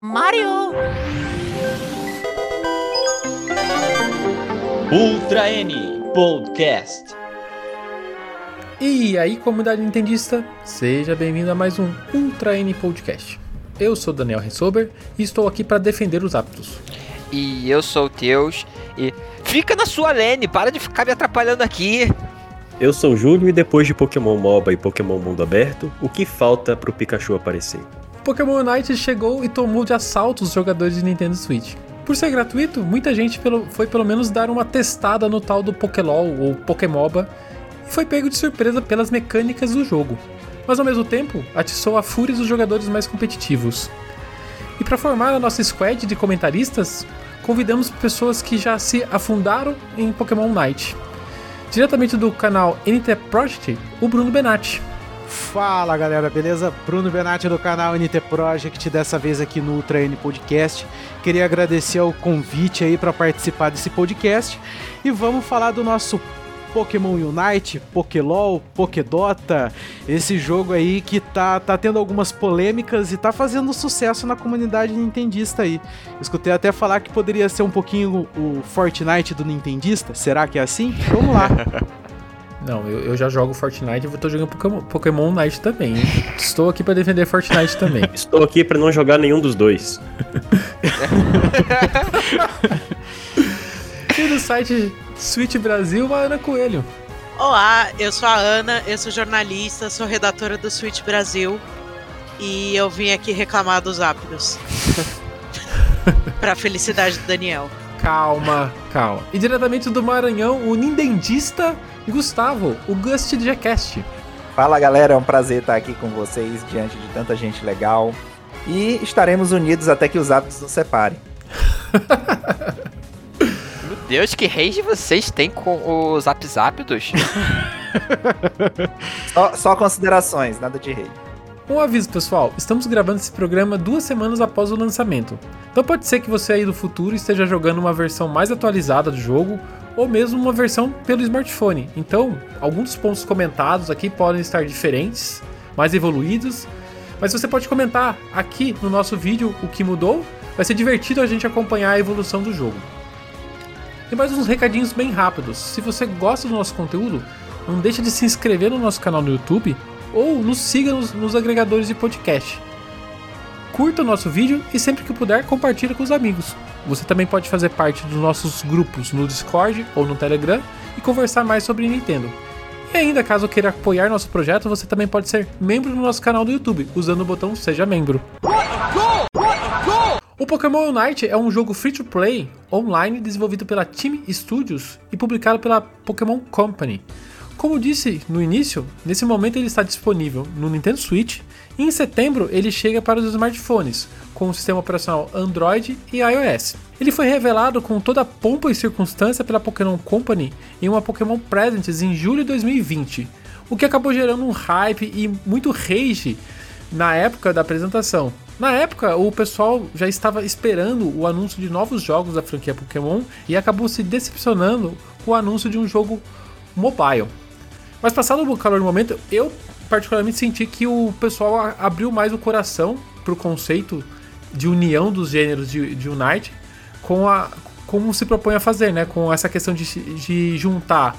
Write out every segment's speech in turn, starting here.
Mario! Ultra N Podcast. E aí, comunidade nintendista, seja bem-vindo a mais um Ultra N Podcast. Eu sou Daniel Rensober e estou aqui para defender os hábitos. E eu sou o Teus e fica na sua lane, para de ficar me atrapalhando aqui. Eu sou o Júlio e depois de Pokémon MOBA e Pokémon Mundo Aberto, o que falta pro Pikachu aparecer? Pokémon Unite chegou e tomou de assalto os jogadores de Nintendo Switch. Por ser gratuito, muita gente foi pelo menos dar uma testada no tal do Pokélol ou Pokémoba e foi pego de surpresa pelas mecânicas do jogo. Mas ao mesmo tempo, atiçou a fúria dos jogadores mais competitivos. E para formar a nossa squad de comentaristas, convidamos pessoas que já se afundaram em Pokémon Unite. Diretamente do canal NT Project, o Bruno Benatti. Fala galera, beleza? Bruno Benatti do canal NT Project, dessa vez aqui no Ultra N Podcast. Queria agradecer o convite aí para participar desse podcast e vamos falar do nosso Pokémon Unite, Pokélol, Pokédota, esse jogo aí que tá, tá tendo algumas polêmicas e tá fazendo sucesso na comunidade nintendista aí. Escutei até falar que poderia ser um pouquinho o Fortnite do nintendista, será que é assim? Vamos lá. Não, eu, eu já jogo Fortnite e eu tô jogando Pokémon, Pokémon Unite também. Estou aqui pra defender Fortnite também. Estou aqui pra não jogar nenhum dos dois. E do site Switch Brasil, a Ana Coelho. Olá, eu sou a Ana, eu sou jornalista, sou redatora do Switch Brasil e eu vim aqui reclamar dos ápidos. pra felicidade do Daniel. Calma, calma. E diretamente do Maranhão, o nintendista Gustavo, o Gust de Jacast. Fala galera, é um prazer estar aqui com vocês diante de tanta gente legal. E estaremos unidos até que os hábitos nos separem. Meu Deus, que rage vocês têm com os apsápidos? Só, só considerações, nada de rei. Um aviso, pessoal, estamos gravando esse programa duas semanas após o lançamento. Então pode ser que você aí do futuro esteja jogando uma versão mais atualizada do jogo, ou mesmo uma versão pelo smartphone. Então, alguns pontos comentados aqui podem estar diferentes, mais evoluídos, mas você pode comentar aqui no nosso vídeo o que mudou. Vai ser divertido a gente acompanhar a evolução do jogo. E mais uns recadinhos bem rápidos. Se você gosta do nosso conteúdo, não deixe de se inscrever no nosso canal no YouTube ou nos siga nos, nos agregadores de podcast. Curta o nosso vídeo e sempre que puder compartilhe com os amigos. Você também pode fazer parte dos nossos grupos no Discord ou no Telegram e conversar mais sobre Nintendo. E ainda, caso queira apoiar nosso projeto, você também pode ser membro do nosso canal do YouTube, usando o botão Seja Membro. O Pokémon Unite é um jogo free-to-play online desenvolvido pela Team Studios e publicado pela Pokémon Company. Como disse no início, nesse momento ele está disponível no Nintendo Switch e em setembro ele chega para os smartphones, com o sistema operacional Android e iOS. Ele foi revelado com toda a pompa e circunstância pela Pokémon Company em uma Pokémon Presents em julho de 2020, o que acabou gerando um hype e muito rage na época da apresentação. Na época, o pessoal já estava esperando o anúncio de novos jogos da franquia Pokémon e acabou se decepcionando com o anúncio de um jogo mobile. Mas passado o calor do momento, eu particularmente senti que o pessoal abriu mais o coração pro conceito de união dos gêneros de, de Unite com a como se propõe a fazer, né? Com essa questão de, de juntar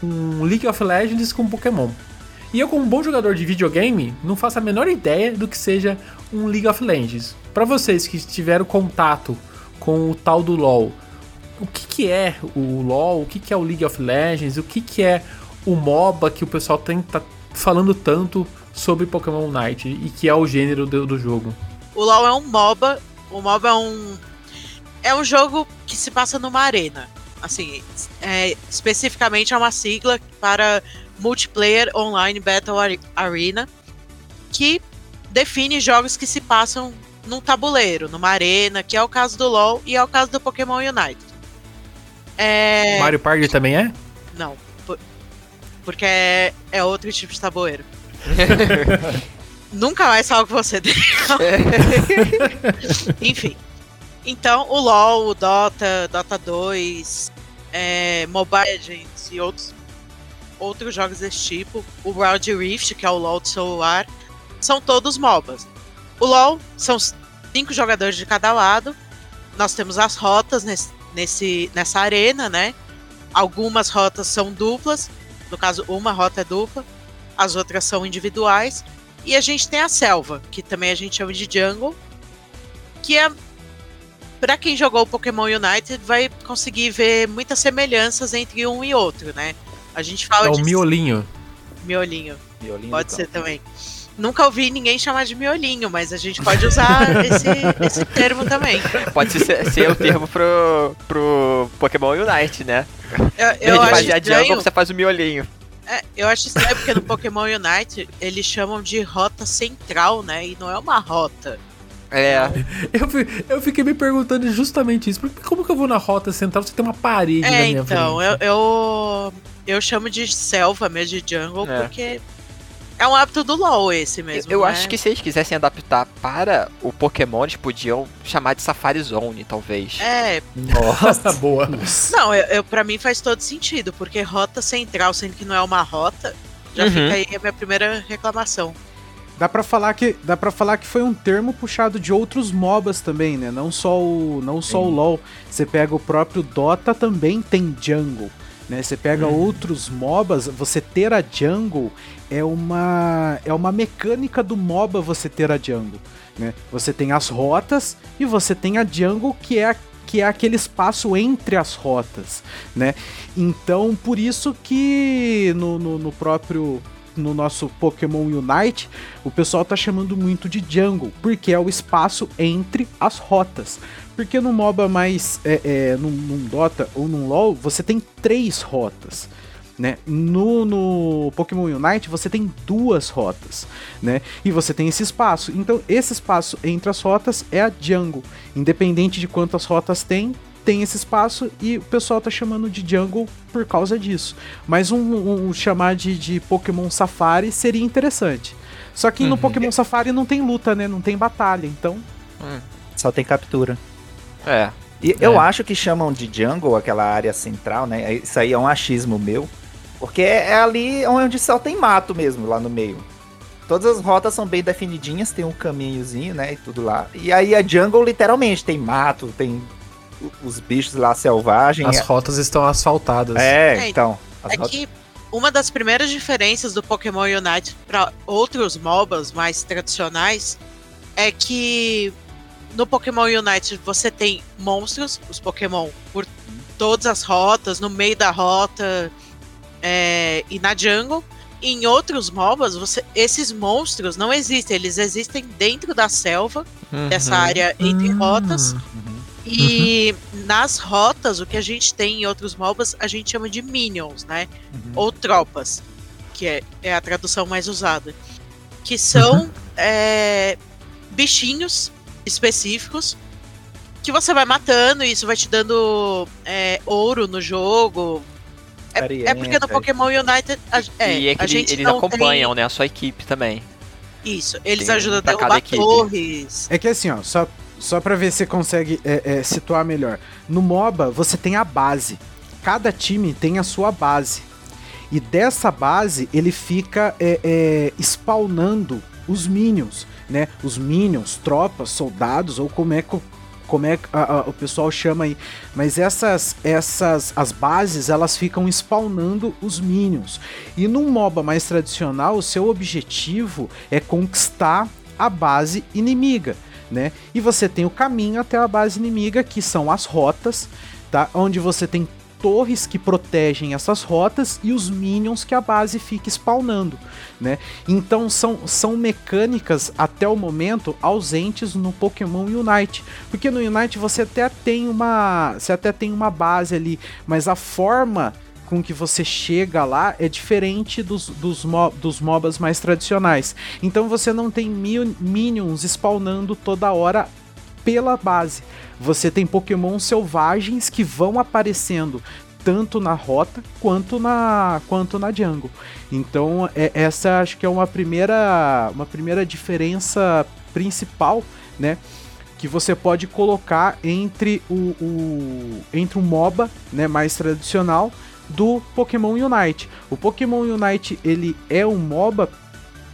um League of Legends com Pokémon. E eu, como um bom jogador de videogame, não faço a menor ideia do que seja um League of Legends. Para vocês que tiveram contato com o tal do LoL, o que, que é o LoL? O que, que é o League of Legends? O que, que é o MOBA que o pessoal tem, tá falando tanto sobre Pokémon Unite e que é o gênero do, do jogo? O LoL é um MOBA. O MOBA é um. É um jogo que se passa numa arena. Assim, é, especificamente é uma sigla para Multiplayer Online Battle Are- Arena, que define jogos que se passam num tabuleiro, numa arena, que é o caso do LoL e é o caso do Pokémon Unite. É. Mario Party também é? Não. Por- Porque é, é outro tipo de tabuleiro. Nunca mais com você. Enfim. Então, o LoL, o Dota, Dota 2, é, Mobile Legends e outros, outros jogos desse tipo, o Wild Rift, que é o LoL de celular, são todos MOBAs. O LoL são, cinco jogadores de cada lado. Nós temos as rotas nesse, nesse, nessa arena, né? Algumas rotas são duplas, no caso, uma rota é dupla, as outras são individuais. E a gente tem a selva, que também a gente chama de jungle, que é para quem jogou Pokémon United vai conseguir ver muitas semelhanças entre um e outro, né? A gente fala É o de miolinho. miolinho, Violinho pode ser campo. também. Nunca ouvi ninguém chamar de miolinho, mas a gente pode usar esse, esse termo também. Pode ser, ser o termo pro, pro Pokémon Unite, né? Eu, eu de acho fazer a jungle, estranho, você faz o miolinho. é, eu acho estranho porque no Pokémon Unite eles chamam de rota central, né? E não é uma rota. É, Eu, eu fiquei me perguntando justamente isso. Porque como que eu vou na rota central se tem uma parede na É, minha então, frente? eu, eu, eu chamo de selva mesmo, de jungle, É. porque é um hábito do LoL esse mesmo. eu não acho que se eles quisessem adaptar para o Pokémon, eles podiam chamar de Safari Zone, talvez. É, Nossa. Boa. não, eu, eu, pra mim faz todo sentido, porque rota central, sendo que não é uma rota, já Uhum. fica aí a minha primeira reclamação. Dá pra falar que dá para falar que foi um termo puxado de outros MOBAs também, né? Não só o não só o LoL. Você pega o próprio Dota também tem jungle, né? Você pega outros MOBAs, você ter a jungle é uma é uma mecânica do MOBA você ter a jungle, né? Você tem as rotas e você tem a jungle que é a- que é aquele espaço entre as rotas, né? Então, por isso que no, no, no próprio no nosso Pokémon Unite, o pessoal tá chamando muito de jungle, porque é o espaço entre as rotas. Porque no MOBA mais. É, é, num, num Dota ou num LoL, você tem três rotas. Né? No, no Pokémon Unite você tem duas rotas, né? E você tem esse espaço. Então, esse espaço entre as rotas é a jungle. Independente de quantas rotas tem, tem esse espaço e o pessoal tá chamando de jungle por causa disso. Mas um, um- um chamar de, de Pokémon Safari seria interessante. Só que no Uhum. Pokémon Safari não tem luta, né? Não tem batalha, então. Só tem captura. É. E eu acho que chamam de jungle aquela área central, né? Isso aí é um achismo meu. Porque é ali onde só tem mato mesmo, lá no meio. Todas as rotas são bem definidinhas, tem um caminhozinho, né? E tudo lá. E aí a jungle literalmente tem mato, tem os bichos lá selvagens. As rotas estão asfaltadas. É, É, então. as É rotas- que uma das primeiras diferenças do Pokémon Unite para outros MOBAs mais tradicionais é que no Pokémon Unite você tem monstros, os Pokémon, por todas as rotas, no meio da rota é, e na jungle. Em outros MOBAs, você, esses monstros não existem, eles existem dentro da selva, dessa Uhum. área entre Hum. rotas. E nas rotas, o que a gente tem em outros MOBAs, a gente chama de minions, né? Ou tropas, que é, é a tradução mais usada. Que são é, bichinhos específicos que você vai matando e isso vai te dando é, ouro no jogo. É, é porque no. Pokémon United a, é, e é que a gente eles não acompanham, né? A sua equipe também. tem isso. Eles Tem um ajudam a derrubar equipe. torres. É que assim, ó, só, só pra ver se você consegue é, é, situar melhor. No MOBA, você tem a base. Cada time tem a sua base. E dessa base, ele fica é, é, spawnando os minions, né? Os minions, tropas, soldados, ou como é que, o- como é que o pessoal chama aí. Mas essas, essas, as bases, elas ficam spawnando os minions. E num MOBA mais tradicional, o seu objetivo é conquistar a base inimiga, né? E você tem o caminho até a base inimiga, que são as rotas, tá? Onde você tem torres que protegem essas rotas e os minions que a base fica spawnando, né? Então são, são mecânicas até o momento ausentes no Pokémon Unite, porque no Unite você até tem uma, você até tem uma base ali, mas a forma com que você chega lá é diferente dos, dos, mo- dos MOBAs mais tradicionais. Então você não tem minions spawnando toda hora pela base. Você tem Pokémon selvagens que vão aparecendo tanto na rota quanto na quanto na jungle. Então é, essa acho que é uma primeira uma primeira diferença principal, né? Que você pode colocar entre o, o entre um MOBA, né, mais tradicional do Pokémon Unite. O Pokémon Unite ele é um MOBA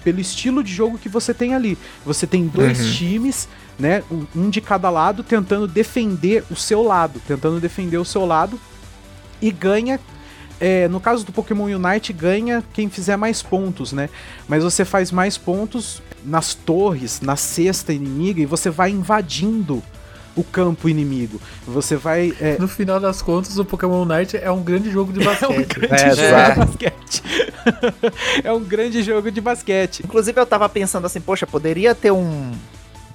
pelo estilo de jogo que você tem ali. Você tem dois Uhum. times né? Um, de cada lado tentando defender o seu lado, tentando defender o seu lado e ganha. é, no caso do Pokémon Unite, ganha quem fizer mais pontos, né? Mas você faz mais pontos nas torres, na cesta inimiga, e você vai invadindo o campo inimigo. Você vai. é, No final das contas, o Pokémon Night é um grande jogo de é um basquete. grande É, jogo exato. de basquete. é um grande jogo de basquete. Inclusive eu tava pensando assim, poxa, poderia ter um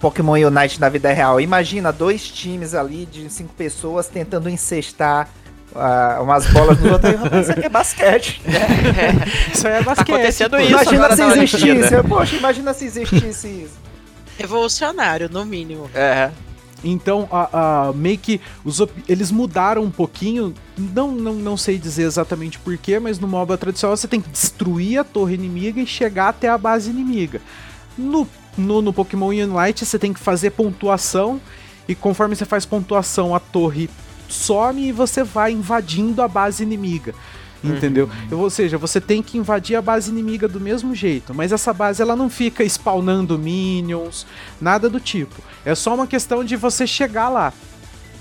Pokémon Unite na vida real. Imagina dois times ali de cinco pessoas tentando incestar ah, umas bolas nos outros. Rapaz, Isso aqui é basquete. Isso aí é Tá basquete. acontecendo pô. isso imagina agora se existisse. Poxa, imagina se existisse isso. Revolucionário, no mínimo. É. Então, a, a- meio que os op- eles mudaram um pouquinho. Não, não, não sei dizer exatamente porquê, mas no MOBA tradicional você tem que destruir a torre inimiga e chegar até a base inimiga. No, no, no Pokémon Unite você tem que fazer pontuação. E conforme você faz pontuação, a torre some e você vai invadindo a base inimiga. Entendeu? Ou seja, você tem que invadir a base inimiga do mesmo jeito, mas essa base ela não fica spawnando minions, nada do tipo. É só uma questão de você chegar lá.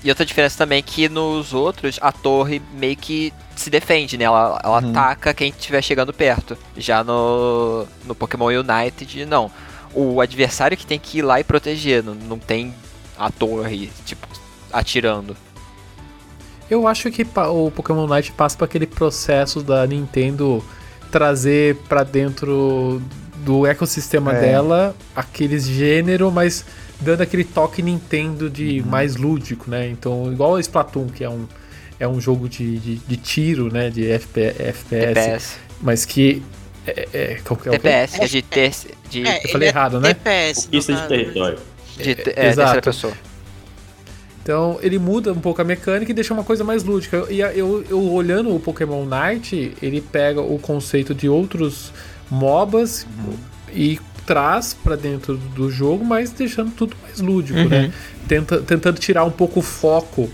E outra diferença também é que nos outros, a torre meio que se defende, né? Ela, ela ataca quem estiver chegando perto. Já no, no Pokémon United, não. O adversário que tem que ir lá e proteger. Não, não tem a torre, tipo, atirando. Eu acho que o Pokémon Night passa por aquele processo da Nintendo trazer pra dentro do ecossistema É. dela aqueles gênero, mas dando aquele toque Nintendo de Uhum. mais lúdico, né? Então, igual o Splatoon, que é um, é um jogo de, de, de tiro, né? De FP, FPS, TPS. mas que. É, é, qual que é o? TPS, que é de, ter, de, É, Eu falei ele é errado, né? TPS. Conquista de território. de te- É, é, exato. terceira pessoa. Então ele muda um pouco a mecânica e deixa uma coisa mais lúdica. E a- eu, eu olhando o Pokémon Night, ele pega o conceito de outros MOBAs e traz pra dentro do jogo, mas deixando tudo mais lúdico, né? Tenta, tentando tirar um pouco o foco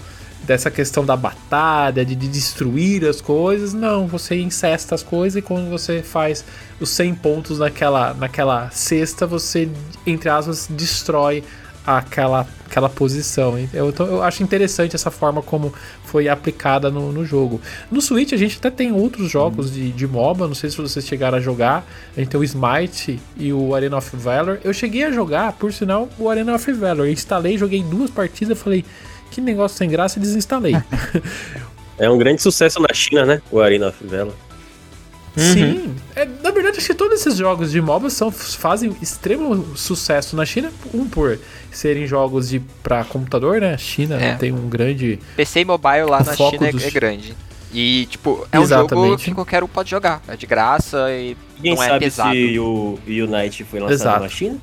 dessa questão da batalha, de, de destruir as coisas. Não, você incesta as coisas e quando você faz os 100 pontos naquela, naquela cesta, você, entre aspas, destrói aquela, aquela posição. Eu, então, eu acho interessante essa forma como foi aplicada no, no jogo. No Switch a gente até tem outros jogos de, de MOBA, não sei se vocês chegaram a jogar. A gente tem o Smite e o Arena of Valor. Eu cheguei a jogar, por sinal, o Arena of Valor. Eu instalei, joguei duas partidas e falei, que negócio sem graça e desinstalei. É um grande sucesso na China, né? O Arena of Valor. Sim. É, na verdade, acho que todos esses jogos de MOBA são, fazem extremo sucesso na China. Um por serem jogos de para computador, né? A China É. tem um grande. PC e mobile lá na China é, dos- é grande. E, tipo, é um jogo Exatamente. que qualquer um pode jogar. É de graça e Ninguém não é sabe pesado. se o Unite foi lançado Exato. na China?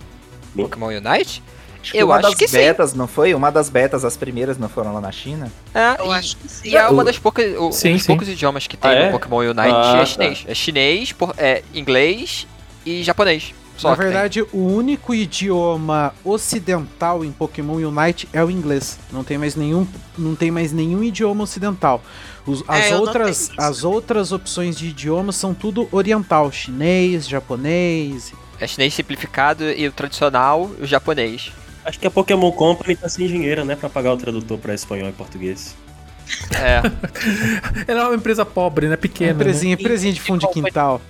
Pokémon Unite? Acho que Eu uma acho das que sim. betas, não foi? Uma das betas, as primeiras não foram lá na China? É, Eu e, acho que sim. e é uma das poucas, o- um Sim, dos sim. poucos idiomas que tem Ah, é? no Pokémon Unite Ah, é tá. chinês. É chinês, por- é inglês e japonês. Só Na que tem. verdade, o único idioma ocidental em Pokémon Unite é o inglês. Não tem mais nenhum, não tem mais nenhum idioma ocidental. Os- as, É, outras, as outras opções de idiomas são tudo oriental, chinês, japonês. É chinês simplificado e o tradicional, o japonês. Acho que a Pokémon Company tá sem dinheiro, né? Pra pagar o tradutor pra espanhol e português. É. Ela é uma empresa pobre, né? Pequena. né? empresinha, empresinha de fundo de quintal.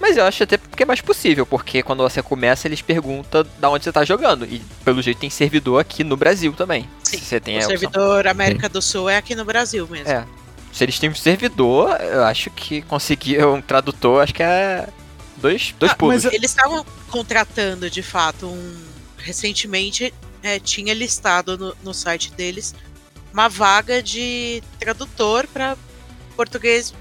Mas eu acho até que é mais possível, porque quando você começa, eles perguntam da onde você tá jogando. E pelo jeito tem servidor aqui no Brasil também. Sim, você tem o servidor América do Sul é aqui no Brasil mesmo. É. Se eles têm um servidor, eu acho que conseguir um tradutor, acho que é dois, dois Ah, pulos. mas Eles estavam contratando, de fato, um. Recentemente é, tinha listado no, no site deles uma vaga de tradutor para português.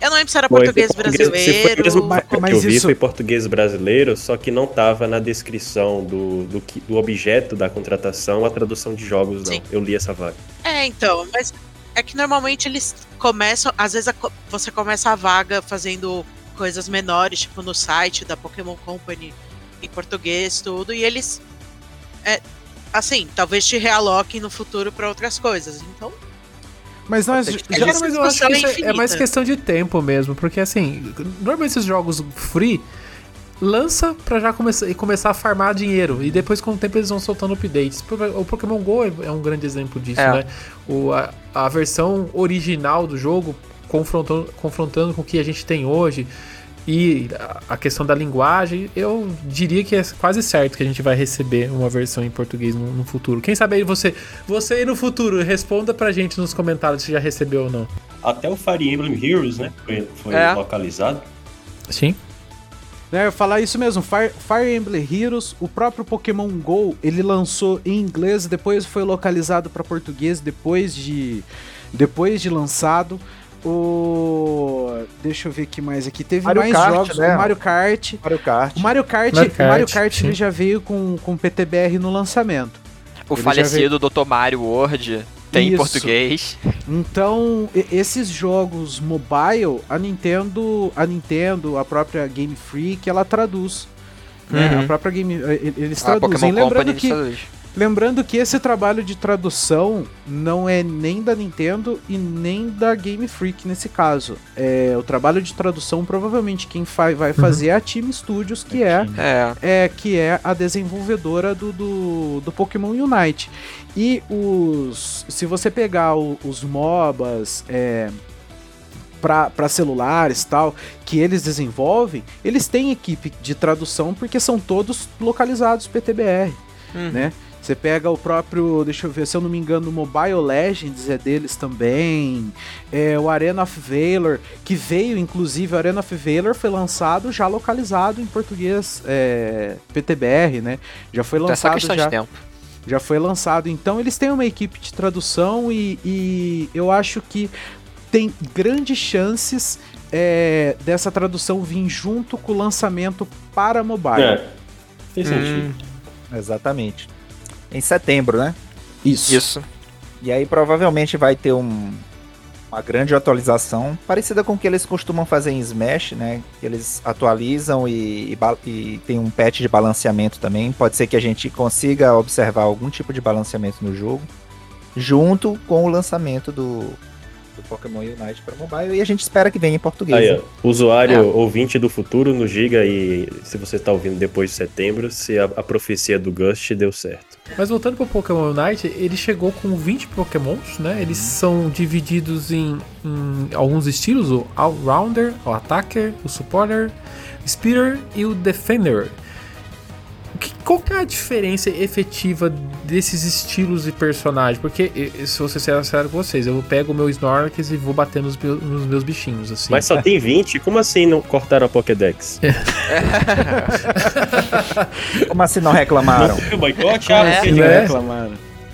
Eu não lembro se era Foi, português brasileiro. mesmo Mas- eu vi isso- foi português brasileiro, só que não tava na descrição do, do, do objeto da contratação a tradução de jogos, não. Sim. Eu li essa vaga. É, então, mas é que normalmente eles começam, às vezes a você começa a vaga fazendo coisas menores, tipo no site da Pokémon Company em português, tudo, e eles é assim, talvez te realoquem no futuro para outras coisas. Então, Mas nós Pode ser já, mas eu acho que é- é, infinita. mais questão de tempo mesmo, porque assim, normalmente esses jogos free, lança pra já começar, e começar a farmar dinheiro. E depois, com o tempo, eles vão soltando updates. O Pokémon GO é, é um grande exemplo disso, É. né? O, a, a versão original do jogo, confrontando, confrontando com o que a gente tem hoje. E a- questão da linguagem, eu diria que é quase certo que a gente vai receber uma versão em português no, no futuro. Quem sabe aí você, você aí no futuro, responda pra gente nos comentários se já recebeu ou não. Até o Fire Emblem Heroes, né? Foi, foi É. localizado. Sim. Né, eu falar isso mesmo, Fire, Fire Emblem Heroes, o próprio Pokémon GO, ele lançou em inglês, depois foi localizado para português depois de depois de lançado. O deixa eu ver aqui mais aqui, teve Mario mais Kart, jogos, né? o Mario Kart. Mario Kart. O Mario Kart, Mario o Mario Kart, Kart ele já veio com, com PTBR no lançamento. O Ele falecido Dr. Mario World tem em Isso. português. Então, esses jogos mobile, a Nintendo, a Nintendo, a própria Game Freak, ela traduz. né? Uhum. A própria Game, eles traduzem. Pokémon Lembrando Company que, traduz. Lembrando que esse trabalho de tradução não é nem da Nintendo e nem da Game Freak nesse caso. É, o trabalho de tradução, provavelmente, quem fa- vai fazer é a Team Studios, que é É. é, que é a desenvolvedora do, do, do Pokémon Unite. E os. Se você pegar o- os MOBAs é, para celulares e tal, que eles desenvolvem, eles têm equipe de tradução porque são todos localizados PTBR, Uhum. né? Você pega o próprio, deixa eu ver, se eu não me engano, o Mobile Legends é deles também. É, o Arena of Valor, que veio, inclusive, o Arena of Valor foi lançado já localizado em português é, PTBR, né? Já foi Então é só lançado questão já de tempo. já foi lançado. Então eles têm uma equipe de tradução e, e eu acho que tem grandes chances é, dessa tradução vir junto com o lançamento para mobile. É, fez sentido. Exatamente. Em setembro, né? Isso. Isso. E aí provavelmente vai ter um, uma grande atualização, parecida com o que eles costumam fazer em Smash, né? Eles atualizam e, e, e tem um patch de balanceamento também. Pode ser que a gente consiga observar algum tipo de balanceamento no jogo, junto com o lançamento do Pokémon Unite para mobile. E a gente espera que venha em português. Aí, né? ó, usuário É. ouvinte do futuro, nos diga aí, se você tá ouvindo depois de setembro, se a, a profecia do Gust deu certo. Mas voltando pro Pokémon Unite, ele chegou com 20 Pokémons, né? Eles são divididos em, em alguns estilos: o Allrounder, o Attacker, o Supporter, o Speeder e o Defender. O Qual que é a diferença efetiva desses estilos de personagem? Porque, se eu ser sincero com vocês, eu pego o meu Snorlax e vou bater nos, meus- nos meus bichinhos, assim. Mas só tem 20? Como assim não cortaram a Pokédex? Como assim não reclamaram? Não o boicote? É, Ah, não sei de né? reclamaram.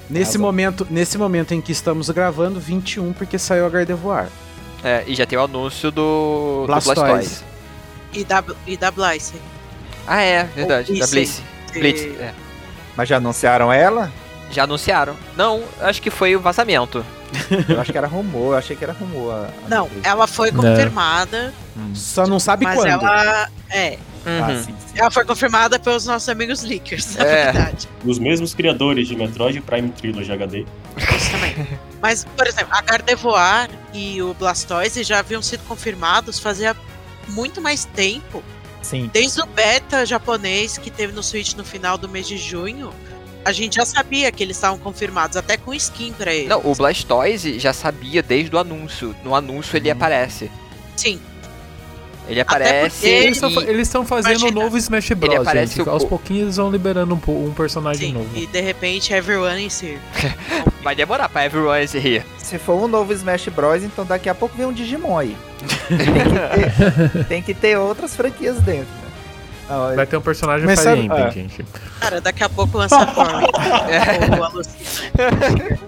Nesse, bom. momento, nesse momento em que estamos gravando, 21, porque saiu a Gardevoir. É, e já tem o anúncio do Blastoise. do Blastoise. E da, e da Blaze. Ah, é, verdade. Da Isso. Blitz. Blitz, é. Mas já anunciaram ela? Já anunciaram. Não, acho que foi o vazamento. Eu acho que era rumor, eu achei que era rumor. a- a Não, notícia. ela foi Não. confirmada, Só não sabe mas quando. ela. É. Ah, Uhum. sim, sim. Ela foi confirmada pelos nossos amigos leakers, na É. verdade. Os mesmos criadores de Metroid Prime Trilogy HD. Isso também. Mas, por exemplo, a Gardevoir e o Blastoise já haviam sido confirmados fazia muito mais tempo. Sim. Desde o beta japonês que teve no Switch no final do mês de junho, a gente já sabia que eles estavam confirmados, até com skin pra eles. Não, o Blastoise já sabia desde o anúncio. No anúncio ele aparece. Sim, Ele Até aparece porque Eles estão e... eles estão fazendo um novo Smash Bros. aparece gente. o- Aos pouquinhos eles vão liberando um, um personagem sim. novo. E de repente, everyone is here. vai demorar pra everyone se rir. Se for um novo Smash Bros, então daqui a pouco vem um Digimon aí. Tem que ter, tem que ter outras franquias dentro? Não, Vai ter um personagem Mas Fire sabe- Emblem, é. gente. Cara, daqui a pouco lança a Form. Ou a Lucina.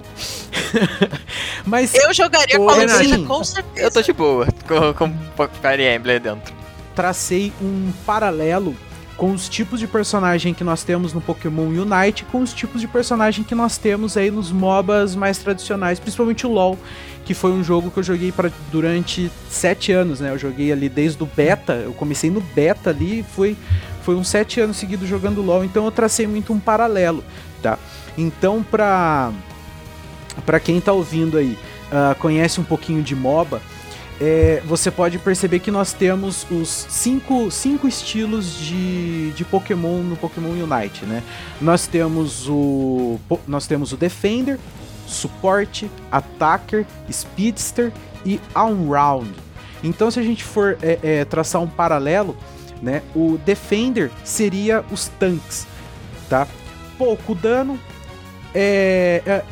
Mas Eu jogaria com a. Lucina, com certeza. Eu tô de boa com, com Fire Emblem dentro. tracei um paralelo com os tipos de personagem que nós temos no Pokémon Unite com os tipos de personagem que nós temos aí nos MOBAs mais tradicionais, principalmente o LoL, que foi um jogo que eu joguei pra, durante sete anos, né? Eu joguei ali desde o beta, eu comecei no beta ali e foi, foi uns sete anos seguidos jogando LoL, então eu tracei muito um paralelo, tá? Então, pra, pra quem tá ouvindo aí, ah, conhece um pouquinho de MOBA, é, você pode perceber que nós temos os cinco, cinco estilos de, de Pokémon no Pokémon Unite, né? Nós temos o nós temos o Defender, Suporte, Attacker, Speedster e All-Round. Então, se a gente for é, é, traçar um paralelo, né, o Defender seria os tanques, tá? Pouco dano, é, é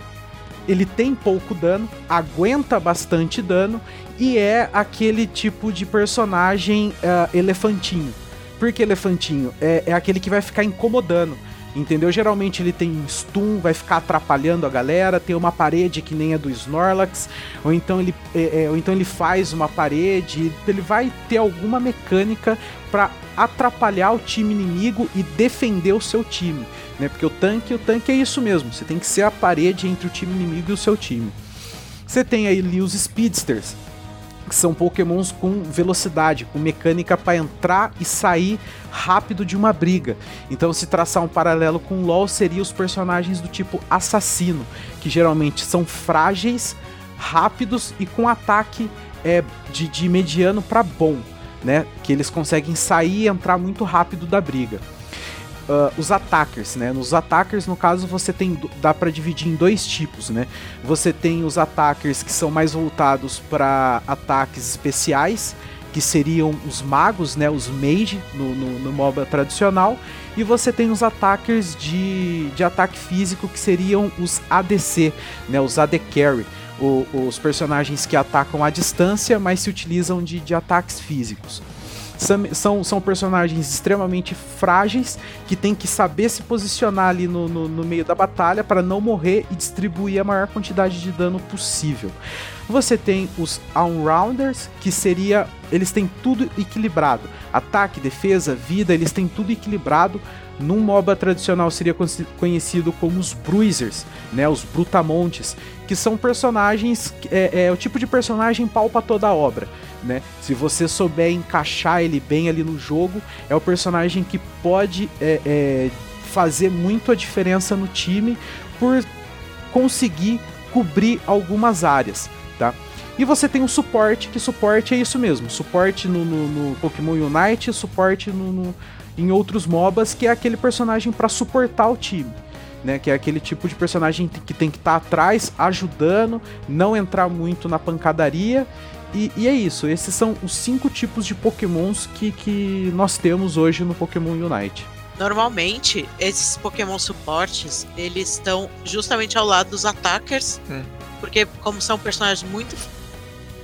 ele tem pouco dano, aguenta bastante dano e é aquele tipo de personagem uh, elefantinho. Por que elefantinho? É, é aquele que vai ficar incomodando. Entendeu? Geralmente ele tem stun, vai ficar atrapalhando a galera, tem uma parede que nem a do Snorlax, ou então ele, é, é, ou então ele faz uma parede, ele vai ter alguma mecânica para atrapalhar o time inimigo e defender o seu time, né? Porque o tanque, o tanque é isso mesmo, você tem que ser a parede entre o time inimigo e o seu time. Você tem aí ali os Speedsters, que são pokémons com velocidade, com mecânica para entrar e sair rápido de uma briga. Então, se traçar um paralelo com LoL, seria os personagens do tipo assassino, que geralmente são frágeis, rápidos e com ataque é, de, de mediano para bom, né? Que eles conseguem sair e entrar muito rápido da briga uh, os attackers, né? Nos attackers, no caso, você tem dá para dividir em dois tipos, né? Você tem os attackers que são mais voltados para ataques especiais, que seriam os magos, né? Os mage no, no, no MOBA tradicional, e você tem os attackers de, de ataque físico que seriam os ADC, né? Os AD carry. O, os personagens que atacam à distância, mas se utilizam de, de ataques físicos. São, são, personagens extremamente frágeis que tem que saber se posicionar ali no, no, no meio da batalha para não morrer e distribuir a maior quantidade de dano possível. Você tem os All-Rounders, que seria. Eles têm tudo equilibrado. Ataque, defesa, vida, eles têm tudo equilibrado. Num MOBA tradicional seria conhecido como os Bruisers, né? Os Brutamontes, que são personagens. É, é o tipo de personagem pau pra toda a obra né? Se você souber encaixar ele bem ali no jogo, é o personagem que pode é, é, fazer muito a diferença no time por conseguir cobrir algumas áreas, tá? E você tem o suporte, que suporte é isso mesmo, suporte no, no, no Pokémon Unite, suporte no, no, em outros MOBAs, que é aquele personagem para suportar o time. Né, que é aquele tipo de personagem que tem que estar tá atrás, ajudando, não entrar muito na pancadaria e, e, é isso, esses são os cinco tipos de pokémons que, que nós temos hoje no Pokémon Unite. Normalmente, esses Pokémon suportes, eles estão justamente ao lado dos attackers, hum. porque como são personagens muito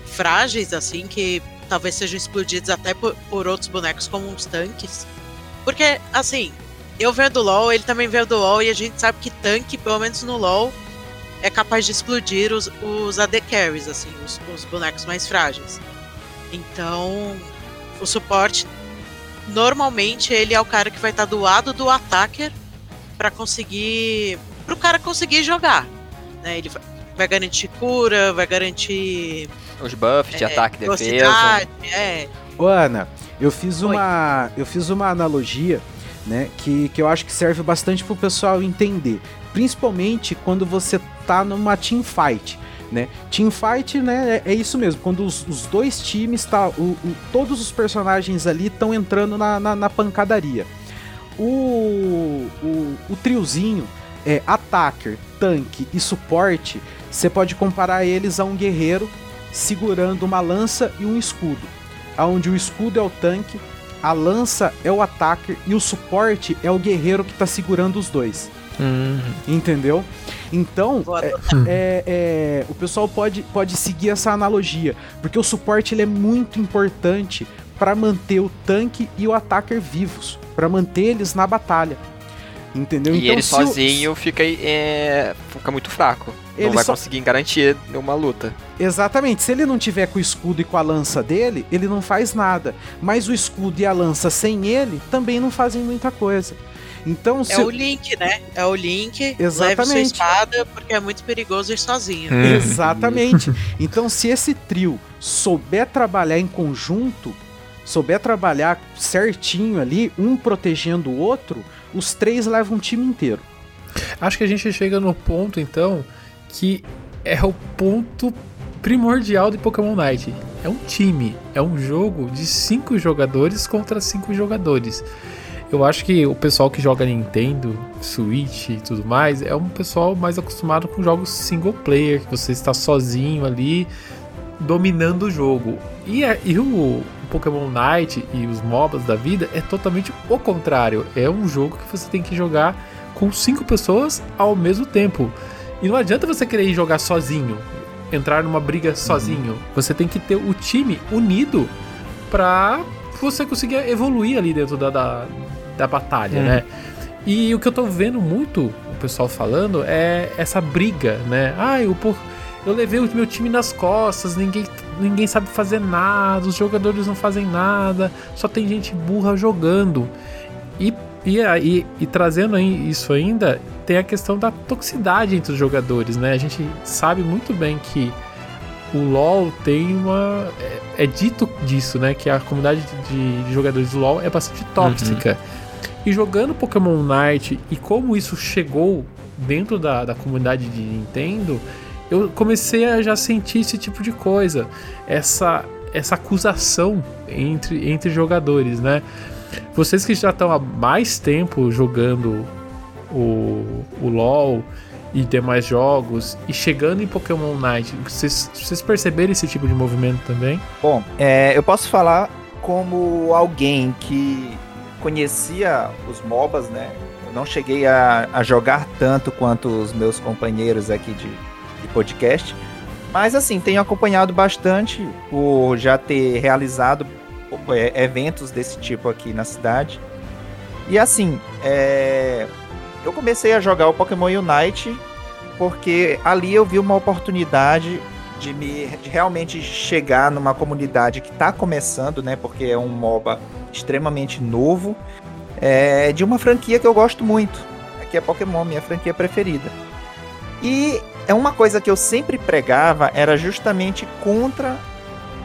frágeis, assim, que talvez sejam explodidos até por, por outros bonecos como os tanques. Porque, assim, eu venho do LoL, ele também veio do LoL, e a gente sabe que tanque, pelo menos no LoL, é capaz de explodir os, os AD carries, assim, os, os bonecos mais frágeis. Então, o suporte normalmente ele é o cara que vai estar do lado do attacker para conseguir para o cara conseguir jogar, né? Ele vai garantir cura, vai garantir os buffs de é, ataque e defesa. É. Ô, Ana, eu fiz Oi. uma eu fiz uma analogia, né, que, que eu acho que serve bastante pro pessoal entender, principalmente quando você tá numa team fight. Né? Team fight, né, é, é isso mesmo. Quando os, os dois times, tá, o, o, todos os personagens ali estão entrando na, na, na, pancadaria. O, o, o triozinho, é, attacker, tanque e suporte, você pode comparar eles a um guerreiro segurando uma lança e um escudo. Onde o escudo é o tanque, a lança é o attacker e o suporte é o guerreiro que está segurando os dois. Uhum. Entendeu? Então, é, é, é, o pessoal pode, pode seguir essa analogia, porque o suporte ele é muito importante para manter o tanque e o attacker vivos, para manter eles na batalha. Entendeu? E então, ele sozinho o... fica, é, fica muito fraco. Ele não vai só... conseguir garantir uma luta. Exatamente. Se ele não tiver com o escudo e com a lança dele, ele não faz nada. Mas o escudo e a lança sem ele também não fazem muita coisa. Então, se... É o Link, né? É o Link. Exatamente. Leve sua espada porque é muito perigoso ir sozinho. Hum. Exatamente. Então, se esse trio souber trabalhar em conjunto, souber trabalhar certinho ali, um protegendo o outro, os três levam um time inteiro. Acho que a gente chega no ponto, então, que é o ponto primordial de Pokémon Night. é um time, é um jogo de cinco jogadores contra cinco jogadores. Eu acho que o pessoal que joga Nintendo, Switch e tudo mais é um pessoal mais acostumado com jogos single player, que você está sozinho ali dominando o jogo. E, é, e o, o Pokémon Night e os MOBAs da vida é totalmente o contrário. É um jogo que você tem que jogar com cinco pessoas ao mesmo tempo. E não adianta você querer jogar sozinho, entrar numa briga sozinho. Você tem que ter o time unido pra você conseguir evoluir ali dentro da, da, da batalha, né? E o que eu tô vendo muito o pessoal falando é essa briga, né? Ah, eu, eu levei o meu time nas costas, ninguém, ninguém sabe fazer nada, os jogadores não fazem nada, só tem gente burra jogando. E, e, e, e trazendo isso ainda, tem a questão da toxicidade entre os jogadores, né? A gente sabe muito bem que o LoL tem uma. É, é dito disso, né? Que a comunidade de, de jogadores do LoL é bastante tóxica. E jogando Pokémon Night e como isso chegou dentro da, da comunidade de Nintendo, eu comecei a já sentir esse tipo de coisa. Essa, essa acusação entre, entre jogadores, né? Vocês que já estão há mais tempo jogando o, o LoL e demais jogos e chegando em Pokémon Night, vocês, vocês perceberam esse tipo de movimento também? Bom, é, eu posso falar como alguém que conhecia os MOBAs, né? Eu não cheguei a, a jogar tanto quanto os meus companheiros aqui de, de podcast, mas assim, tenho acompanhado bastante por já ter realizado é, eventos desse tipo aqui na cidade. E assim, é, eu comecei a jogar o Pokémon Unite porque ali eu vi uma oportunidade de me de realmente chegar numa comunidade que está começando, né? Porque é um MOBA extremamente novo, é, de uma franquia que eu gosto muito, que é Pokémon, minha franquia preferida. E é uma coisa que eu sempre pregava era justamente contra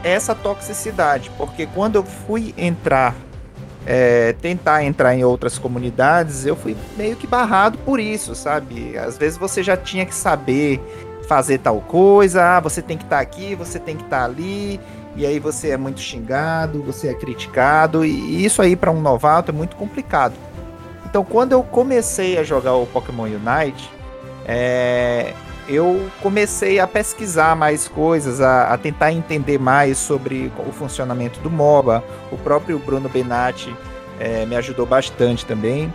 essa toxicidade, porque quando eu fui entrar, é, tentar entrar em outras comunidades, eu fui meio que barrado por isso, sabe? Às vezes você já tinha que saber fazer tal coisa, ah, você tem que estar tá aqui, você tem que estar tá ali, e aí você é muito xingado, você é criticado, e isso aí para um novato é muito complicado. Então, quando eu comecei a jogar o Pokémon Unite, é, eu comecei a pesquisar mais coisas, a, a, tentar entender mais sobre o funcionamento do MOBA. O próprio Bruno Benatti é, me ajudou bastante também.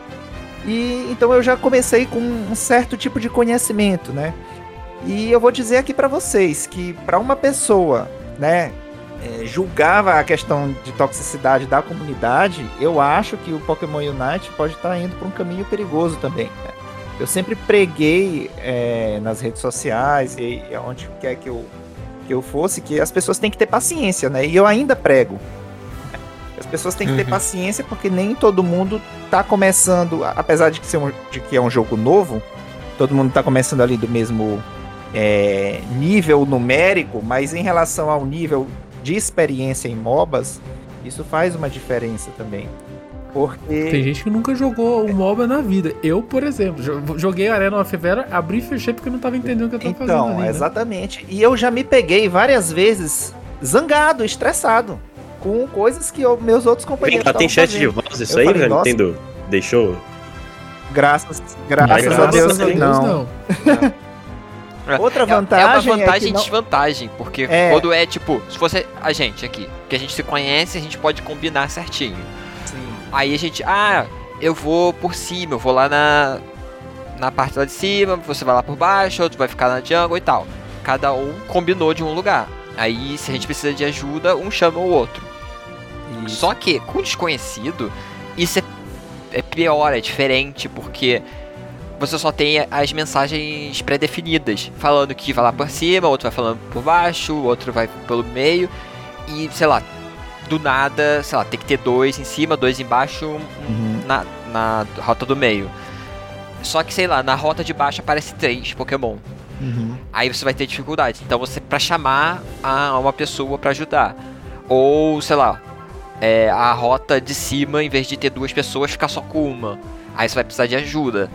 E então eu já comecei com um certo tipo de conhecimento, né? E eu vou dizer aqui para vocês que para uma pessoa, né, é, julgava a questão de toxicidade da comunidade, eu acho que o Pokémon Unite pode estar tá indo para um caminho perigoso também. Né? Eu sempre preguei é, nas redes sociais e, e onde quer que eu, que eu fosse que as pessoas têm que ter paciência, né? E eu ainda prego. As pessoas têm que ter uhum. paciência porque nem todo mundo está começando, apesar de que, ser um, de que é um jogo novo, todo mundo está começando ali do mesmo é, nível numérico, mas em relação ao nível de experiência em MOBAs, isso faz uma diferença também. Porque. Tem gente que nunca jogou o MOBA na vida. Eu, por exemplo, joguei Arena of Vera, abri e fechei porque não tava entendendo o que eu tava então, fazendo. Então, né? exatamente. E eu já me peguei várias vezes zangado, estressado. Com coisas que eu, meus outros companheiros. Vem, tem chat fazendo. de voz, isso eu aí, velho? Nintendo deixou. Graças, graças, graças a Deus, a Deus não. não. Outra vantagem. É, é uma vantagem é não... desvantagem, porque é... quando é tipo, se fosse a gente aqui, que a gente se conhece, a gente pode combinar certinho. Aí a gente, ah, eu vou por cima, eu vou lá na na parte lá de cima, você vai lá por baixo, outro vai ficar na jungle e tal. Cada um combinou de um lugar. Aí, se a gente precisa de ajuda, um chama o outro. Isso. Só que, com desconhecido, isso é, é pior, é diferente, porque você só tem as mensagens pré-definidas, falando que vai lá por cima, outro vai falando por baixo, outro vai pelo meio, e sei lá, do nada, sei lá, tem que ter dois em cima, dois embaixo, uhum. na, na rota do meio. Só que, sei lá, na rota de baixo aparece três Pokémon. Uhum. Aí você vai ter dificuldade. Então você, para chamar a uma pessoa para ajudar. Ou, sei lá, é, a rota de cima, em vez de ter duas pessoas, ficar só com uma. Aí você vai precisar de ajuda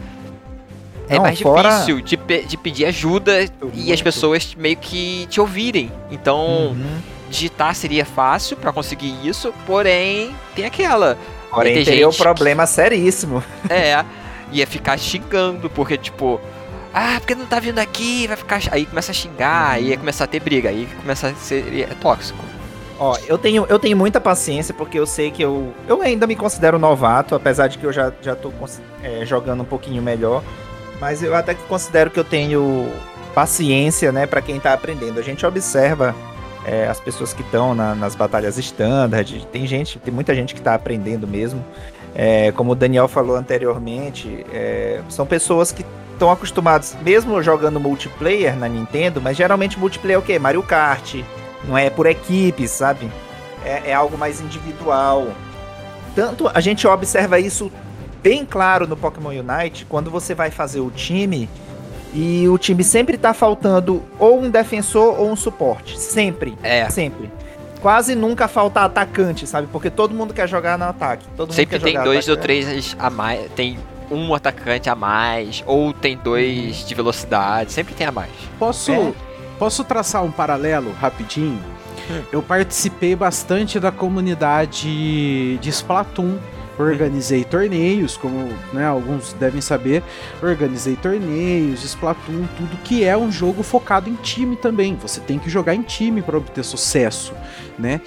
é mais fora... difícil de, pe de pedir ajuda e as pessoas meio que te ouvirem. Então, uhum. Digitar seria fácil pra conseguir isso, porém tem aquela. Porém, tem teria um problema seríssimo. É, ia ficar xingando, porque tipo, ah, porque não tá vindo aqui, vai ficar. Aí começa a xingar, aí ia começar a ter briga, aí começa a ser é tóxico. Ó, eu tenho, eu tenho muita paciência porque eu sei que eu. Eu ainda me considero novato, apesar de que eu já, já tô é, jogando um pouquinho melhor. Mas eu até que considero que eu tenho paciência, né, pra quem tá aprendendo. A gente observa é, as pessoas que estão na- nas batalhas standard. Tem gente, tem muita gente que tá aprendendo mesmo. É, como o Daniel falou anteriormente, é, são pessoas que estão acostumados, mesmo jogando multiplayer na Nintendo, mas geralmente multiplayer é o quê? Mario Kart, não é por equipe, sabe? É, é algo mais individual. Tanto a gente observa isso bem claro no Pokémon Unite, quando você vai fazer o time e o time sempre tá faltando ou um defensor ou um suporte. Sempre. É. Sempre. Quase nunca falta atacante, sabe? Porque todo mundo quer jogar no ataque. Todo mundo Sempre quer tem jogar dois ou atacante. três a mais. Tem um atacante a mais, ou tem dois de velocidade, sempre tem a mais. Posso, É. posso traçar um paralelo rapidinho? Eu participei bastante da comunidade de Splatoon. Organizei torneios, como né, alguns devem saber. Organizei torneios, Splatoon, tudo que é um jogo focado em time também. Você tem que jogar em time para obter sucesso, né?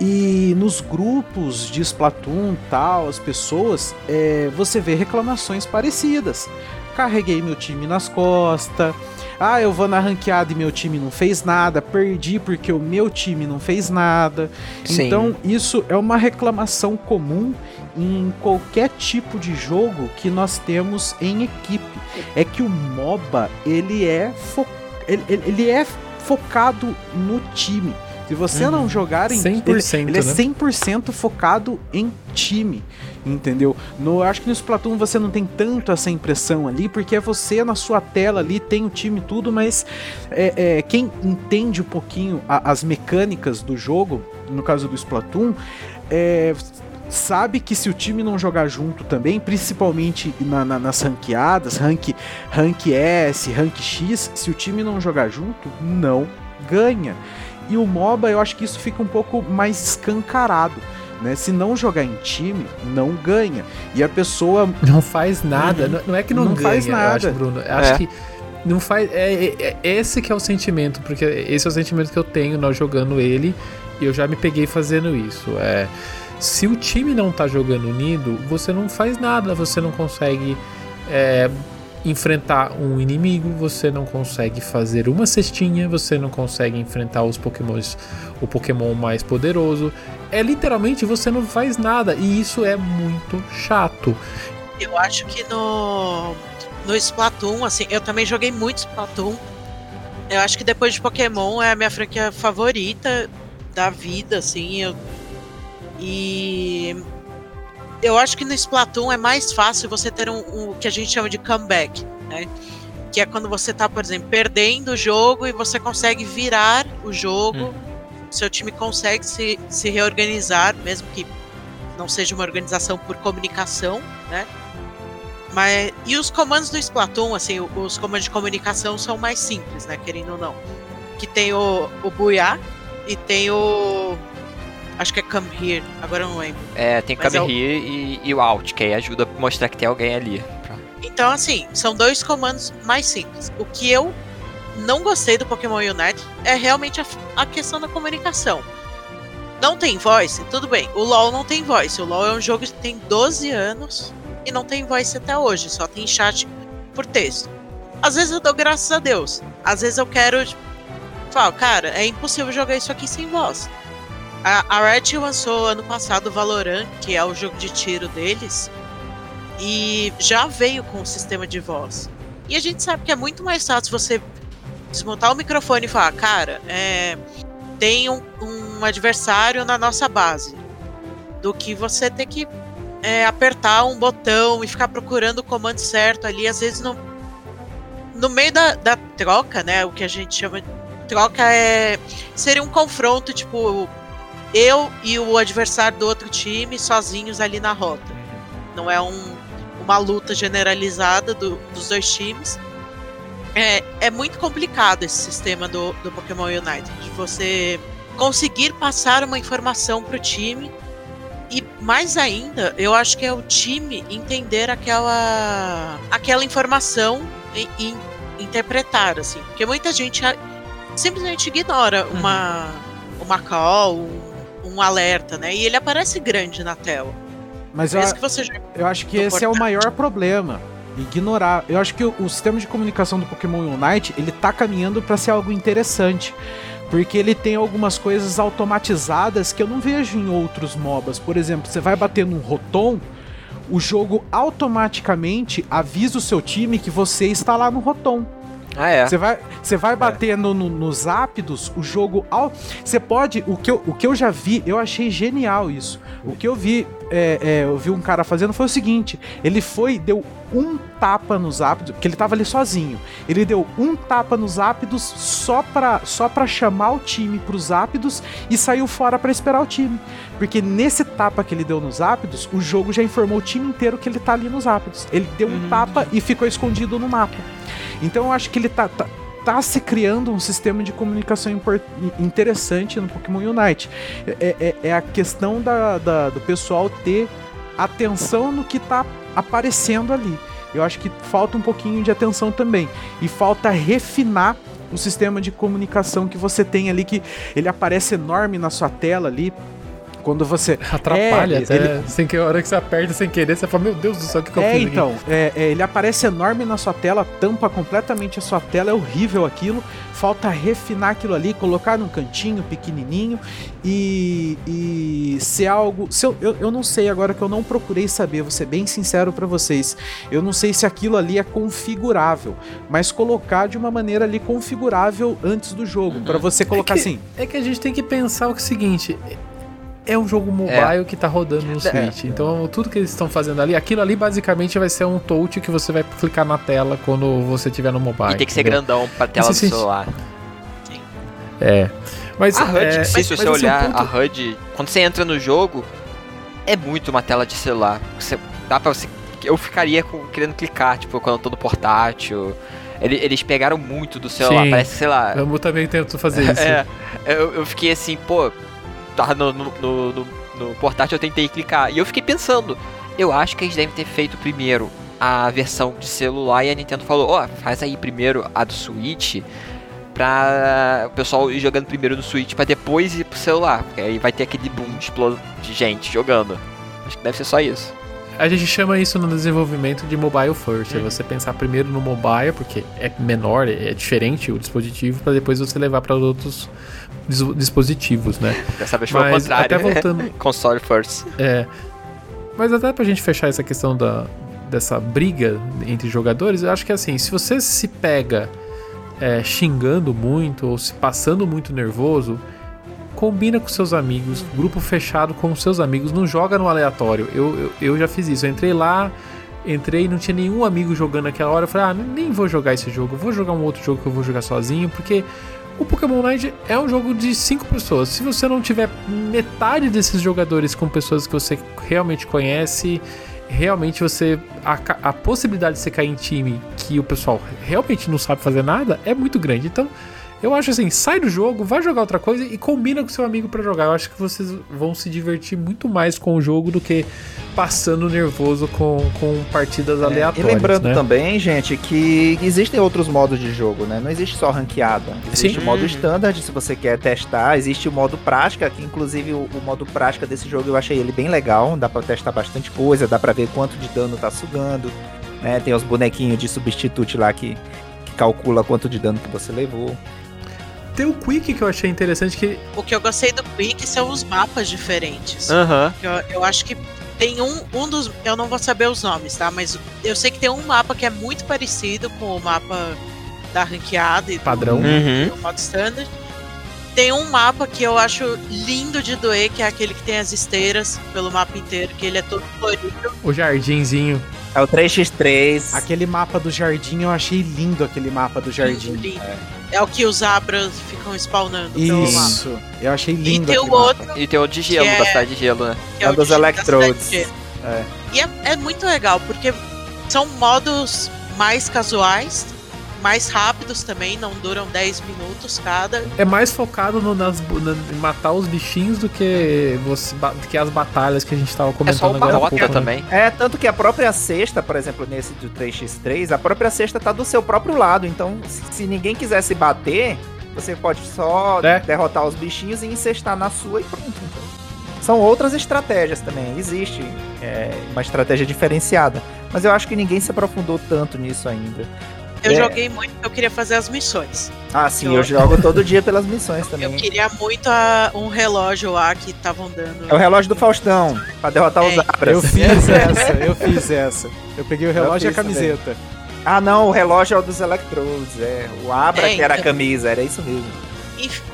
E nos grupos de Splatoon tal, as pessoas, é, você vê reclamações parecidas. Carreguei meu time nas costas. Ah, eu vou na ranqueada e meu time não fez nada. Perdi porque o meu time não fez nada. Sim. Então, isso é uma reclamação comum em qualquer tipo de jogo que nós temos em equipe. É que o MOBA, ele é, fo ele, ele- ele é focado no time. Se você não jogar em 100%, ele, ele é né? 100% focado em time, entendeu? No, acho que no Splatoon você não tem tanto essa impressão ali, porque é você na sua tela ali, tem o time e tudo, mas é, é, quem entende um pouquinho a- as mecânicas do jogo, no caso do Splatoon, é, sabe que se o time não jogar junto também, principalmente na- na- nas ranqueadas, rank, rank S, rank X, se o time não jogar junto, não ganha. E o MOBA, eu acho que isso fica um pouco mais escancarado. Né? Se não jogar em time, não ganha. E a pessoa Não faz nada. Não, não é que não, Não ganha, faz eu nada. acho, Bruno. Eu acho É. que não faz. É, é- é esse que é o sentimento, porque esse é o sentimento que eu tenho nós jogando ele. E eu já me peguei fazendo isso. É, se o time não tá jogando unido, você não faz nada, você não consegue é, enfrentar um inimigo, você não consegue fazer uma cestinha, você não consegue enfrentar os pokémons, o pokémon mais poderoso. É literalmente você não faz nada e isso é muito chato. Eu acho que no, no Splatoon, assim, eu também joguei muito Splatoon. Eu acho que depois de Pokémon é a minha franquia favorita da vida, assim. Eu, e eu acho que no Splatoon é mais fácil você ter um, um- o que a gente chama de comeback, né? Que é quando você tá, por exemplo, perdendo o jogo e você consegue virar o jogo. Seu time consegue se, se reorganizar, mesmo que não seja uma organização por comunicação, né? Mas e os comandos do Splatoon, assim, os comandos de comunicação são mais simples, né, querendo ou não. Que tem o, o Booyah e tem o acho que é Come Here, agora eu não lembro. É, tem Mas Come é o- Here e, e o Out, que aí ajuda a mostrar que tem alguém ali. Então, assim, são dois comandos mais simples. O que eu não gostei do Pokémon Unite é realmente a, a questão da comunicação. Não tem voice? Tudo bem. O LoL não tem voice. O LoL é um jogo que tem 12 anos e não tem voice até hoje. Só tem chat por texto. Às vezes eu dou graças a Deus. Às vezes eu quero. tipo, Falo, cara, é impossível jogar isso aqui sem voz. A, a Riot lançou ano passado o Valorant, que é o jogo de tiro deles e já veio com o sistema de voz. E a gente sabe que é muito mais fácil você desmontar o microfone e falar, cara, é, tem um, um adversário na nossa base, do que você ter que é, apertar um botão e ficar procurando o comando certo ali, às vezes no, no meio da, da troca, né, o que a gente chama de troca é seria um confronto, tipo, eu e o adversário do outro time sozinhos ali na rota. Não é um, uma luta generalizada do- dos dois times. É, é muito complicado esse sistema do, do Pokémon Unite. De você conseguir passar uma informação pro time. E mais ainda, eu acho que é o time entender aquela, aquela informação e, e interpretar, assim. Porque muita gente simplesmente ignora uma, uma call, um, um alerta, né? E ele aparece grande na tela. Mas eu, Mesmo que você já eu acho que esse é o maior problema. Ignorar. Eu acho que o, o sistema de comunicação do Pokémon Unite, ele tá caminhando para ser algo interessante. Porque ele tem algumas coisas automatizadas que eu não vejo em outros MOBAs. Por exemplo, você vai bater num Rotom, o jogo automaticamente avisa o seu time que você está lá no Rotom. Ah, é. Você vai, você vai bater no, no- nos ápidos, o jogo. Ao, você pode. O que, eu, o que eu já vi, eu achei genial isso. O que eu vi, é, é, eu vi um cara fazendo foi o seguinte: ele foi, deu um tapa nos ápidos, porque ele tava ali sozinho. Ele deu um tapa nos ápidos só pra, só pra chamar o time pros ápidos e saiu fora pra esperar o time. Porque nesse tapa que ele deu nos ápidos, o jogo já informou o time inteiro que ele tá ali nos ápidos. Ele deu um tapa e ficou escondido no mapa. Então eu acho que ele tá, tá, tá se criando um sistema de comunicação interessante no Pokémon Unite. É, é- é a questão da, da- do pessoal ter atenção no que tá aparecendo ali. Eu acho que falta um pouquinho de atenção também. E falta refinar o sistema de comunicação que você tem ali, que ele aparece enorme na sua tela ali. Quando você. Atrapalha É, até. ele- Sem que a hora que você aperta sem querer, você fala, meu Deus do céu, o que, que eu É, fiz aqui?" então, é, é, ele aparece enorme na sua tela, tampa completamente a sua tela, é horrível aquilo. Falta refinar aquilo ali, colocar num cantinho pequenininho e, e ser algo. Se eu, eu, eu não sei agora que eu não procurei saber, vou ser bem sincero pra vocês. Eu não sei se aquilo ali é configurável, mas colocar de uma maneira ali configurável antes do jogo, pra você colocar que- assim. É que a gente tem que pensar o seguinte. É um jogo mobile que tá rodando no Switch. Então, tudo que eles estão fazendo ali, aquilo ali basicamente vai ser um touch que você vai clicar na tela quando você estiver no mobile. E tem que ser entendeu? grandão pra tela do celular. É. Mas, A HUD, é, se mas- você mas, assim, olhar ponto- a HUD, quando você entra no jogo, é muito uma tela de celular. Você, dá pra você. Eu ficaria com- querendo clicar, tipo, quando eu tô no portátil. Ele- Eles pegaram muito do celular, Sim. parece, sei lá. Eu também tento fazer isso. É, eu, eu fiquei assim, pô, tava no, no, no, no- portátil, eu tentei clicar. E eu fiquei pensando, eu acho que eles devem ter feito primeiro a versão de celular e a Nintendo falou, ó, faz aí primeiro a do Switch pra o pessoal ir jogando primeiro no Switch pra depois ir pro celular. Porque aí vai ter aquele boom de, de gente jogando. Acho que deve ser só isso. A gente chama isso no desenvolvimento de mobile first. É você pensar primeiro no mobile, porque é menor, é diferente o dispositivo, para depois você levar para outros dis- dispositivos, né? Dessa vez foi Mas contrário. até voltando, Console first. É. Mas até pra gente fechar essa questão da, dessa briga entre jogadores, eu acho que assim, se você se pega é, xingando muito ou se passando muito nervoso, combina com seus amigos, grupo fechado com seus amigos, não joga no aleatório. Eu, eu, eu já fiz isso, eu entrei lá, entrei não tinha nenhum amigo jogando naquela hora, eu falei, ah, nem vou jogar esse jogo, vou jogar um outro jogo que eu vou jogar sozinho, porque o Pokémon Unite é um jogo de cinco pessoas. Se você não tiver metade desses jogadores com pessoas que você realmente conhece, realmente você. A, a possibilidade de você cair em time que o pessoal realmente não sabe fazer nada é muito grande. Então, eu acho assim, sai do jogo, vai jogar outra coisa e combina com seu amigo pra jogar. Eu acho que vocês vão se divertir muito mais com o jogo do que passando nervoso com, com partidas É, aleatórias. e lembrando né? também, gente, que existem outros modos de jogo, né? Não existe só ranqueada. Existe Sim. o modo Uhum. standard, se você quer testar. Existe o modo prática, que inclusive o, o modo prática desse jogo eu achei ele bem legal. Dá pra testar bastante coisa, dá pra ver quanto de dano tá sugando. Né? Tem os bonequinhos de substitute lá que, que calcula quanto de dano que você levou. Tem o Quick que eu achei interessante que O que eu gostei do Quick são os mapas diferentes. Aham. Eu, eu acho que tem um, um dos. Eu não vou saber os nomes, tá? Mas eu sei que tem um mapa que é muito parecido com o mapa da ranqueada e do- Padrão. Uhum. do modo standard. Tem um mapa que eu acho lindo de doer, que é aquele que tem as esteiras pelo mapa inteiro, que ele é todo florido. o jardinzinho. É o 3x3. Aquele mapa do jardim, eu achei lindo aquele mapa do jardim. lindo. É o que os abras ficam spawnando pelo mapa. Isso, eu achei E lindo tem o mapa. outro, E tem o de gelo, é- da cidade de gelo, né? que É o dos Electrodes. É. E é, é muito legal, porque são modos mais casuais, mais rápidos também, não duram 10 minutos cada. É mais focado no, nas, na, em matar os bichinhos do que, você, do que as batalhas que a gente tava É só comentando uma agora. há rota pouco, né? também. É, tanto que a própria cesta, por exemplo, nesse do 3x3, a própria cesta tá do seu próprio lado. Então, se, ninguém quiser se bater, você pode só É. derrotar os bichinhos e encestar na sua e pronto. Então, são outras estratégias também. Existe é, uma estratégia diferenciada. Mas eu acho que ninguém se aprofundou tanto nisso ainda. Eu É. joguei muito porque eu queria fazer as missões. Ah, sim, Eu- eu jogo todo dia pelas missões também. Eu queria muito a- um relógio lá que estavam dando. É o relógio do Faustão, pra derrotar os É. abras. Eu fiz essa, eu fiz essa. Eu peguei o relógio e a fiz também. camiseta. Ah, não, o relógio é o dos Electrodes, é. O Abra É, que era a então. camisa, era isso mesmo.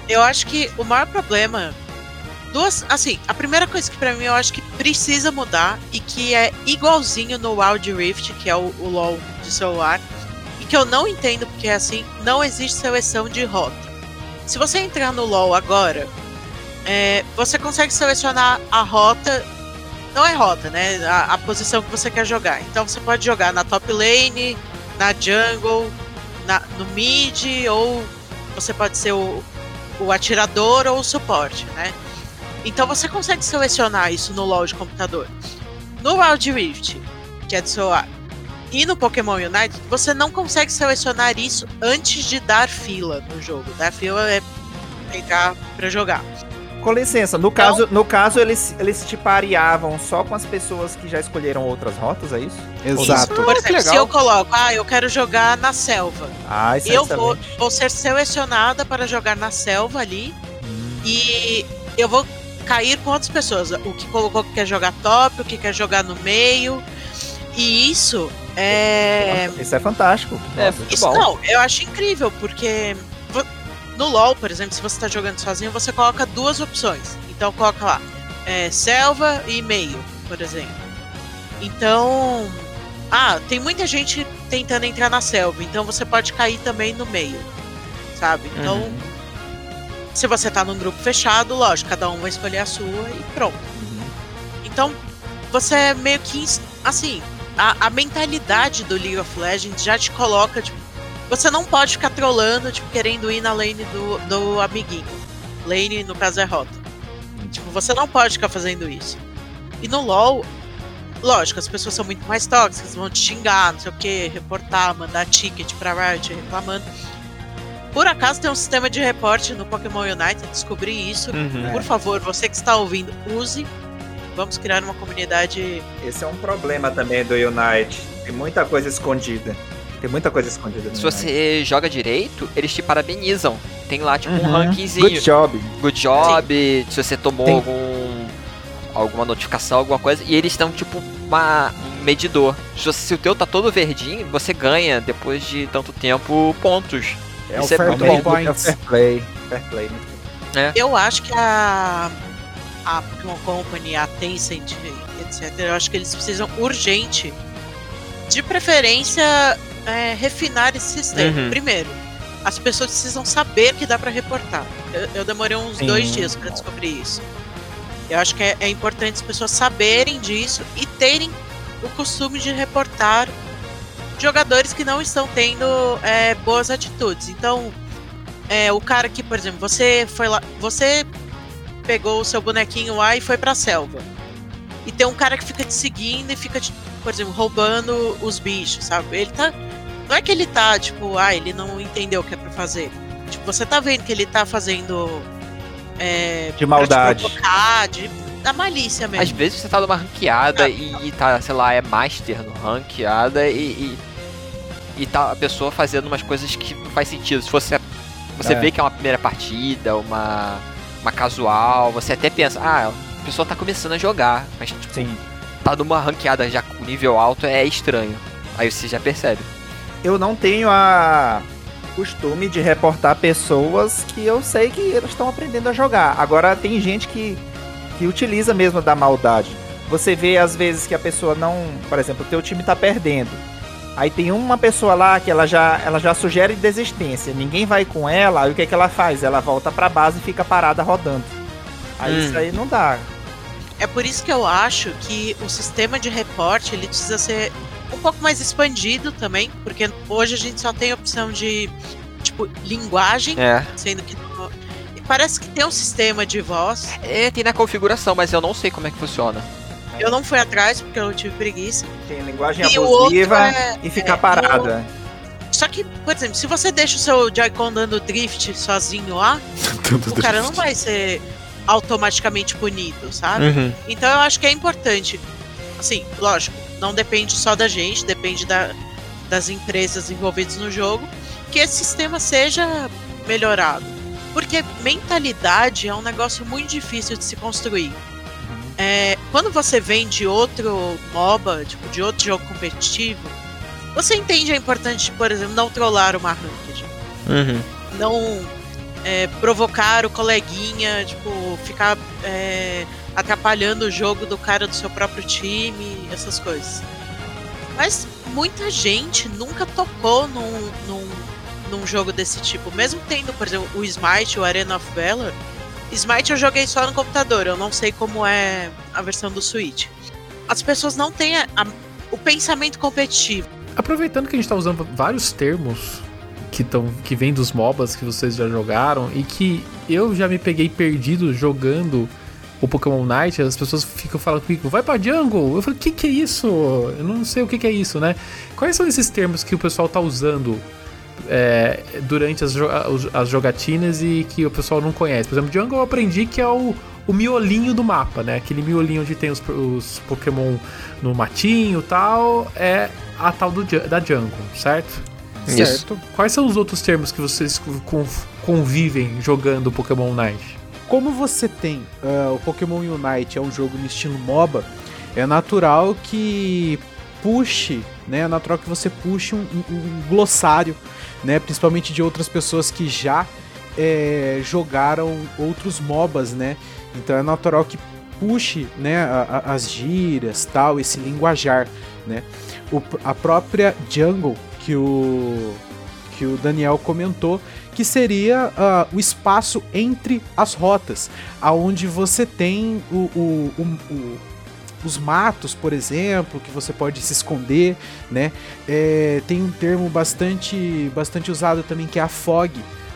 Eu acho que o maior problema. Duas. Assim, a primeira coisa que pra mim eu acho que precisa mudar e que é igualzinho no Wild Rift, que é o, o LoL de celular, que eu não entendo porque assim, não existe seleção de rota. Se você entrar no LoL agora, é, você consegue selecionar a rota. Não é rota, né? A, a posição que você quer jogar. Então você pode jogar na top lane, na jungle, na, no mid, ou você pode ser o, o atirador ou o suporte, né? Então você consegue selecionar isso no LoL de computador. No Wild Rift, que é de celular, e no Pokémon Unite, você não consegue selecionar isso antes de dar fila no jogo. Dar fila é entrar pra jogar. Com licença, no caso, no caso eles, eles te pareavam só com as pessoas que já escolheram outras rotas, é isso? Exato. Isso, por exemplo, legal. se eu coloco, ah, eu quero jogar na selva. Ah, isso é eu vou, excelente. vou ser selecionada para jogar na selva ali Hum. e eu vou cair com outras pessoas. O que colocou que quer jogar top, o que quer jogar no meio. E isso é. Isso é fantástico. É, Nossa. muito Isso bom. não, eu acho incrível, porque no LoL, por exemplo, se você tá jogando sozinho, você coloca duas opções. Então coloca lá, é, selva e meio, por exemplo. Então. Ah, tem muita gente tentando entrar na selva, então você pode cair também no meio. Sabe? Então. Uhum. Se você tá num grupo fechado, lógico, cada um vai escolher a sua e pronto. Então, você é meio que. Assim, a, a mentalidade do League of Legends já te coloca, tipo. Você não pode ficar trolando, tipo, querendo ir na lane do, do amiguinho. Lane, no caso, é rota. Tipo, você não pode ficar fazendo isso. E no LoL, lógico, as pessoas são muito mais tóxicas, vão te xingar, não sei o que, reportar, mandar ticket pra Riot reclamando. Por acaso tem um sistema de reporte no Pokémon Unite, descobri isso. Uhum. Por favor, você que está ouvindo, use. Vamos criar uma comunidade. Esse é um problema também do Unite. Tem muita coisa escondida. Tem muita coisa escondida no Se Unite. você joga direito, eles te parabenizam. Tem lá, tipo, um Uhum. rankingzinho. Good job. Good job, se você tomou Tem- algum alguma notificação, alguma coisa, e eles estão tipo uma, um medidor. Se, o teu tá todo verdinho, você ganha depois de tanto tempo pontos. É o Isso é Fair muito Play bom. É o Points. fair play. Fair play. bom. Eu acho que a. A Pokémon Company, a Tencent, etc. Eu acho que eles precisam urgente, de preferência, é, refinar esse sistema. Uhum. Primeiro, as pessoas precisam saber que dá pra reportar. Eu, eu demorei uns Sim. dois dias pra descobrir isso. Eu acho que é, é importante as pessoas saberem disso e terem o costume de reportar jogadores que não estão tendo é, boas atitudes. Então, é, o cara que, por exemplo, você foi lá, você pegou o seu bonequinho lá e foi pra selva. E tem um cara que fica te seguindo e fica, te, por exemplo, roubando os bichos, sabe? Ele tá. Não é que ele tá, tipo, ah, ele não entendeu o que é pra fazer. Tipo, você tá vendo que ele tá fazendo. É, De maldade. Pra te provocar, de, da malícia mesmo. Às vezes você tá numa ranqueada e, e tá, sei lá, é master no ranqueada e, e, e tá a pessoa fazendo umas coisas que não faz sentido. Se você, você É. vê que é uma primeira partida, uma, uma casual, você até pensa, ah, a pessoa tá começando a jogar, mas tipo, Sim. tá numa ranqueada já com nível alto é estranho. Aí você já percebe. Eu não tenho a costume de reportar pessoas que eu sei que elas estão aprendendo a jogar. Agora tem gente que, que utiliza mesmo da maldade. Você vê às vezes que a pessoa não, por exemplo, o teu time tá perdendo. Aí tem uma pessoa lá que ela já, ela já sugere desistência. Ninguém vai com ela, aí o que, é que ela faz? Ela volta pra base e fica parada rodando. Aí Hum. isso aí não dá. É por isso que eu acho que o sistema de reporte ele precisa ser um pouco mais expandido também, porque hoje a gente só tem a opção de, tipo, linguagem, É. sendo que. e Parece que tem um sistema de voz. É, tem na configuração, mas eu não sei como é que funciona. Eu não fui atrás porque eu tive preguiça. Tem linguagem E o abusiva é- e ficar é, parada. Só que, por exemplo, se você deixa o seu Joy-Con dando drift sozinho lá, o cara não vai ser automaticamente punido, sabe? Uhum. Então eu acho que é importante. Assim, lógico, não depende só da gente, depende da- das empresas envolvidas no jogo, que esse sistema seja melhorado. Porque mentalidade é um negócio muito difícil de se construir. É, quando você vem de outro MOBA, tipo, de outro jogo competitivo, você entende a importância de, por exemplo, não trollar uma ranked Uhum. não é, provocar o coleguinha, tipo, ficar é, atrapalhando o jogo do cara do seu próprio time, essas coisas. Mas muita gente nunca tocou num, num, num jogo desse tipo. Mesmo tendo, por exemplo, o Smite, o Arena of Valor. Smite eu joguei só no computador, eu não sei como é a versão do Switch. As pessoas não têm a- a- o pensamento competitivo. Aproveitando que a gente tá usando vários termos que, tão, que vêm dos MOBAs que vocês já jogaram e que eu já me peguei perdido jogando o Pokémon Night, as pessoas ficam falando comigo, vai pra jungle. Eu falei, o que, que é isso? Eu não sei o que, que é isso, né? Quais são esses termos que o pessoal tá usando é, durante as, as- as jogatinas e que o pessoal não conhece? Por exemplo, jungle eu aprendi que é o, o miolinho do mapa, né? Aquele miolinho onde tem os, os Pokémon no matinho e tal, é a tal do, da jungle, certo? Isso. Certo. Quais são os outros termos que vocês con- convivem jogando Pokémon Night? Como você tem ah, o Pokémon Unite, é um jogo no estilo MOBA, é natural que puxe, né? É natural que você puxe um, um- um glossário, né? Principalmente de outras pessoas que já é, jogaram outros MOBAs, né? Então é natural que puxe, né? a- a- as gírias, tal, esse linguajar, né? O- a própria Jungle que o que o Daniel comentou, que seria ah, o espaço entre as rotas, aonde você tem o, o- o- o- os matos, por exemplo, que você pode se esconder, né? É, tem um termo bastante, bastante usado também que é a fog.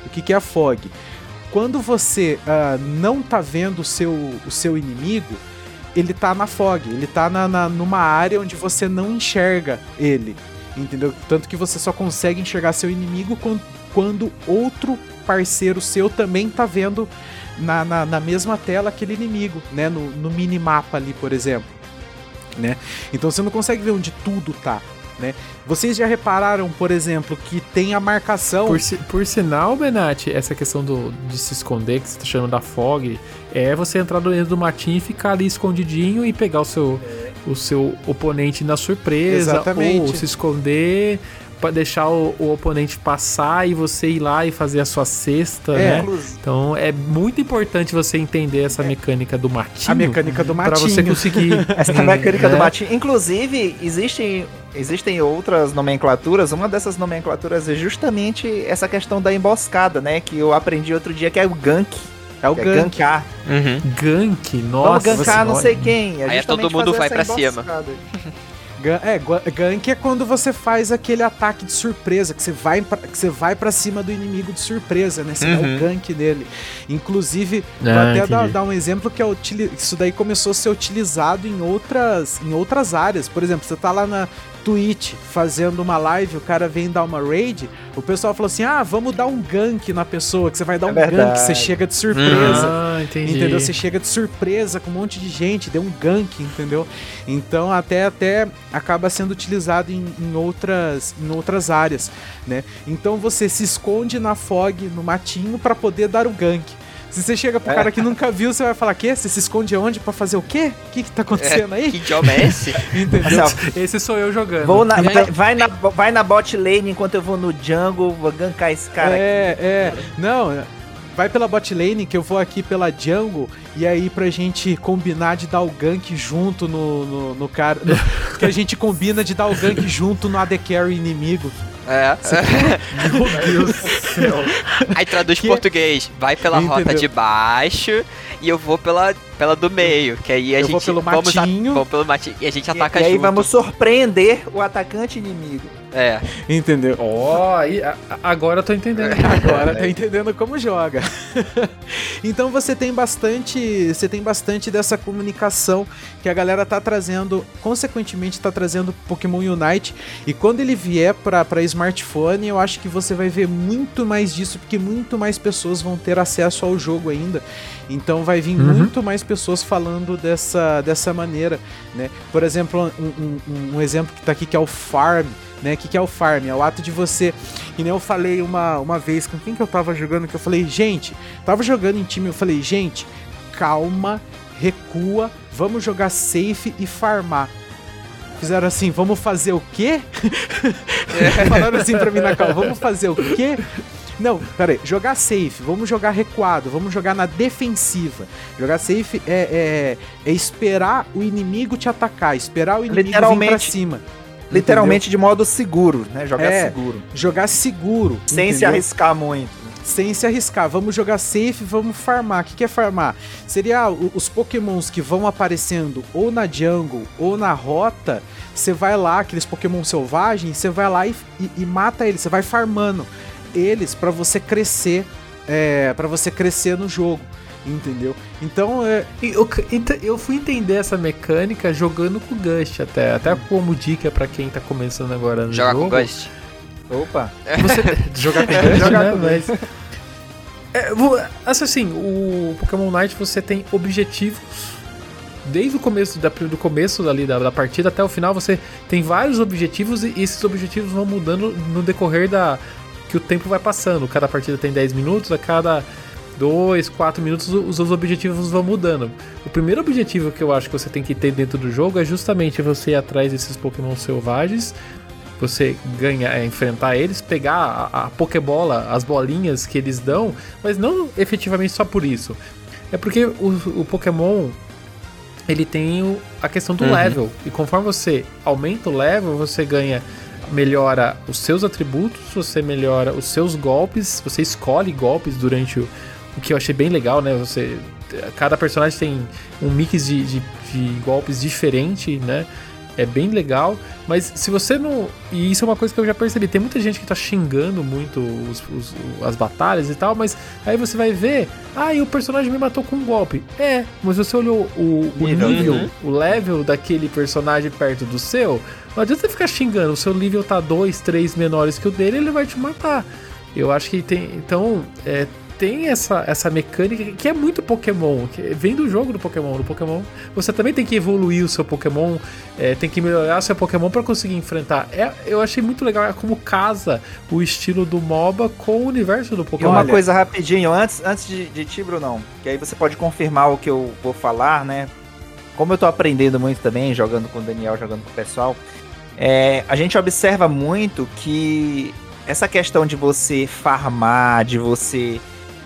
O que, que é a fog? Quando você ah, não tá vendo o seu, o seu inimigo, ele tá na fog, ele tá na, na- numa área onde você não enxerga ele, entendeu? Tanto que você só consegue enxergar seu inimigo quan- quando outro parceiro seu também tá vendo na, na, na mesma tela aquele inimigo, né? No, no minimapa ali, por exemplo. Né? Então você não consegue ver onde tudo tá. Né? Vocês já repararam, por exemplo, que tem a marcação. Por, si- por sinal, Benatti, essa questão do, de se esconder, que você tá chamando da fog, é você entrar dentro do matinho e ficar ali escondidinho e pegar o seu, o seu oponente na surpresa. Exatamente. Ou se esconder deixar o, o oponente passar e você ir lá e fazer a sua cesta, É, né? Inclusive, Então é muito importante você entender essa mecânica do matinho. a mecânica do Pra matinho. você conseguir. essa mecânica do né? matinho. Inclusive, existem, existem outras nomenclaturas. Uma dessas nomenclaturas é justamente essa questão da emboscada, né? Que eu aprendi outro dia, que é o gank. É o é gank. gankar. Uhum. Gank, Vamos nossa. gankar não sei quem. É Aí é todo mundo vai pra cima. É, gank é quando você faz aquele ataque de surpresa, que você vai pra, que você vai para cima do inimigo de surpresa, né? Você dá Uhum. o gank nele. Inclusive, vou Ah, até dar, dar um exemplo que é utili- isso daí começou a ser utilizado em outras, em outras áreas. Por exemplo, você tá lá na Twitch fazendo uma live, o cara vem dar uma raid, o pessoal falou assim: "Ah, vamos dar um gank na pessoa, que você vai dar É um gank, verdade. você chega de surpresa". Ah, entendi. Entendeu? Você chega de surpresa com um monte de gente, deu um gank, entendeu? Então até até acaba sendo utilizado em, em outras em outras áreas, né? Então você se esconde na fog, no matinho pra poder dar o gank. Se você chega pro É. cara que nunca viu, você vai falar: "Quê? Você se esconde onde Pra fazer o quê? O que que tá acontecendo aí?" Que idioma é esse? Entendeu? Esse sou eu jogando. Vou na- vai, vai na, vai na bot lane enquanto eu vou no jungle, vou gankar esse cara aqui. é, é. Não, vai pela bot lane que eu vou aqui pela jungle e aí pra gente combinar de dar o gank junto no, no, no cara. no- que a gente combina de dar o gank junto no AD Carry inimigo. É. Meu Deus do céu. Aí traduz Que- português. Vai pela rota Entendeu? de baixo e eu vou pela, pela do meio. Que aí a Eu gente. vou pelo vamos a- matinho. vamos pelo matinho. E a gente E, ataca e aí junto. vamos surpreender o atacante inimigo. É. Entendeu? Ó, a- agora eu tô entendendo. Agora tá entendendo como joga. então você tem bastante, você tem bastante dessa comunicação que a galera tá trazendo, consequentemente tá trazendo Pokémon Unite e quando ele vier pra para smartphone, eu acho que você vai ver muito mais disso porque muito mais pessoas vão ter acesso ao jogo ainda. Então vai vir Uhum. muito mais pessoas falando dessa, dessa maneira, né? Por exemplo, um, um- um exemplo que tá aqui que é o Farm, né? O que, que é o Farm? É o ato de você que nem eu falei uma, uma vez com quem que eu tava jogando, que eu falei, gente, tava jogando em time, eu falei, gente, calma, recua, vamos jogar safe e farmar. Fizeram assim, vamos fazer o quê? Falaram assim pra mim na calma, vamos fazer o quê? Não, peraí, jogar safe, vamos jogar recuado, vamos jogar na defensiva. Jogar safe é, é, é esperar o inimigo te atacar, esperar o inimigo vir pra cima. Literalmente de modo seguro, né? Jogar É. seguro. Jogar seguro. Sem se entendeu? arriscar muito. sem se arriscar. Vamos jogar safe, vamos farmar. O que, que é farmar? Seria os pokémons que vão aparecendo ou na jungle ou na rota. Você vai lá, aqueles pokémon selvagens, você vai lá e, e- e mata eles. Você vai farmando eles pra você crescer, é, para você crescer no jogo. Entendeu? Então, é, Eu, eu fui entender essa mecânica jogando com o Gust até. Até como dica pra quem tá começando agora no Jogar jogo. com Ghost. Opa. Você jogar com Gust, Jogar né? com Mas. É, assim, o Pokémon Night você tem objetivos. Desde o começo da, do começo ali da, da partida até o final, você tem vários objetivos e esses objetivos vão mudando no decorrer da. Que o tempo vai passando. Cada partida tem 10 minutos, a cada 2, 4 minutos os, os objetivos vão mudando. O primeiro objetivo que eu acho que você tem que ter dentro do jogo é justamente você ir atrás desses Pokémon selvagens você ganhar, é, enfrentar eles, pegar a, a Pokébola, as bolinhas que eles dão, mas não efetivamente só por isso. É porque o, o Pokémon ele tem o- a questão do Uhum. level. E conforme você aumenta o level, você ganha. Melhora os seus atributos, você melhora os seus golpes, você escolhe golpes durante o. O que eu achei bem legal, né? Você. Cada personagem tem um mix de, de, de golpes diferente, né? É bem legal. Mas se você não. E isso é uma coisa que eu já percebi. Tem muita gente que tá xingando muito os- os- as batalhas e tal, mas aí você vai ver. Ah, e o personagem me matou com um golpe. É, mas você olhou o, o Nível. nível, Uhum. o level daquele personagem perto do seu. Não adianta você ficar xingando. O seu nível tá dois, três menores que o dele, ele vai te matar. Eu acho que tem. Então, é, tem essa, essa mecânica que é muito Pokémon, que vem do jogo do Pokémon. Do Pokémon, você também tem que evoluir o seu Pokémon, é, tem que melhorar o seu Pokémon para conseguir enfrentar. É, eu achei muito legal é como casa o estilo do MOBA com o universo do E Pokémon. uma Olha- coisa rapidinho, antes, antes de, de ti, Brunão, que aí você pode confirmar o que eu vou falar, né? Como eu tô aprendendo muito também, jogando com o Daniel, jogando com o pessoal, é, a gente observa muito que essa questão de você farmar, de você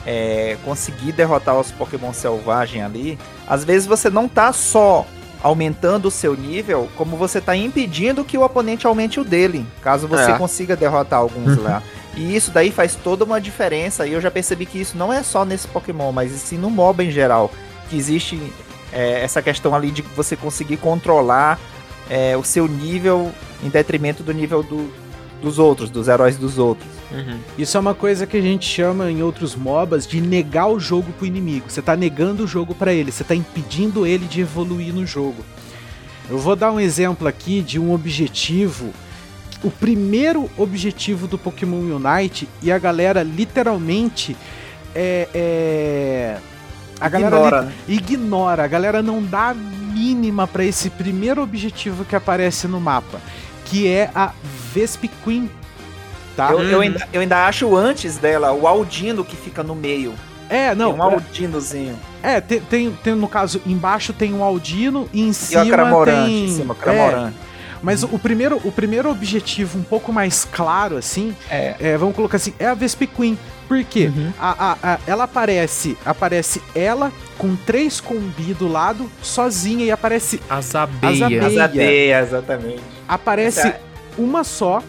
é, conseguir derrotar os Pokémon selvagem ali, às vezes você não tá só aumentando o seu nível, como você tá impedindo que o oponente aumente o dele, caso você É. consiga derrotar alguns Uhum. lá. E isso daí faz toda uma diferença. E eu já percebi que isso não é só nesse Pokémon, mas sim no MOBA em geral. Que existe é, essa questão ali de você conseguir controlar é, o seu nível em detrimento do nível do- dos outros, dos heróis dos outros. Uhum. Isso é uma coisa que a gente chama em outros MOBAs de negar o jogo pro inimigo. Você tá negando o jogo pra ele, você tá impedindo ele de evoluir no jogo. Eu vou dar um exemplo aqui de um objetivo, o primeiro objetivo do Pokémon Unite e a galera literalmente é, é- a galera Ignora, li- ignora, a galera não dá a mínima pra esse primeiro objetivo que aparece no mapa, que é a Vespiquen, tá? Eu, eu ainda, eu ainda acho antes dela o Aldino que fica no meio. É, não, Tem um Aldinozinho. É, tem, tem, tem, no caso, embaixo tem um Aldino e em E cima o Cramorante tem... em cima, é, Cramorante. mas o primeiro, o primeiro objetivo um pouco mais claro, assim, É. é, vamos colocar assim, é a Vespiquen. Por quê? Uhum. A, a- a- ela aparece, aparece ela com três combi do lado, sozinha, e aparece, As abelhas. As abelhas. As abelhas, exatamente. aparece Essa é- uma só,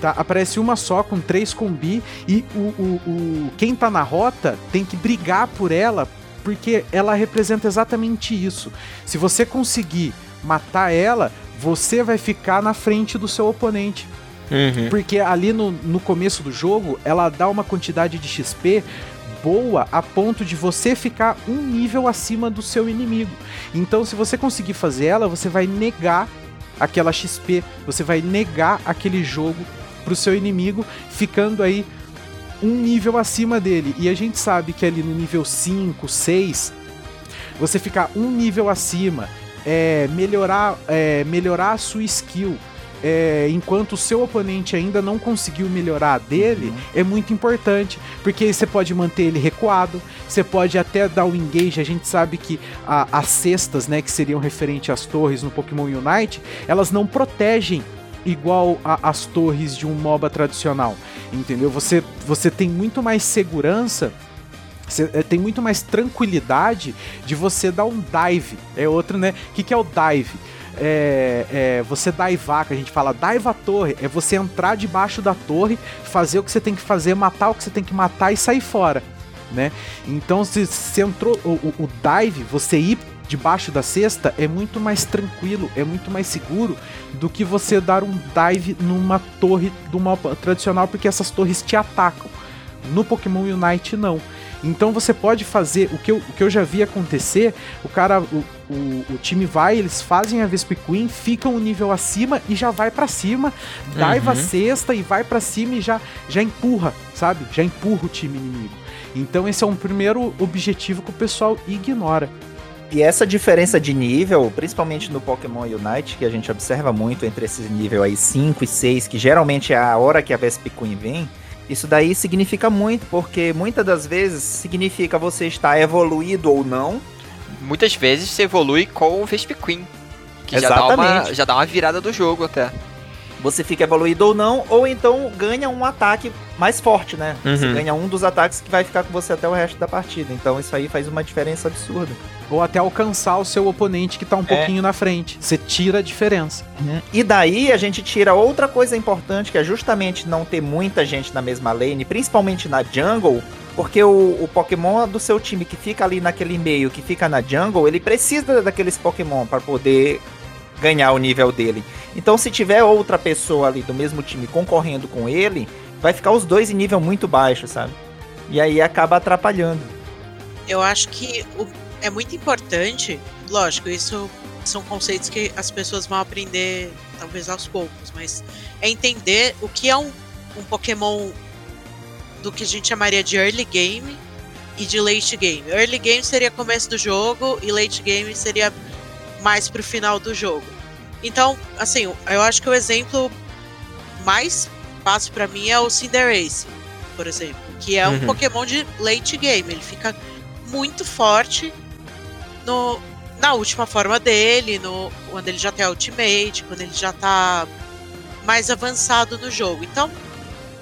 Tá, aparece uma só com três combi e o, o, o quem tá na rota tem que brigar por ela porque ela representa exatamente isso. Se você conseguir matar ela, você vai ficar na frente do seu oponente. Uhum. Porque ali no, no começo do jogo, ela dá uma quantidade de XP boa a ponto de você ficar um nível acima do seu inimigo. Então, se você conseguir fazer ela, você vai negar aquela XP, você vai negar aquele jogo pro seu inimigo, ficando aí um nível acima dele. E a gente sabe que ali no nível 5, 6, você ficar um nível acima, é, melhorar, é, melhorar a sua skill, é, enquanto o seu oponente ainda não conseguiu melhorar a dele, Uhum. é muito importante, porque você pode manter ele recuado, você pode até dar o engage, a gente sabe que a- as cestas, né, que seriam referente às torres no Pokémon Unite, elas não protegem igual as torres de um MOBA tradicional, entendeu? Você, você tem muito mais segurança você eh, tem muito mais tranquilidade de você dar um dive. É outro, né? O que, que é o dive? É, é você divar, que a gente fala dive a torre, é você entrar debaixo da torre, fazer o que você tem que fazer, matar o que você tem que matar e sair fora, né? Então, se você entrou o, o- o dive, você ir debaixo da cesta é muito mais tranquilo, é muito mais seguro do que você dar um dive numa torre do mapa tradicional, porque essas torres te atacam. No Pokémon Unite, não. Então você pode fazer o que eu, o que eu já vi acontecer: o cara, o, o, o time vai, eles fazem a Vesp Queen, ficam um nível acima e já vai pra cima, daiva a Uhum. cesta e vai pra cima e já, já empurra, sabe? Já empurra o time inimigo. Então esse é um primeiro objetivo que o pessoal ignora. E essa diferença de nível, principalmente no Pokémon Unite, que a gente observa muito entre esses níveis aí 5 e 6, que geralmente é a hora que a Vesp Queen vem, isso daí significa muito, porque muitas das vezes significa você estar evoluído ou não. Muitas vezes você evolui com o Vesp Queen. Que já dá, uma, Exatamente. já dá uma virada do jogo até. Você fica evoluído ou não, ou então ganha um ataque mais forte, né? Você Uhum. ganha um dos ataques que vai ficar com você até o resto da partida. Então isso aí faz uma diferença absurda. Ou até alcançar o seu oponente que tá um É. pouquinho na frente. Você tira a diferença. E daí a gente tira outra coisa importante, que é justamente não ter muita gente na mesma lane, principalmente na jungle, porque o, o Pokémon do seu time que fica ali naquele meio, que fica na jungle, ele precisa daqueles Pokémon para poder ganhar o nível dele. Então se tiver outra pessoa ali do mesmo time concorrendo com ele, vai ficar os dois em nível muito baixo, sabe? E aí acaba atrapalhando. Eu acho que o- é muito importante, lógico, isso são conceitos que as pessoas vão aprender talvez aos poucos, mas é entender o que é um, um Pokémon do que a gente chamaria de early game e de late game. Early game seria começo do jogo e late game seria mais pro final do jogo. Então, assim, eu acho que o exemplo mais fácil pra mim é o Cinderace, por exemplo, que é um Uhum. Pokémon de late game. Ele fica muito forte no, na última forma dele, no, quando ele já tem Ultimate, quando ele já tá mais avançado no jogo. Então,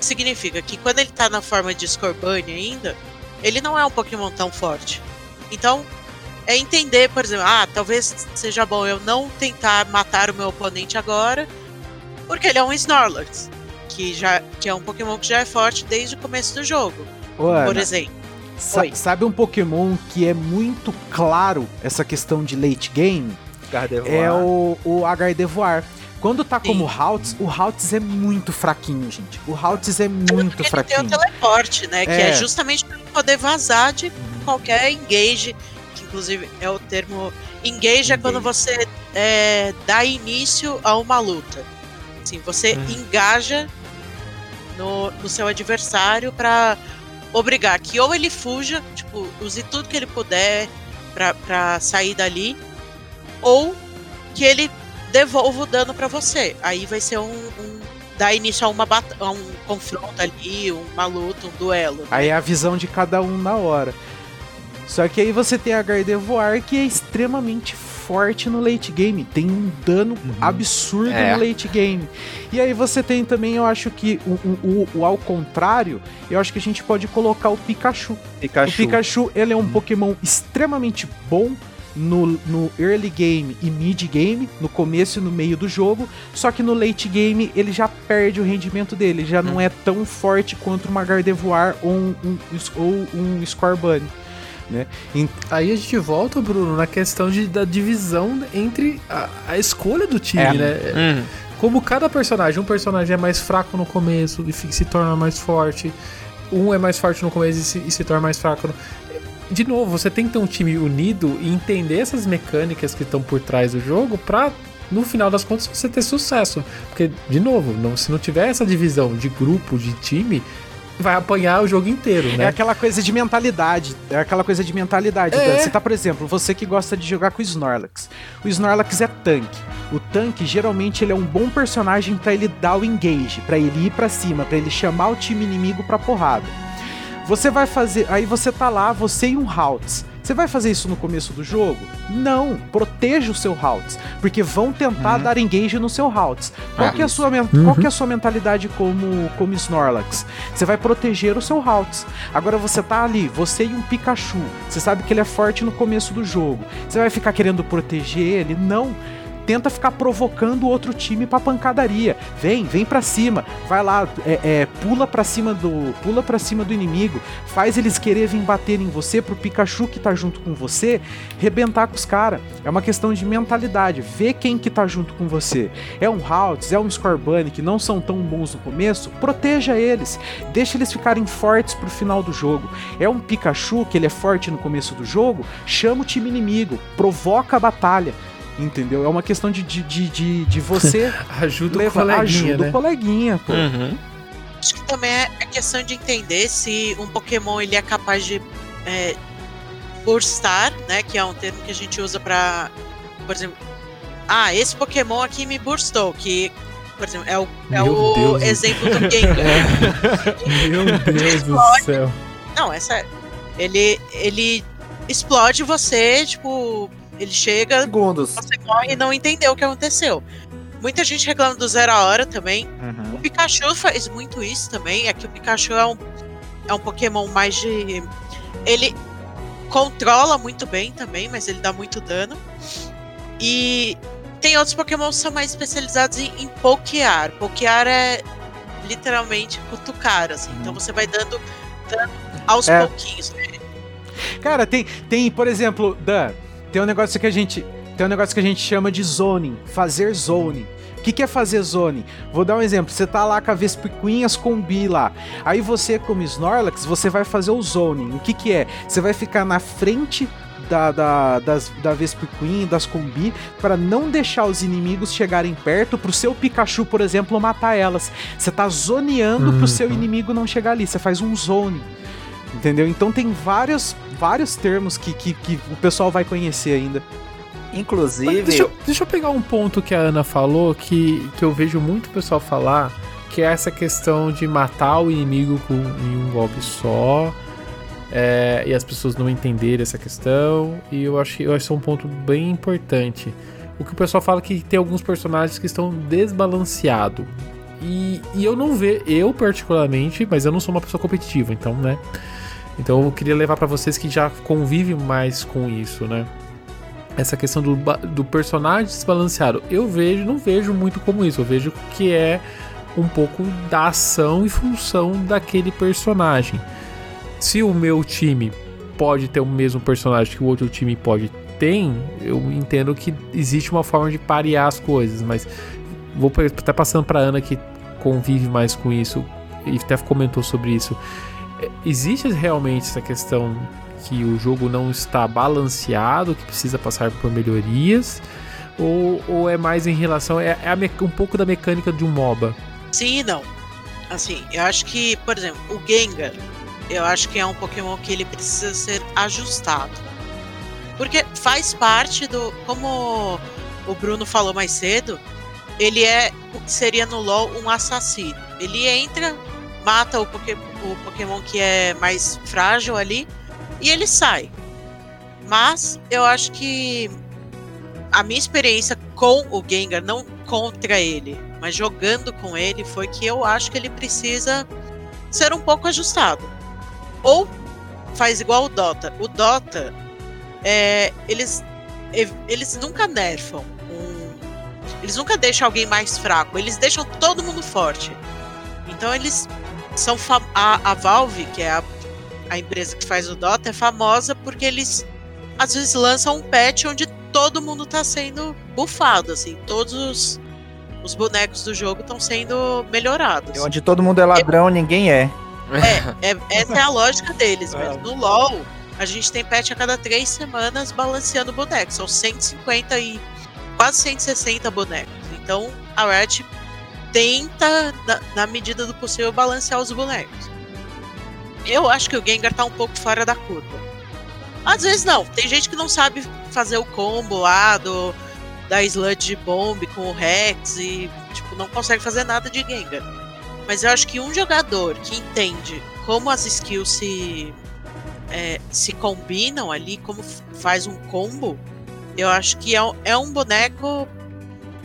significa que quando ele tá na forma de Scorbunny ainda, ele não é um Pokémon tão forte. Então, é entender, por exemplo, ah, talvez seja bom eu não tentar matar o meu oponente agora, porque ele é um Snorlax, que, já, que é um Pokémon que já é forte desde o começo do jogo, Ô, por exemplo. Sa- oi. sabe um Pokémon que é muito claro essa questão de late game? É o, o Gardevoir. Quando tá como Haltz, o Haltz é muito fraquinho, gente. O Haltz é muito Ele tem o fraquinho. teleporte, né? Que É. é justamente para poder vazar de qualquer engage, que inclusive é o termo engage, é quando você é, dá início a uma luta. Assim, você Uhum. engaja no, no seu adversário para obrigar que ou ele fuja, tipo, use tudo que ele puder pra sair dali, ou que ele devolva o dano pra você. Aí vai ser um. um dar início a, uma a um confronto ali, uma luta, um duelo. Aí é a visão de cada um na hora. Só que aí você tem a Gardevoir que é extremamente forte no late game. Tem um dano absurdo É. no late game. E aí você tem também, eu acho que o, o, o- o ao contrário, eu acho que a gente pode colocar o Pikachu. Pikachu. O Pikachu, ele é um Pokémon extremamente bom no, no early game e mid game, no começo e no meio do jogo, só que no late game ele já perde o rendimento dele, já não é tão forte quanto uma Gardevoir ou um, um, ou um Scorbunny. Né? Aí a gente volta, Bruno, na questão de, da divisão entre a, a escolha do time, É. né? Hum. Como cada personagem, um personagem é mais fraco no começo e se torna mais forte, um é mais forte no começo e se, e se torna mais fraco. No... De novo, você tem que ter um time unido e entender essas mecânicas que estão por trás do jogo pra, no final das contas, você ter sucesso. Porque, de novo, não, se não tiver essa divisão de grupo, de time, vai apanhar o jogo inteiro, É né? aquela coisa de mentalidade. É aquela coisa de mentalidade. É. Dan. Você tá, por exemplo, você que gosta de jogar com o Snorlax. O Snorlax é tanque. O tanque, geralmente, ele é um bom personagem pra ele dar o engage, pra ele ir pra cima, pra ele chamar o time inimigo pra porrada. Você vai fazer. Aí você tá lá, você e um Haltz. Você vai fazer isso no começo do jogo? Não, proteja o seu Haltz, porque vão tentar dar engage no seu Haltz. Qual, Ah, que é a sua, men- qual que é a sua mentalidade como, como Snorlax? Você vai proteger o seu Haltz. Agora você tá ali, você e um Pikachu. Você sabe que ele é forte no começo do jogo. Você vai ficar querendo proteger ele? Não. Tenta ficar provocando o outro time pra pancadaria. Vem, vem pra cima. Vai lá, é, é, pula pra cima do, pula para cima do inimigo. Faz eles querer vir bater em você pro Pikachu que tá junto com você rebentar com os caras. É uma questão de mentalidade. Vê quem que tá junto com você. É um Haltz, é um Scorbunny que não são tão bons no começo, proteja eles. Deixa eles ficarem fortes pro final do jogo. É um Pikachu que ele é forte no começo do jogo, chama o time inimigo, provoca a batalha. Entendeu? É uma questão de, de, de, de, de você Ajuda o levar coleguinha, ajuda né? o coleguinha, pô. Uhum. Acho que também é questão de entender se um Pokémon ele é capaz de é, burstar, né? Que é um termo que a gente usa pra, por exemplo, ah, esse Pokémon aqui me burstou, que, por exemplo, é o, é o Deus. exemplo do Gengar. Meu Deus do céu. Não, é sério. Ele, ele explode você, tipo, ele chega, Segundos. você morre e não entendeu o que aconteceu. Muita gente reclama do zero a hora também. Uhum. O Pikachu faz muito isso também. É que o Pikachu é um, é um Pokémon mais de. Ele controla muito bem também, mas ele dá muito dano. E tem outros Pokémon que são mais especializados em, em pokear. Pokear é literalmente cutucar, assim. Então você vai dando dano aos É. pouquinhos. Cara, tem, tem, por exemplo, Dan, tem um negócio que a gente. Tem um negócio que a gente chama de zoning, fazer zoning. O que, que é fazer zoning? Vou dar um exemplo. Você tá lá com a Vespiquen e as combi lá. Aí você, como Snorlax, você vai fazer o zoning. O que, que é? Você vai ficar na frente da, da, das, da Vespiquen, das combi, para não deixar os inimigos chegarem perto, pro seu Pikachu, por exemplo, matar elas. Você tá zoneando pro seu Uhum. inimigo não chegar ali. Você faz um zoning. Entendeu? Então tem vários, vários termos que, que, que o pessoal vai conhecer ainda. Inclusive, Deixa, eu- deixa eu pegar um ponto que a Ana falou que, que eu vejo muito pessoal falar, que é essa questão de matar o inimigo com, em um golpe só. é, e as pessoas não entenderem essa questão. E eu acho que eu acho que é um ponto bem importante. O que o pessoal fala que tem alguns personagens que estão desbalanceados. E, e eu não vejo, eu particularmente, mas eu não sou uma pessoa competitiva, então, né? Então eu queria levar pra vocês que já convivem mais com isso, né? essa questão do, do personagem desbalanceado. Eu vejo, não vejo muito como isso. Eu vejo que é um pouco da ação e função daquele personagem. Se o meu time pode ter o mesmo personagem que o outro time pode ter, eu entendo que existe uma forma de parear as coisas, mas vou até passando para Ana que convive mais com isso e até comentou sobre isso. Existe realmente essa questão que o jogo não está balanceado, que precisa passar por melhorias? Ou, ou é mais em relação. É, é um pouco da mecânica de um MOBA? Sim e não. Assim, eu acho que, por exemplo, o Gengar, eu acho que é um Pokémon que ele precisa ser ajustado. Porque faz parte do. Como o Bruno falou mais cedo, ele é o que seria no LoL um assassino. Ele entra, mata o, Poké- o Pokémon que é mais frágil ali e ele sai. Mas eu acho que a minha experiência com o Gengar, não contra ele, mas jogando com ele, foi que eu acho que ele precisa ser um pouco ajustado. Ou faz igual o Dota. O Dota, é, eles eles nunca nerfam. eles nunca deixam alguém mais fraco. Eles deixam todo mundo forte. Então eles são a, a Valve, que é a, a empresa que faz o Dota, é famosa porque eles às vezes lançam um patch onde todo mundo tá sendo bufado, assim, todos os, os bonecos do jogo estão sendo melhorados. E onde todo mundo é ladrão, ninguém é. É, é- essa é a lógica deles mesmo. No LoL, a gente tem patch a cada três semanas balanceando bonecos. São 150 e quase 160 bonecos. Então, a Riot tenta, na, na medida do possível, balancear os bonecos. Eu acho que o Gengar tá um pouco fora da curva. Às vezes não. Tem gente que não sabe fazer o combo lá do, da Sludge Bomb com o Rex e tipo, não consegue fazer nada de Gengar. Mas eu acho que um jogador que entende como as skills se, é, se combinam ali, como faz um combo, eu acho que é, é um boneco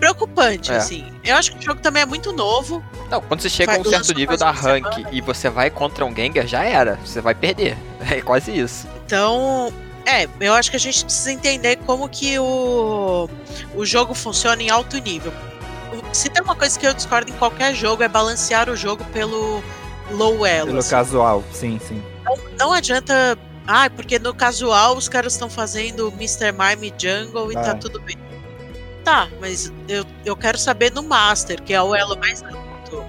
preocupante, É. assim. Eu acho que o jogo também é muito novo. Não, quando você chega a um certo nível da rank semana. e você vai contra um Gengar, já era. Você vai perder. É quase isso. Então, é, eu acho que a gente precisa entender como que o, o jogo funciona em alto nível. Se tem uma coisa que eu discordo em qualquer jogo é balancear o jogo pelo low elo. Pelo assim. casual, sim, sim. Não adianta. Ah, porque no casual os caras estão fazendo Mr. Mime Jungle e tá Ah. tudo bem. Tá, mas eu, eu quero saber no Master, que é o elo mais alto.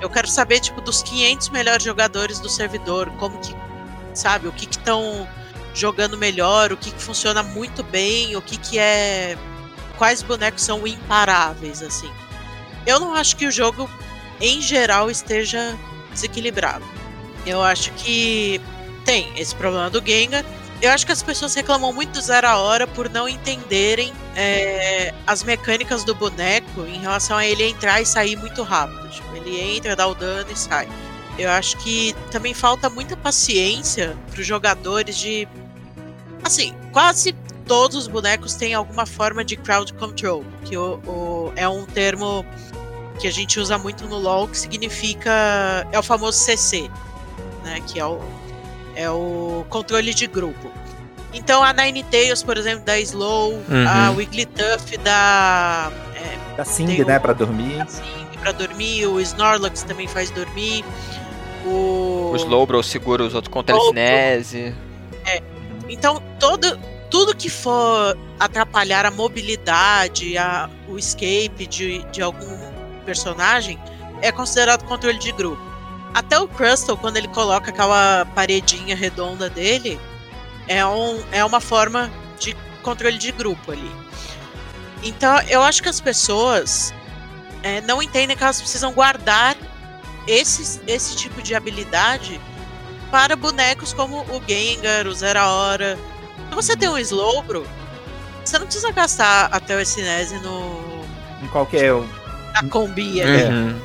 Eu quero saber, tipo, dos 500 melhores jogadores do servidor, como que. Sabe, o que estão jogando melhor, o que que funciona muito bem, o que que é. Quais bonecos são imparáveis, assim. Eu não acho que o jogo, em geral, esteja desequilibrado. Eu acho que tem esse problema do Gengar. Eu acho que as pessoas reclamam muito do Zero a Hora por não entenderem é, as mecânicas do boneco em relação a ele entrar e sair muito rápido. Tipo, ele entra, dá o dano e sai. Eu acho que também falta muita paciência para os jogadores de. Assim, quase todos os bonecos têm alguma forma de crowd control, que o, o- é um termo que a gente usa muito no LoL, que significa. É o famoso CC, né? Que é o, é o controle de grupo. Então a Ninetales, por exemplo, da Slow, a Uhum. Wigglytuff da. É, Da Sing, né, o- pra dormir. assim, pra dormir, o Snorlax também faz dormir. O. O Slowbro segura os outros com telecinese. Então, todo, tudo que for atrapalhar a mobilidade, a, o escape de, de algum personagem é considerado controle de grupo. Até o Crystal, quando ele coloca aquela paredinha redonda dele, é, um, é uma forma de controle de grupo ali. Então, eu acho que as pessoas é, não entendem que elas precisam guardar esse, esse tipo de habilidade para bonecos como o Gengar, o Zera Hora. Se você tem um Slowbro, você não precisa gastar até o Sinese no Em qualquer. na combi É. ali. Uhum.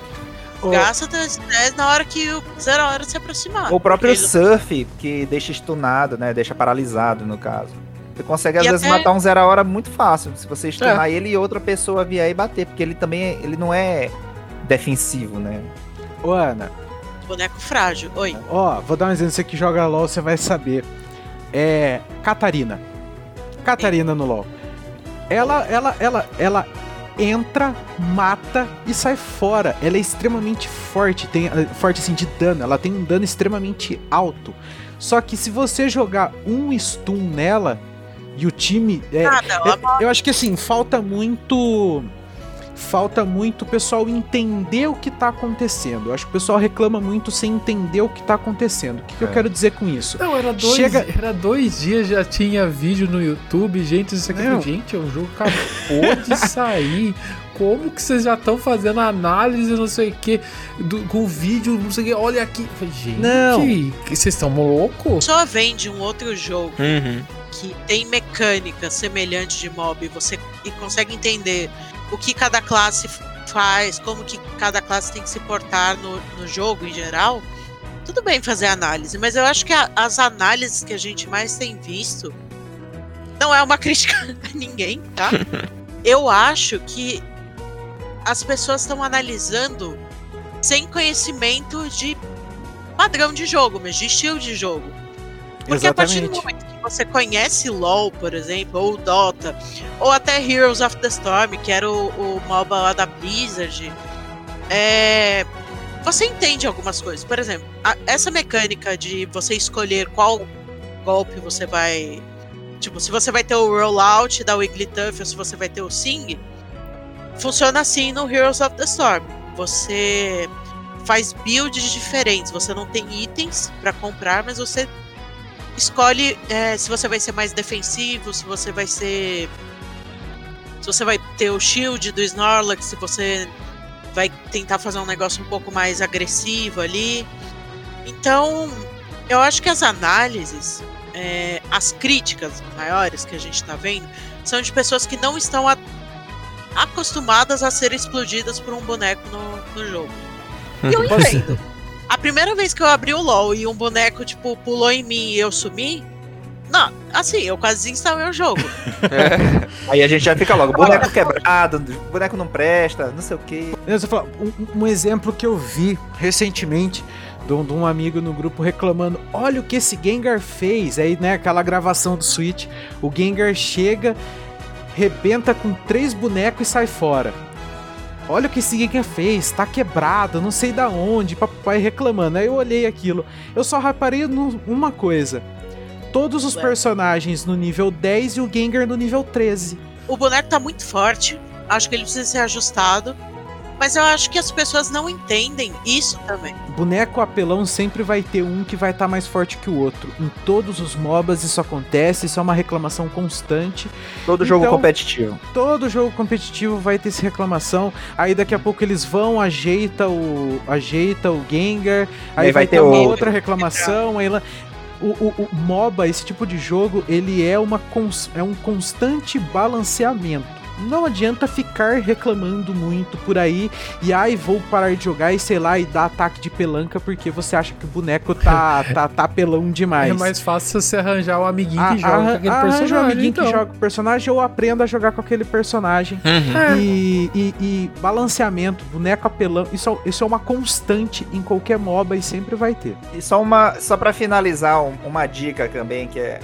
O, Gasta o Sinese na hora que o Zera Hora se aproximar. o próprio ele- surf, que deixa stunado, né? Deixa paralisado, no caso. Você consegue, às E vezes, até- matar um zero a hora muito fácil. Se você stunar ele e outra pessoa vier e bater. Porque ele também é- ele não é defensivo, né? Ô, Ana, Boneco frágil. Oi. ó, vou dar um exemplo. Você que joga LOL, você vai saber. É. Catarina. Catarina no LOL. Ela, ela, ela, ela entra, mata e sai fora. Ela é extremamente forte, tem eh, forte assim de dano. Ela tem um dano extremamente alto. Só que se você jogar um stun nela e o time é, Ah, não, é, eu acho que assim, falta muito. Falta muito o pessoal entender o que tá acontecendo. Eu acho que o pessoal reclama muito sem entender o que tá acontecendo. O que, que eu É. quero dizer com isso? Não, era dois, Chega- era dois dias, já tinha vídeo no YouTube, gente, isso aqui. Não. Gente, o jogo acabou de sair. Como que vocês já estão fazendo análise, não sei o que, com vídeo, não sei o que, olha aqui. Gente, Não. que vocês estão loucos? Só vende um outro jogo Uhum. que tem mecânica semelhante de mob e você e consegue entender o que cada classe faz, como que cada classe tem que se portar no, no jogo em geral, tudo bem fazer análise, mas eu acho que a- as análises que a gente mais tem visto não é uma crítica a ninguém, tá? eu acho que as pessoas estão analisando sem conhecimento de padrão de jogo, mas de estilo de jogo. Porque a partir do Exatamente. momento você conhece LoL, por exemplo, ou Dota, ou até Heroes of the Storm, que era o, o MOBA lá da Blizzard, é, você entende algumas coisas. Por exemplo, a, essa mecânica de você escolher qual golpe você vai. Tipo, se você vai ter o rollout da Wigglytuff ou se você vai ter o Sing, funciona assim no Heroes of the Storm. Você faz builds diferentes. Você não tem itens para comprar, mas você escolhe é, se você vai ser mais defensivo, se você vai ser. Se você vai ter o shield do Snorlax, se você vai tentar fazer um negócio um pouco mais agressivo ali. Então, eu acho que as análises, é, as críticas maiores que a gente está vendo, são de pessoas que não estão a, acostumadas a ser explodidas por um boneco no, no jogo. E eu entendo. A primeira vez que eu abri o LoL e um boneco, tipo, pulou em mim e eu sumi, não, assim, eu quase desinstalei o jogo. É. Aí a gente já fica logo, boneco quebrado, boneco não presta, não sei o quê. Um, um exemplo que eu vi recentemente de um, de um, amigo no grupo reclamando: olha o que esse Gengar fez. Aí, né, aquela gravação do Switch, o Gengar chega, rebenta com três bonecos e sai fora. Olha o que esse Gengar fez, tá quebrado, não sei da onde, papai reclamando. Aí eu olhei aquilo. Eu só reparei numa coisa todos os personagens no nível 10 e o Gengar no nível 13. O boneco tá muito forte, acho que ele precisa ser ajustado. Mas eu acho que as pessoas não entendem isso também. Boneco apelão sempre vai ter um que vai estar tá mais forte que o outro. Em todos os MOBAs isso acontece, isso é uma reclamação constante. Todo então, jogo competitivo. Todo jogo competitivo vai ter essa reclamação. Aí daqui a pouco eles vão, ajeita o ajeita o Gengar, aí, aí vai, vai, ter uma outra reclamação, aí lá o, o, o, MOBA, esse tipo de jogo, ele é, uma é um constante balanceamento. Não adianta ficar reclamando muito por aí e ai, vou parar de jogar e sei lá, e dar ataque de pelanca porque você acha que o boneco tá, tá, tá pelão demais. É mais fácil você arranjar um amiguinho que joga com aquele personagem. um amiguinho então. que joga com o personagem ou aprenda a jogar com aquele personagem. Uhum. E, e, e, balanceamento, boneco apelão, isso, isso é uma constante em qualquer MOBA e sempre vai ter. E só uma, só para finalizar, uma dica também que é,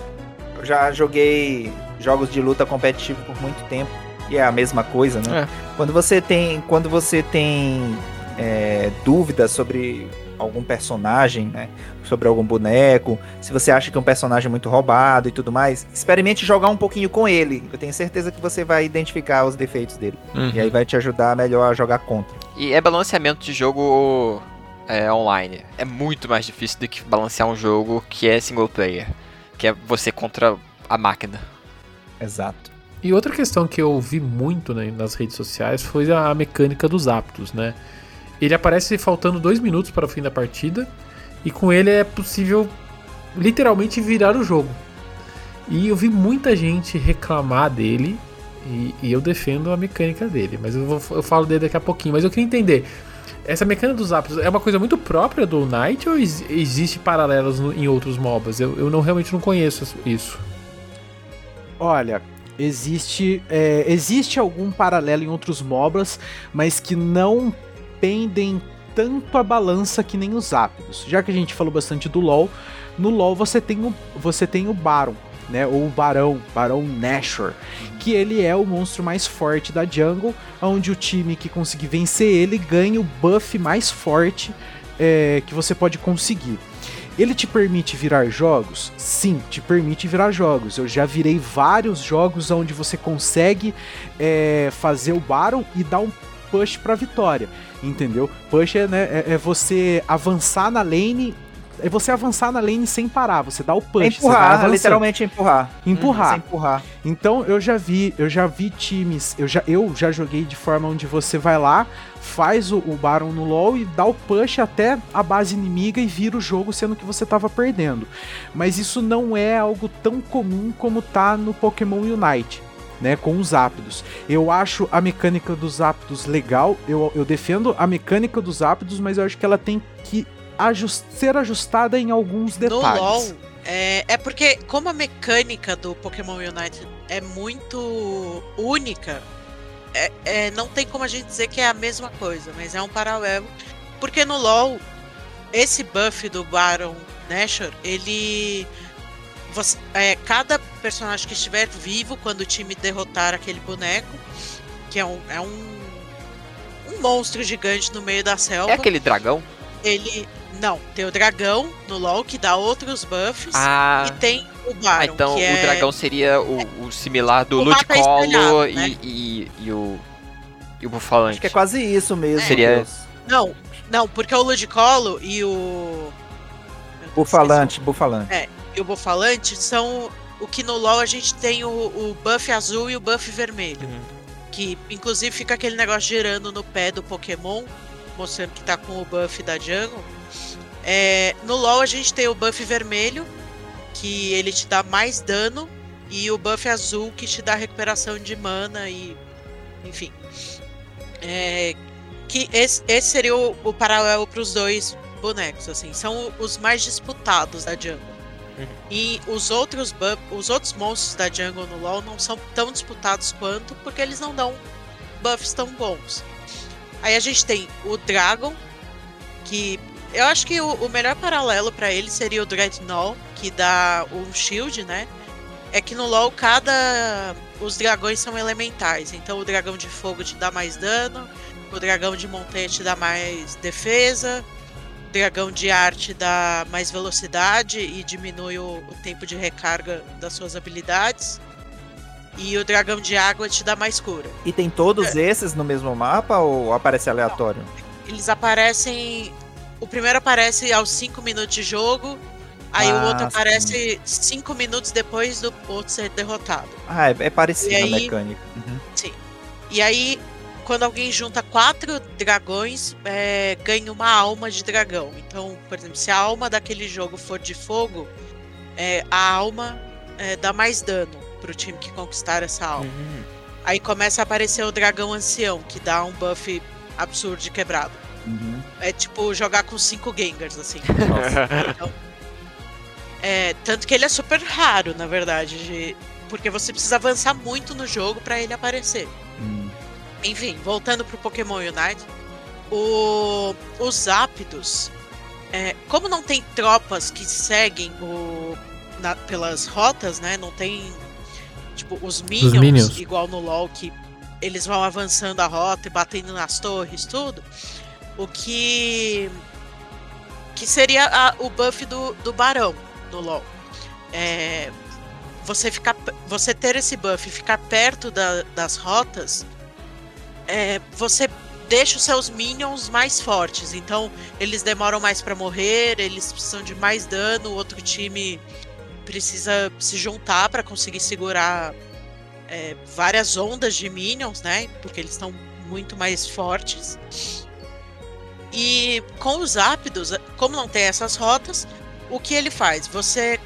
eu já joguei jogos de luta competitivo por muito tempo e é a mesma coisa, né? É. Quando você tem, quando você tem é, dúvidas sobre algum personagem, né? Sobre algum boneco, se você acha que é um personagem muito roubado e tudo mais, experimente jogar um pouquinho com ele. Eu tenho certeza que você vai identificar os defeitos dele. Uhum. E aí vai te ajudar melhor a jogar contra. E é balanceamento de jogo é, online. É muito mais difícil do que balancear um jogo que é single player. Que é você contra a máquina. Exato. E outra questão que eu vi muito né, nas redes sociais foi a mecânica dos aptos, né? Ele aparece faltando dois minutos para o fim da partida e com ele é possível literalmente virar o jogo. E eu vi muita gente reclamar dele e, e eu defendo a mecânica dele, mas eu, vou, eu falo dele daqui a pouquinho. Mas eu queria entender, essa mecânica dos aptos é uma coisa muito própria do Knight ou existe paralelos no, em outros MOBAs? Eu, eu não realmente não conheço isso. Olha, Existe, é, existe algum paralelo em outros MOBAs, mas que não pendem tanto a balança que nem os ápidos. Já que a gente falou bastante do LoL, no LoL você tem o, você tem o Baron, né, ou o Barão, Barão Nashor, que ele é o monstro mais forte da jungle, onde o time que conseguir vencer ele ganha o buff mais forte é, que você pode conseguir. Ele te permite virar jogos? Sim, te permite virar jogos. Eu já virei vários jogos onde você consegue é, fazer o Baron e dar um push pra vitória. Entendeu? Push é, né, é, é você avançar na lane é você avançar na lane sem parar, você dá o push, é empurrar, literalmente empurrar. Empurrar. Uhum, empurrar. Então eu já vi, eu já vi times, eu já, eu já joguei de forma onde você vai lá, faz o, o Baron no LoL e dá o push até a base inimiga e vira o jogo sendo que você estava perdendo. Mas isso não é algo tão comum como tá no Pokémon Unite. Né, com os ápidos. Eu acho a mecânica dos ápidos legal, eu, eu defendo a mecânica dos ápidos, mas eu acho que ela tem que ajust, ser ajustada em alguns detalhes. No LoL, é, é porque como a mecânica do Pokémon Unite é muito única, é, é, não tem como a gente dizer que é a mesma coisa, mas é um paralelo. Porque no LoL, esse buff do Baron Nashor, ele você, é, cada personagem que estiver vivo quando o time derrotar aquele boneco, que é um, é um, um monstro gigante no meio da selva. É aquele dragão? Ele. Não, tem o dragão no LoL que dá outros buffs. Ah. E tem o Baron. Ah, então que o é... dragão seria o, o similar do é Ludicolo e, né? e, e o. E o Bufalante. Acho que é quase isso mesmo. Seria- Deus. Não, não, porque o Ludicolo e o. Bufalante, bufalante. E o Bufalante são. O que no LoL a gente tem o, o buff azul e o buff vermelho. Uhum. Que inclusive fica aquele negócio girando no pé do Pokémon, mostrando que tá com o buff da Jungle. É, no LoL a gente tem o buff vermelho, que ele te dá mais dano, e o buff azul que te dá recuperação de mana e. Enfim. É, que esse, esse seria o, o paralelo para os dois bonecos, assim. São os mais disputados da Jungle. Uhum. E os outros, os outros monstros da Jungle no LoL não são tão disputados quanto, porque eles não dão buffs tão bons. Aí a gente tem o Dragon, que eu acho que o, o melhor paralelo para ele seria o Dreadnought, que dá um shield, né? É que no LoL cada. Os dragões são elementais. Então o dragão de fogo te dá mais dano, o dragão de montanha te dá mais defesa, o dragão de arte dá mais velocidade e diminui o, o tempo de recarga das suas habilidades. E o dragão de água te dá mais cura. E tem todos esses no mesmo mapa ou aparece aleatório? Eles aparecem. O primeiro aparece aos 5 minutos de jogo. Aí Ah, o outro sim. aparece 5 minutos depois do outro ser derrotado. Ah, é, é parecido E a aí- mecânica. Uhum. E aí, quando alguém junta quatro dragões, é, ganha uma alma de dragão. Então, por exemplo, se a alma daquele jogo for de fogo, é, a alma é, dá mais dano pro time que conquistar essa alma. Uhum. Aí começa a aparecer o dragão ancião, que dá um buff absurdo de quebrado. Uhum. É tipo jogar com cinco Gengars, assim. Nossa. Então, é, tanto que ele é super raro, na verdade, de- porque você precisa avançar muito no jogo pra ele aparecer. Hum. Enfim, voltando pro Pokémon Unite, o, os Ápidos, é, como não tem tropas que seguem o, na- pelas rotas, né? Não tem tipo os minions, minions. igual no LoL que eles vão avançando a rota e batendo nas torres, tudo. O que que seria a- o buff do, do Barão no LoL. É, você ficar, você ter esse buff e ficar perto da- das rotas, é, você deixa os seus minions mais fortes. Então eles demoram mais pra morrer, eles precisam de mais dano, o outro time precisa se juntar pra conseguir segurar é, várias ondas de minions, né? Porque eles estão muito mais fortes. E com os ápidos, como não tem essas rotas, o que ele faz? Você.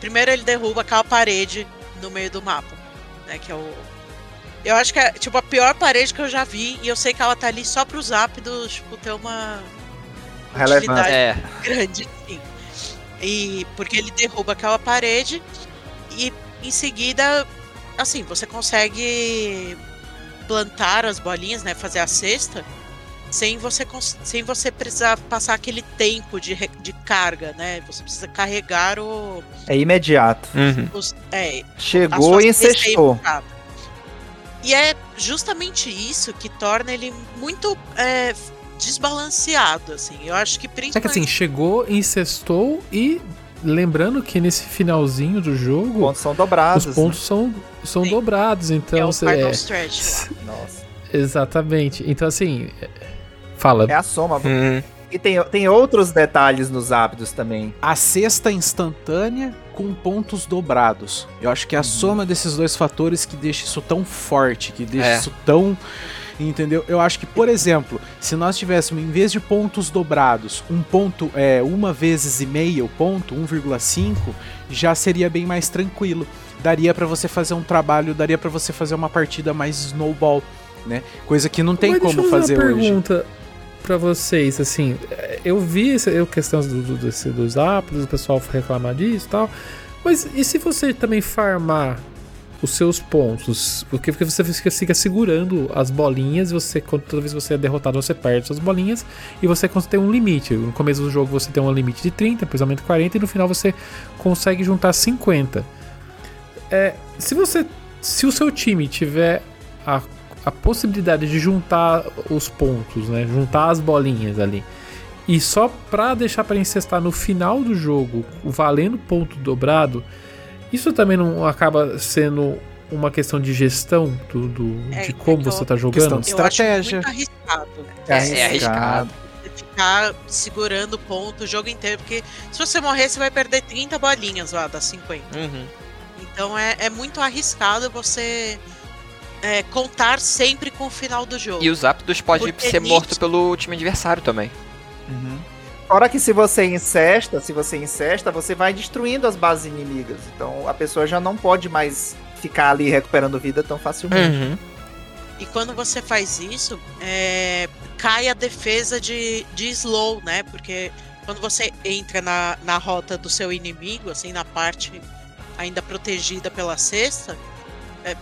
Primeiro ele derruba aquela parede no meio do mapa. Né, que é o. Eu acho que é tipo a pior parede que eu já vi. E eu sei que ela tá ali só pros ápidos, tipo, ter uma utilidade É. grande, sim. E porque ele derruba aquela parede e em seguida, assim, você consegue plantar as bolinhas, né, fazer a cesta, sem você sem você precisar passar aquele tempo de, de carga, né? Você precisa carregar o É imediato. Uhum. os, é, Chegou e incestou. evitada. E é justamente isso que torna ele muito é, desbalanceado, assim. Eu acho que É que principalmente assim, chegou, incestou e lembrando que nesse finalzinho do Os jogo, pontos são dobrados. os pontos são, são Sim. dobrados. é Então, o você- final é, stretch. né? Nossa. exatamente. Então, assim, é- fala. É a soma. Uhum. E tem, tem outros detalhes nos ápidos também. A cesta instantânea com pontos dobrados. Eu acho que é a soma desses dois fatores que deixa isso tão forte, que deixa É. isso tão. Entendeu? Eu acho que, por exemplo, se nós tivéssemos, em vez de pontos dobrados, um ponto, é, uma vezes e meio ponto, 1,5, já seria bem mais tranquilo. Daria pra você fazer um trabalho, daria pra você fazer uma partida mais snowball, né? Coisa que não tem Mas deixa como eu fazer uma hoje. pergunta pra vocês, assim, é, eu vi essa eu, questões do, do, desse- dos ápidos, o pessoal reclamar disso e tal, mas e se você também farmar os seus pontos. Porque, porque você fica, fica segurando as bolinhas, você toda vez que você é derrotado, você perde suas bolinhas e você tem um limite. No começo do jogo você tem um limite de 30, depois aumenta 40 e no final você consegue juntar 50. É, se você se o seu time tiver a, a possibilidade de juntar os pontos, né, juntar as bolinhas ali, e só pra deixar pra incestar no final do jogo, valendo ponto dobrado, isso também não acaba sendo uma questão de gestão do, do- É, de como é que você tá Questão jogando? de Eu acho Estratégia. muito arriscado É, é arriscado. você ficar segurando o ponto o jogo inteiro, porque se você morrer, você vai perder 30 bolinhas lá das 50. Uhum. Então é, é muito arriscado você é, contar sempre com o final do jogo. E os Zapdos pode Porque ser morto pelo time adversário também. Fora que se você incesta, se você incesta, você vai destruindo as bases inimigas. Então a pessoa já não pode mais ficar ali recuperando vida tão facilmente. E quando você faz isso, é, cai a defesa de, de slow, né? Porque quando você entra na, na rota do seu inimigo, assim, na parte ainda protegida pela cesta, é,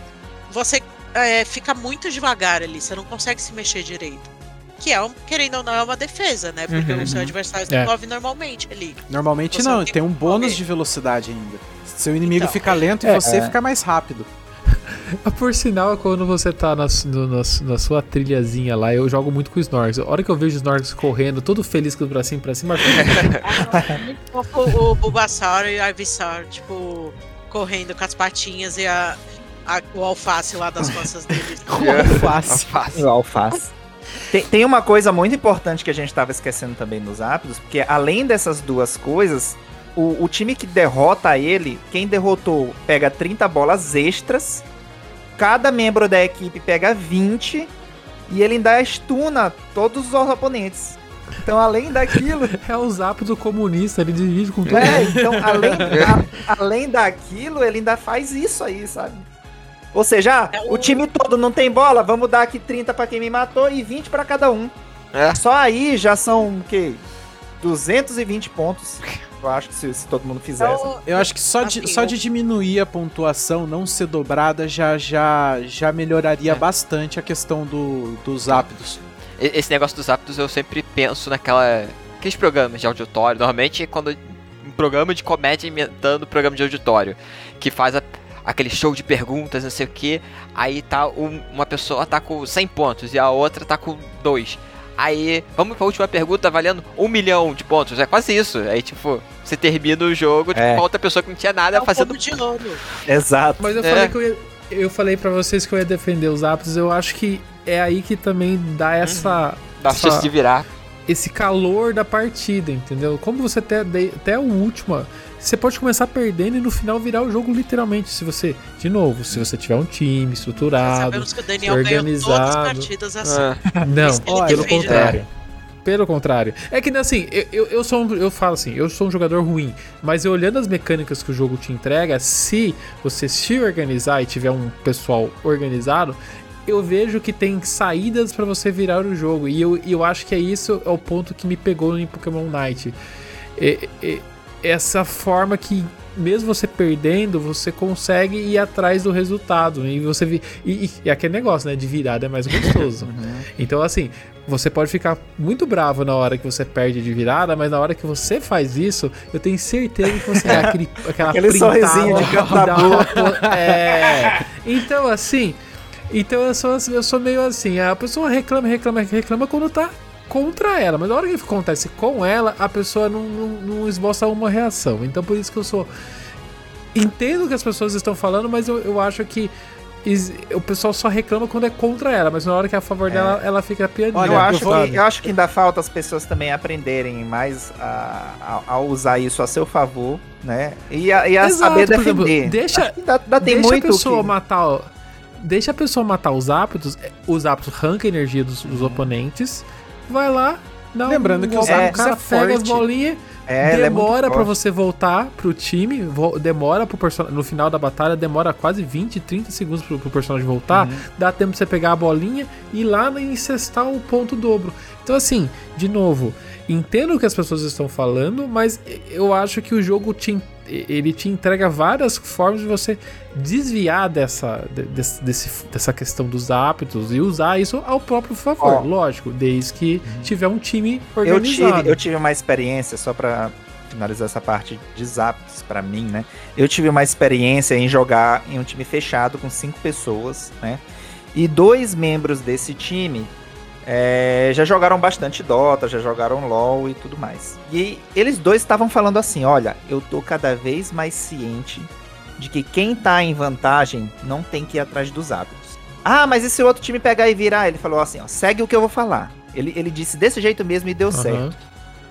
você é, fica muito devagar ali, você não consegue se mexer direito. Que é, um, querendo ou não, é uma defesa, né? Porque Uhum. o seu adversário se É. move normalmente ali. Normalmente Você não, tem tem um bônus correr. de velocidade ainda. Seu inimigo Então, fica lento e é, você é. fica mais rápido. Por sinal, quando você tá na, no- na na sua trilhazinha lá, eu jogo muito com os Snorks. A hora que eu vejo os Snorks correndo, todo feliz com o bracinho pra cima, o, o, o Bulbasaur e o Ivysaur, tipo, correndo com as patinhas e a, a- o alface lá das costas deles. Fácil. Fácil. O alface. Tem, tem uma coisa muito importante que a gente tava esquecendo também nos ápidos, porque além dessas duas coisas, o, o time que derrota ele, quem derrotou pega 30 bolas extras, cada membro da equipe pega 20 e ele ainda stuna todos os oponentes. Então, além daquilo, é o zap do comunista, ele divide com todo É, então, além, a- além daquilo, ele ainda faz isso aí, sabe? Ou seja, ah, É o o- time todo não tem bola, vamos dar aqui 30 pra quem me matou e 20 pra cada um. É. Só aí já são o quê? 220 pontos. Eu acho que se, se todo mundo fizesse. Então, Eu acho que só de, Assim, só eu- de diminuir a pontuação, não ser dobrada, já, já, já melhoraria É. bastante a questão do, dos ápidos. Esse negócio dos Zapdos eu sempre penso naquela. Aqueles programas de auditório. Normalmente quando. Um programa de comédia inventando programa de auditório. Que faz a- aquele show de perguntas, não sei o que. Aí tá um- uma pessoa tá com 100 pontos e a outra tá com 2. Aí, vamos pra última pergunta valendo um milhão de pontos. É quase isso. Aí, tipo, você termina o jogo tipo, É. com outra pessoa que não tinha nada é um fazendo. de ouro. Exato. Mas eu É. falei que eu ia. Eu falei pra vocês que eu ia defender os ápidos, eu acho que é aí que também dá essa. Dá essa- chance de virar. esse calor da partida, entendeu? Como você até, até o último, você pode começar perdendo e no final virar o jogo literalmente. Se você, de novo, se você tiver um time estruturado, Sabemos que o Daniel ganhou todas as organizado. partidas assim. Ah, não, ele pelo contrário. Pelo contrário. É que assim, eu, eu, eu sou um, eu falo assim, eu sou um jogador ruim, mas eu olhando as mecânicas que o jogo te entrega, se você se organizar e tiver um pessoal organizado, eu vejo que tem saídas pra você virar o jogo. E eu, e eu acho que é isso é o ponto que me pegou em Pokémon Night. É- é- essa forma que mesmo você perdendo, você consegue ir atrás do resultado. E você vi, e, e, aquele negócio, né? De virada é mais gostoso. Então, assim, você pode ficar muito bravo na hora que você perde de virada, mas na hora que você faz isso, eu tenho certeza que você dá aquele, aquela Aquele sorrisinho de po- É. Então, assim, então eu sou, eu sou meio assim, a pessoa reclama, reclama, reclama quando tá contra ela, mas na hora que acontece com ela, a pessoa não, não, não esboça uma reação. Então por isso que eu sou. Entendo o que as pessoas estão falando, mas eu, eu acho que o pessoal só reclama quando é contra ela, mas na hora que é a favor dela, ela fica pianinha. Olha, eu, acho que, eu acho que ainda falta as pessoas também aprenderem mais a, a- a usar isso a seu favor, né? E a, e a Exato, saber por exemplo, defender. deixa- ainda, ainda tem deixa muito a pessoa que... matar. Deixa a pessoa matar os ápidos. Os ápidos arrancam a energia dos, dos oponentes. Vai lá. Dá Lembrando um, que o cara ápidos é pega as bolinhas. É, é demora pra forte. você voltar pro time. vo- Demora pro personagem. No final da batalha, demora quase 20, 30 segundos pro, pro personagem voltar. Dá tempo de você pegar a bolinha e ir lá incestar o ponto dobro. Então, assim, de novo, entendo o que as pessoas estão falando, mas eu acho que o jogo te, ele te entrega várias formas de você desviar dessa, de- desse, desse- dessa questão dos hábitos e usar isso ao próprio favor. Ó. Lógico, desde que tiver um time Eu organizado. tive, eu tive uma experiência, só pra finalizar essa parte de zaps pra mim, né? Eu tive uma experiência em jogar em um time fechado com cinco pessoas, né? E dois membros desse time é, já jogaram bastante Dota, já jogaram LoL e tudo mais. E eles dois estavam falando assim: olha, eu tô cada vez mais ciente de que quem tá em vantagem não tem que ir atrás dos hábitos. Ah, mas e se o outro time pegar e virar? Ele falou assim: ó, segue o que eu vou falar. Ele, ele disse desse jeito mesmo e deu Aham. certo.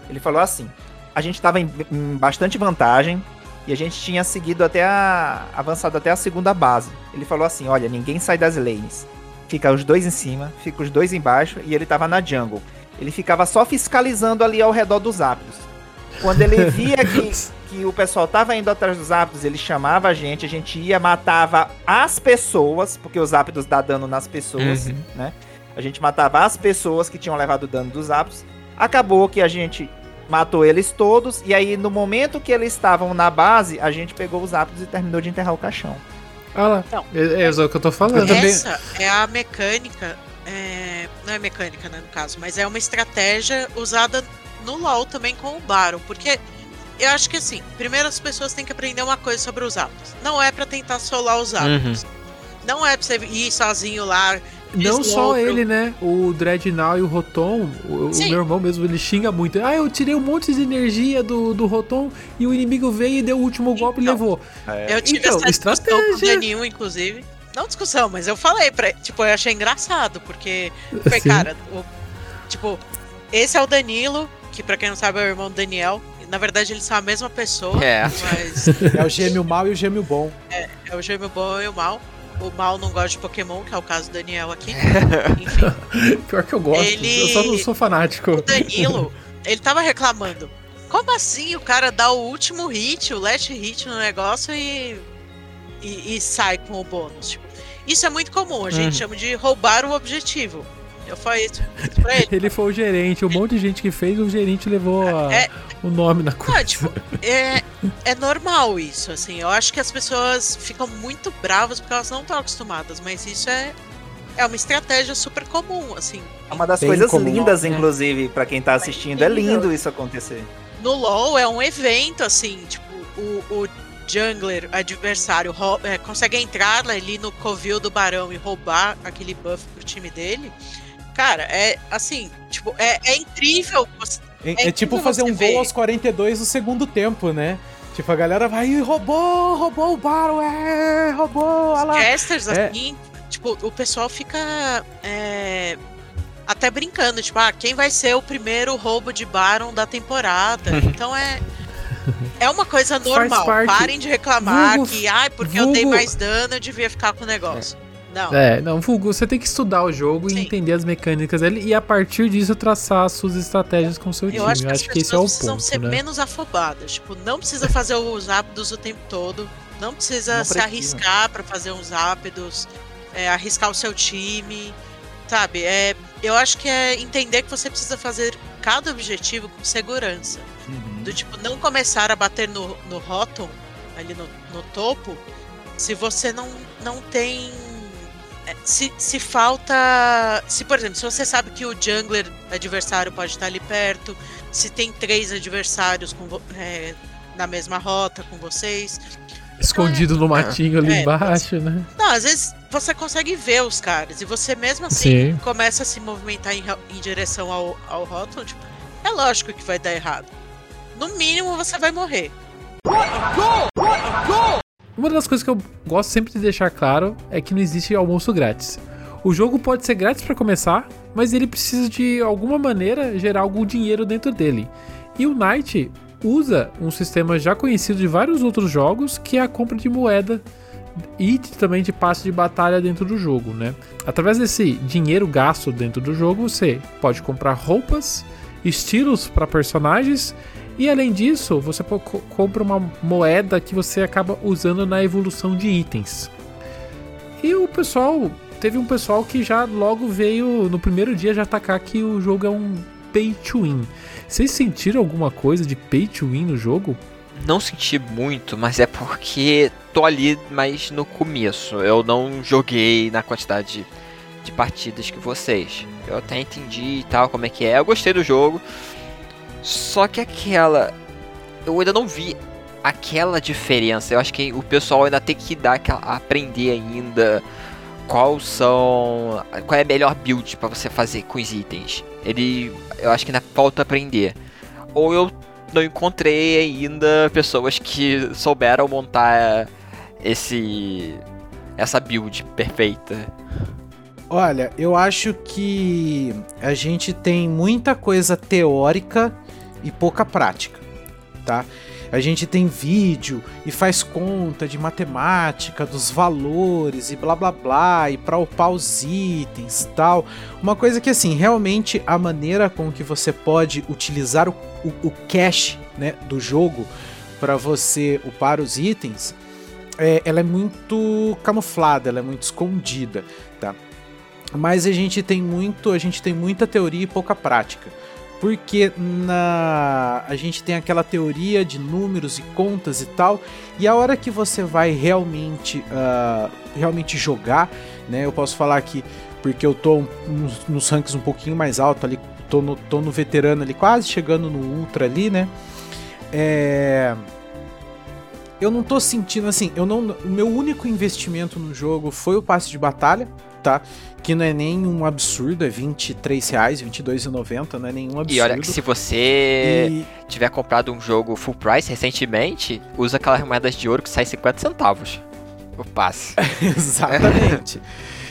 Ele falou assim: a gente tava em, em bastante vantagem e a gente tinha seguido até a. avançado até a segunda base. Ele falou assim: olha, ninguém sai das lanes. Fica os dois em cima, fica os dois embaixo e ele tava na jungle. Ele ficava só fiscalizando ali ao redor dos ápidos. Quando ele via que, que o pessoal tava indo atrás dos ápidos, ele chamava a gente, a gente ia, matava as pessoas, porque os ápidos dá dano nas pessoas, Uhum. né? A gente matava as pessoas que tinham levado dano dos ápidos. Acabou que a gente matou eles todos, e aí no momento que eles estavam na base, a gente pegou os ápidos e terminou de enterrar o caixão. Ah lá, Não. é, é o que eu tô falando. Essa é a mecânica. é, não é mecânica, né, no caso, mas é uma estratégia usada no LoL também com o Baron. Porque eu acho que assim, primeiro as pessoas têm que aprender uma coisa sobre os hábitos. Não é pra tentar solar os hábitos. Não é pra você ir sozinho lá. Não só ele, né? O Dreadnought e o Rotom, o, o meu irmão mesmo, ele xinga muito. Ah, eu tirei um monte de energia do, do Rotom e o inimigo veio e deu o último golpe e Então, levou. Eu tive Então, essa discussão com o estratégia. Danilo, inclusive. Não discussão, mas eu falei pra Tipo, eu achei engraçado, porque foi, Sim. cara, o- tipo, esse é o Danilo, que pra quem não sabe é o irmão do Daniel. Na verdade, eles são a mesma pessoa, É. mas É o gêmeo mal e o gêmeo bom. é o gêmeo bom e o mal. O mal não gosta de Pokémon, que é o caso do Daniel aqui. Enfim, Pior que eu gosto, Ele- eu só não sou fanático. o Danilo, ele tava reclamando. Como assim o cara dá o último hit, o last hit no negócio e, e, e sai com o bônus? Tipo, isso é muito comum, a gente Uhum. chama de roubar o objetivo. Eu falei isso isso pra ele. Ele foi o gerente, um monte de gente que fez, o gerente levou a- É- o nome na coisa. Não, tipo, é, é normal isso, assim. Eu acho que as pessoas ficam muito bravas porque elas não estão acostumadas, mas isso é, é uma estratégia super comum, assim. É uma das Bem coisas comum. lindas, É. inclusive, pra quem tá assistindo. É lindo isso acontecer. No LoL é um evento, assim, tipo, o, o jungler adversário é, consegue entrar ali no covil do barão e roubar aquele buff pro time dele. Cara, é assim, tipo, é, é incrível. você- É, É é tipo incrível fazer você um ver. gol aos 42 do segundo tempo, né? Tipo, a galera vai e roubou, roubou o Baron, é, roubou, olha lá. casters, É. assim, tipo, o pessoal fica é, até brincando, tipo, ah, quem vai ser o primeiro roubo de Baron da temporada? então é. É uma coisa normal. Parem de reclamar Vulgo- que, ai, porque eu dei mais dano, eu devia ficar com o negócio. Não. É, não, Vulgo, você tem que estudar o jogo e Sim. entender as mecânicas dele e a partir disso traçar as suas estratégias com o seu time. Eu acho que Eu acho que esse é o pessoas precisam ser ponto, né? menos afobadas. Tipo, não precisa fazer os ápidos o tempo todo. Não precisa Não se arriscar pra fazer uns ápidos. é, arriscar o seu time. Sabe? É, eu acho que é entender que você precisa fazer cada objetivo com segurança. Do tipo, não começar a bater no, no Rotom, ali no, no topo, se você não, não tem. É, Se, se falta. Se, por exemplo, se você sabe que o jungler adversário pode estar ali perto, se tem três adversários com, é, na mesma rota com vocês. Escondido no matinho ali É, embaixo, né? Não, às vezes você consegue ver os caras e você mesmo assim Sim. começa a se movimentar em, em direção ao, ao Rotom, tipo, é lógico que vai dar errado. No mínimo você vai morrer. Uma das coisas que eu gosto sempre de deixar claro é que não existe almoço grátis. O jogo pode ser grátis para começar, mas ele precisa de alguma maneira gerar algum dinheiro dentro dele. E o Knight usa um sistema já conhecido de vários outros jogos, que é a compra de moeda e também de passe de batalha dentro do jogo, né? Através desse dinheiro gasto dentro do jogo, você pode comprar roupas, estilos para personagens e além disso, você compra uma moeda que você acaba usando na evolução de itens. E o pessoal, teve um pessoal que já logo veio no primeiro dia já atacar que o jogo é um pay to win. Vocês sentiram alguma coisa de pay to win no jogo? não senti muito, mas é porque tô ali mais no começo. Eu não joguei na quantidade de partidas que vocês. Eu até entendi e tal como é que é. Eu gostei do jogo. Só que aquela. Eu ainda não vi aquela diferença. Eu acho que o pessoal ainda tem que dar aquela, aprender ainda qual são. Qual é a melhor build para você fazer com os itens. Ele. Eu acho que ainda falta aprender. Ou eu não encontrei ainda pessoas que souberam montar esse. essa build perfeita. Olha, eu acho que a gente tem muita coisa teórica e pouca prática, tá? A gente tem vídeo e faz conta de matemática, dos valores e blá blá blá, e para upar os itens tal. Uma coisa que, assim, realmente a maneira com que você pode utilizar o, o, o cache né, do jogo para você upar os itens, é, ela é muito camuflada, ela é muito escondida, tá? Mas a gente tem muito, a gente tem muita teoria e pouca prática porque na a gente tem aquela teoria de números e contas e tal, e a hora que você vai realmente uh, realmente jogar, né? Eu posso falar aqui porque eu tô nos, nos ranks um pouquinho mais alto ali, tô no, tô no veterano ali, quase chegando no ultra ali, né? É eu não tô sentindo assim, eu não, o meu único investimento no jogo foi o passe de batalha, tá? Que não é nem um absurdo, é 23 reais, 22,90, não é nenhum absurdo. E olha que se você e... tiver comprado um jogo full price recentemente, usa aquelas moedas de ouro que sai 50 centavos. O passe. Exatamente.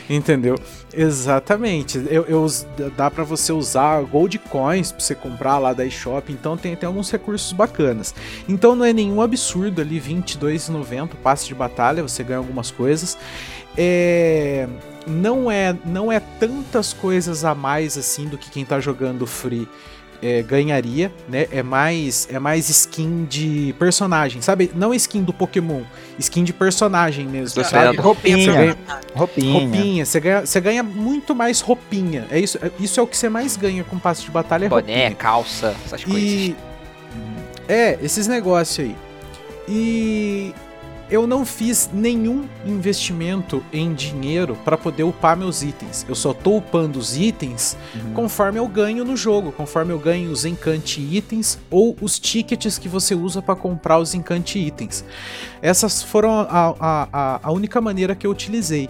Entendeu? Exatamente. Eu, eu dá para você usar gold coins para você comprar lá da eShop, então tem, tem alguns recursos bacanas. Então não é nenhum absurdo ali, 22,90 passe de batalha, você ganha algumas coisas. É, não é não é tantas coisas a mais assim do que quem tá jogando free é, ganharia, né? É mais é mais skin de personagem, sabe? Não skin do Pokémon, skin de personagem mesmo, sabe? Roupinha, ganha, roupinha. Roupinha, você ganha, você ganha muito mais roupinha. É isso, é, isso é o que você mais ganha com passe de batalha, é Boné, roupinha. calça, essas coisas. E é, esses negócios aí. E eu não fiz nenhum investimento em dinheiro para poder upar meus itens. Eu só tô upando os itens uhum. conforme eu ganho no jogo, conforme eu ganho os encante itens ou os tickets que você usa para comprar os encante itens. Essas foram a, a, a, a única maneira que eu utilizei.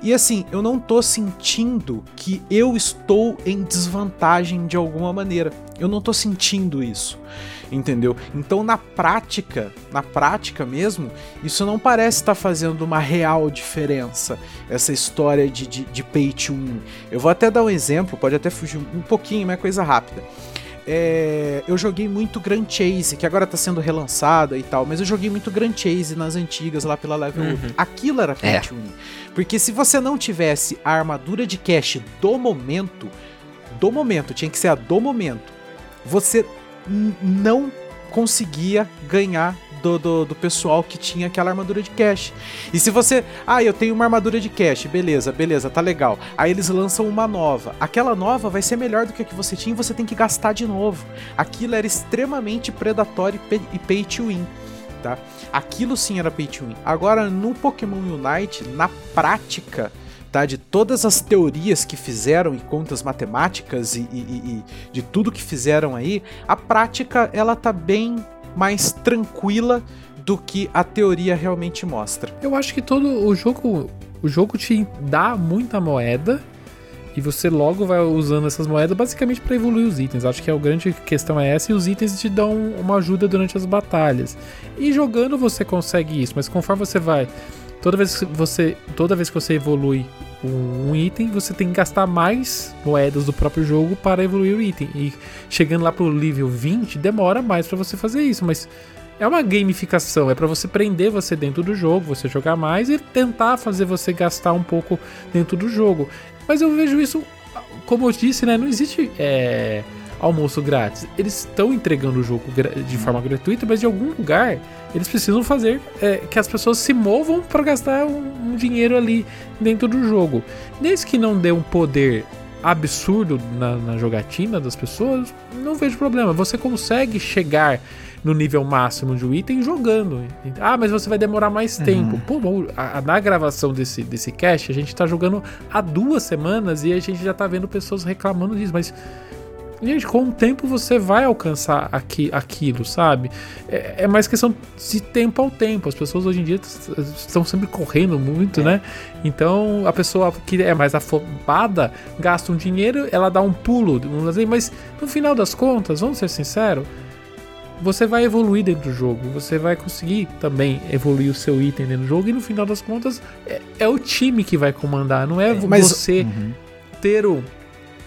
E assim, eu não tô sentindo que eu estou em desvantagem de alguma maneira. Eu não tô sentindo isso entendeu? Então na prática, na prática mesmo, isso não parece estar tá fazendo uma real diferença, essa história de, de, de pay to win. Eu vou até dar um exemplo, pode até fugir um pouquinho, mas é coisa rápida. É, eu joguei muito Grand Chase, que agora tá sendo relançada e tal, mas eu joguei muito Grand Chase nas antigas, lá pela Level uhum. 1. Aquilo era pay é. to win. Porque se você não tivesse a armadura de cash do momento, do momento, tinha que ser a do momento, você não conseguia ganhar do, do, do, pessoal que tinha aquela armadura de cash. E se você. Ah, eu tenho uma armadura de cash, beleza, beleza, tá legal. Aí eles lançam uma nova. Aquela nova vai ser melhor do que a que você tinha e você tem que gastar de novo. Aquilo era extremamente predatório e pay to win. Tá? Aquilo sim era pay to win. Agora, no Pokémon Unite, na prática, tá? De todas as teorias que fizeram e contas matemáticas e, e, e, de tudo que fizeram aí, a prática ela tá bem mais tranquila do que a teoria realmente mostra. Eu acho que todo o jogo, o jogo te dá muita moeda e você logo vai usando essas moedas basicamente para evoluir os itens. Acho que a grande questão é essa e os itens te dão uma ajuda durante as batalhas. E jogando você consegue isso, mas conforme você vai toda vez que você toda vez que você evolui um, item, você tem que gastar mais moedas do próprio jogo para evoluir o item. E chegando lá pro nível 20, demora mais para você fazer isso, mas é uma gamificação, é para você prender você dentro do jogo, você jogar mais e tentar fazer você gastar um pouco dentro do jogo. Mas eu vejo isso, como eu disse, né? Não existe é, almoço grátis. Eles estão entregando o jogo de forma gratuita, mas de algum lugar eles precisam fazer é, que as pessoas se movam para gastar um, um, dinheiro ali dentro do jogo. Desde que não dê um poder absurdo na, na jogatina das pessoas, não vejo problema. Você consegue chegar no nível máximo de um item jogando. Ah, mas você vai demorar mais tempo. Pô, bom, a- a- na gravação desse, desse cast, a gente tá jogando há duas semanas e a gente já tá vendo pessoas reclamando disso, mas. Gente, com o tempo você vai alcançar aqui, aquilo, sabe? É, é mais questão de tempo ao tempo. As pessoas hoje em dia estão sempre correndo muito, né? Então a pessoa que é mais afobada gasta um dinheiro, ela dá um pulo, dizer, mas no final das contas, vamos ser sinceros, você vai evoluir dentro do jogo, você vai conseguir também evoluir o seu item dentro do jogo, e no final das contas é, é o time que vai comandar, não é, mas- você Uhum. ter o,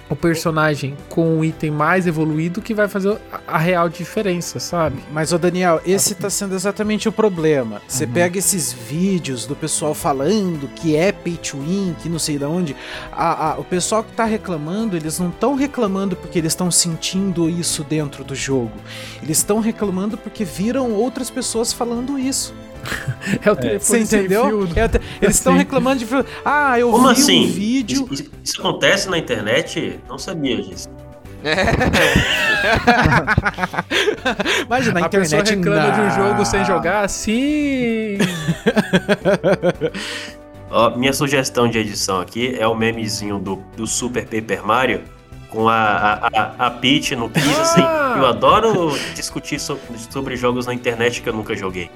o personagem com um item mais evoluído que vai fazer a, real diferença, sabe? Mas, ô Daniel, esse tá sendo exatamente o problema. Você Uhum. pega esses vídeos do pessoal falando que é pay to win, que não sei de onde. A, a- o pessoal que tá reclamando, eles não estão reclamando porque eles estão sentindo isso dentro do jogo. Eles estão reclamando porque viram outras pessoas falando isso. É o Você telefone sem entendeu? fio. É até- eles estão Sim. reclamando de. Ah, eu Como vi assim? um vídeo. Isso, isso- isso acontece na internet? Não sabia disso. Imagina, na a pessoa internet reclama de um não. jogo sem jogar, sim. Ó, minha sugestão de edição aqui é o memezinho do, do Super Paper Mario com a, a, a, a Peach no piso, assim. Ah! Eu adoro discutir so- sobre jogos na internet que eu nunca joguei.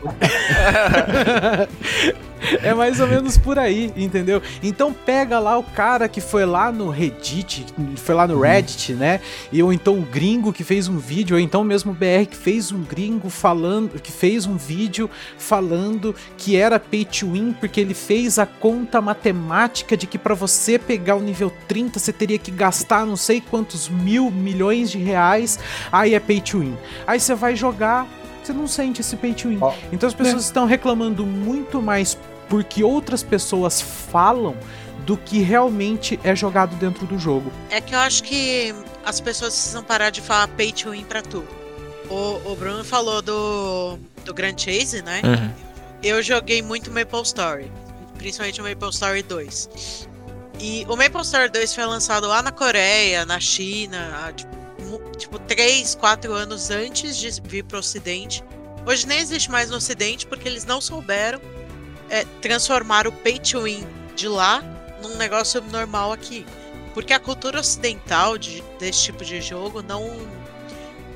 É mais ou menos por aí, entendeu? Então pega lá o cara que foi lá no Reddit, foi lá no Reddit, né? E ou então o gringo que fez um vídeo, ou então mesmo o BR que fez um gringo falando, que fez um vídeo falando que era pay to win porque ele fez a conta matemática de que pra você pegar o nível 30 você teria que gastar não sei quantos mil milhões de reais, aí é pay to win. Aí você vai jogar, você não sente esse pay to win. Ó. Então as pessoas estão reclamando muito mais porque outras pessoas falam do que realmente é jogado dentro do jogo. É que eu acho que as pessoas precisam parar de falar pay to win pra tudo. O, o Bruno falou do, do Grand Chase, né? Eu joguei muito Maple Story, principalmente o Maple Story 2. E o Maple Story 2 foi lançado lá na Coreia, na China, há, tipo, tipo 3, 4 anos antes de vir pro Ocidente. Hoje nem existe mais no Ocidente porque eles não souberam é, transformar o pay to win de lá num negócio normal aqui. Porque a cultura ocidental de- desse tipo de jogo não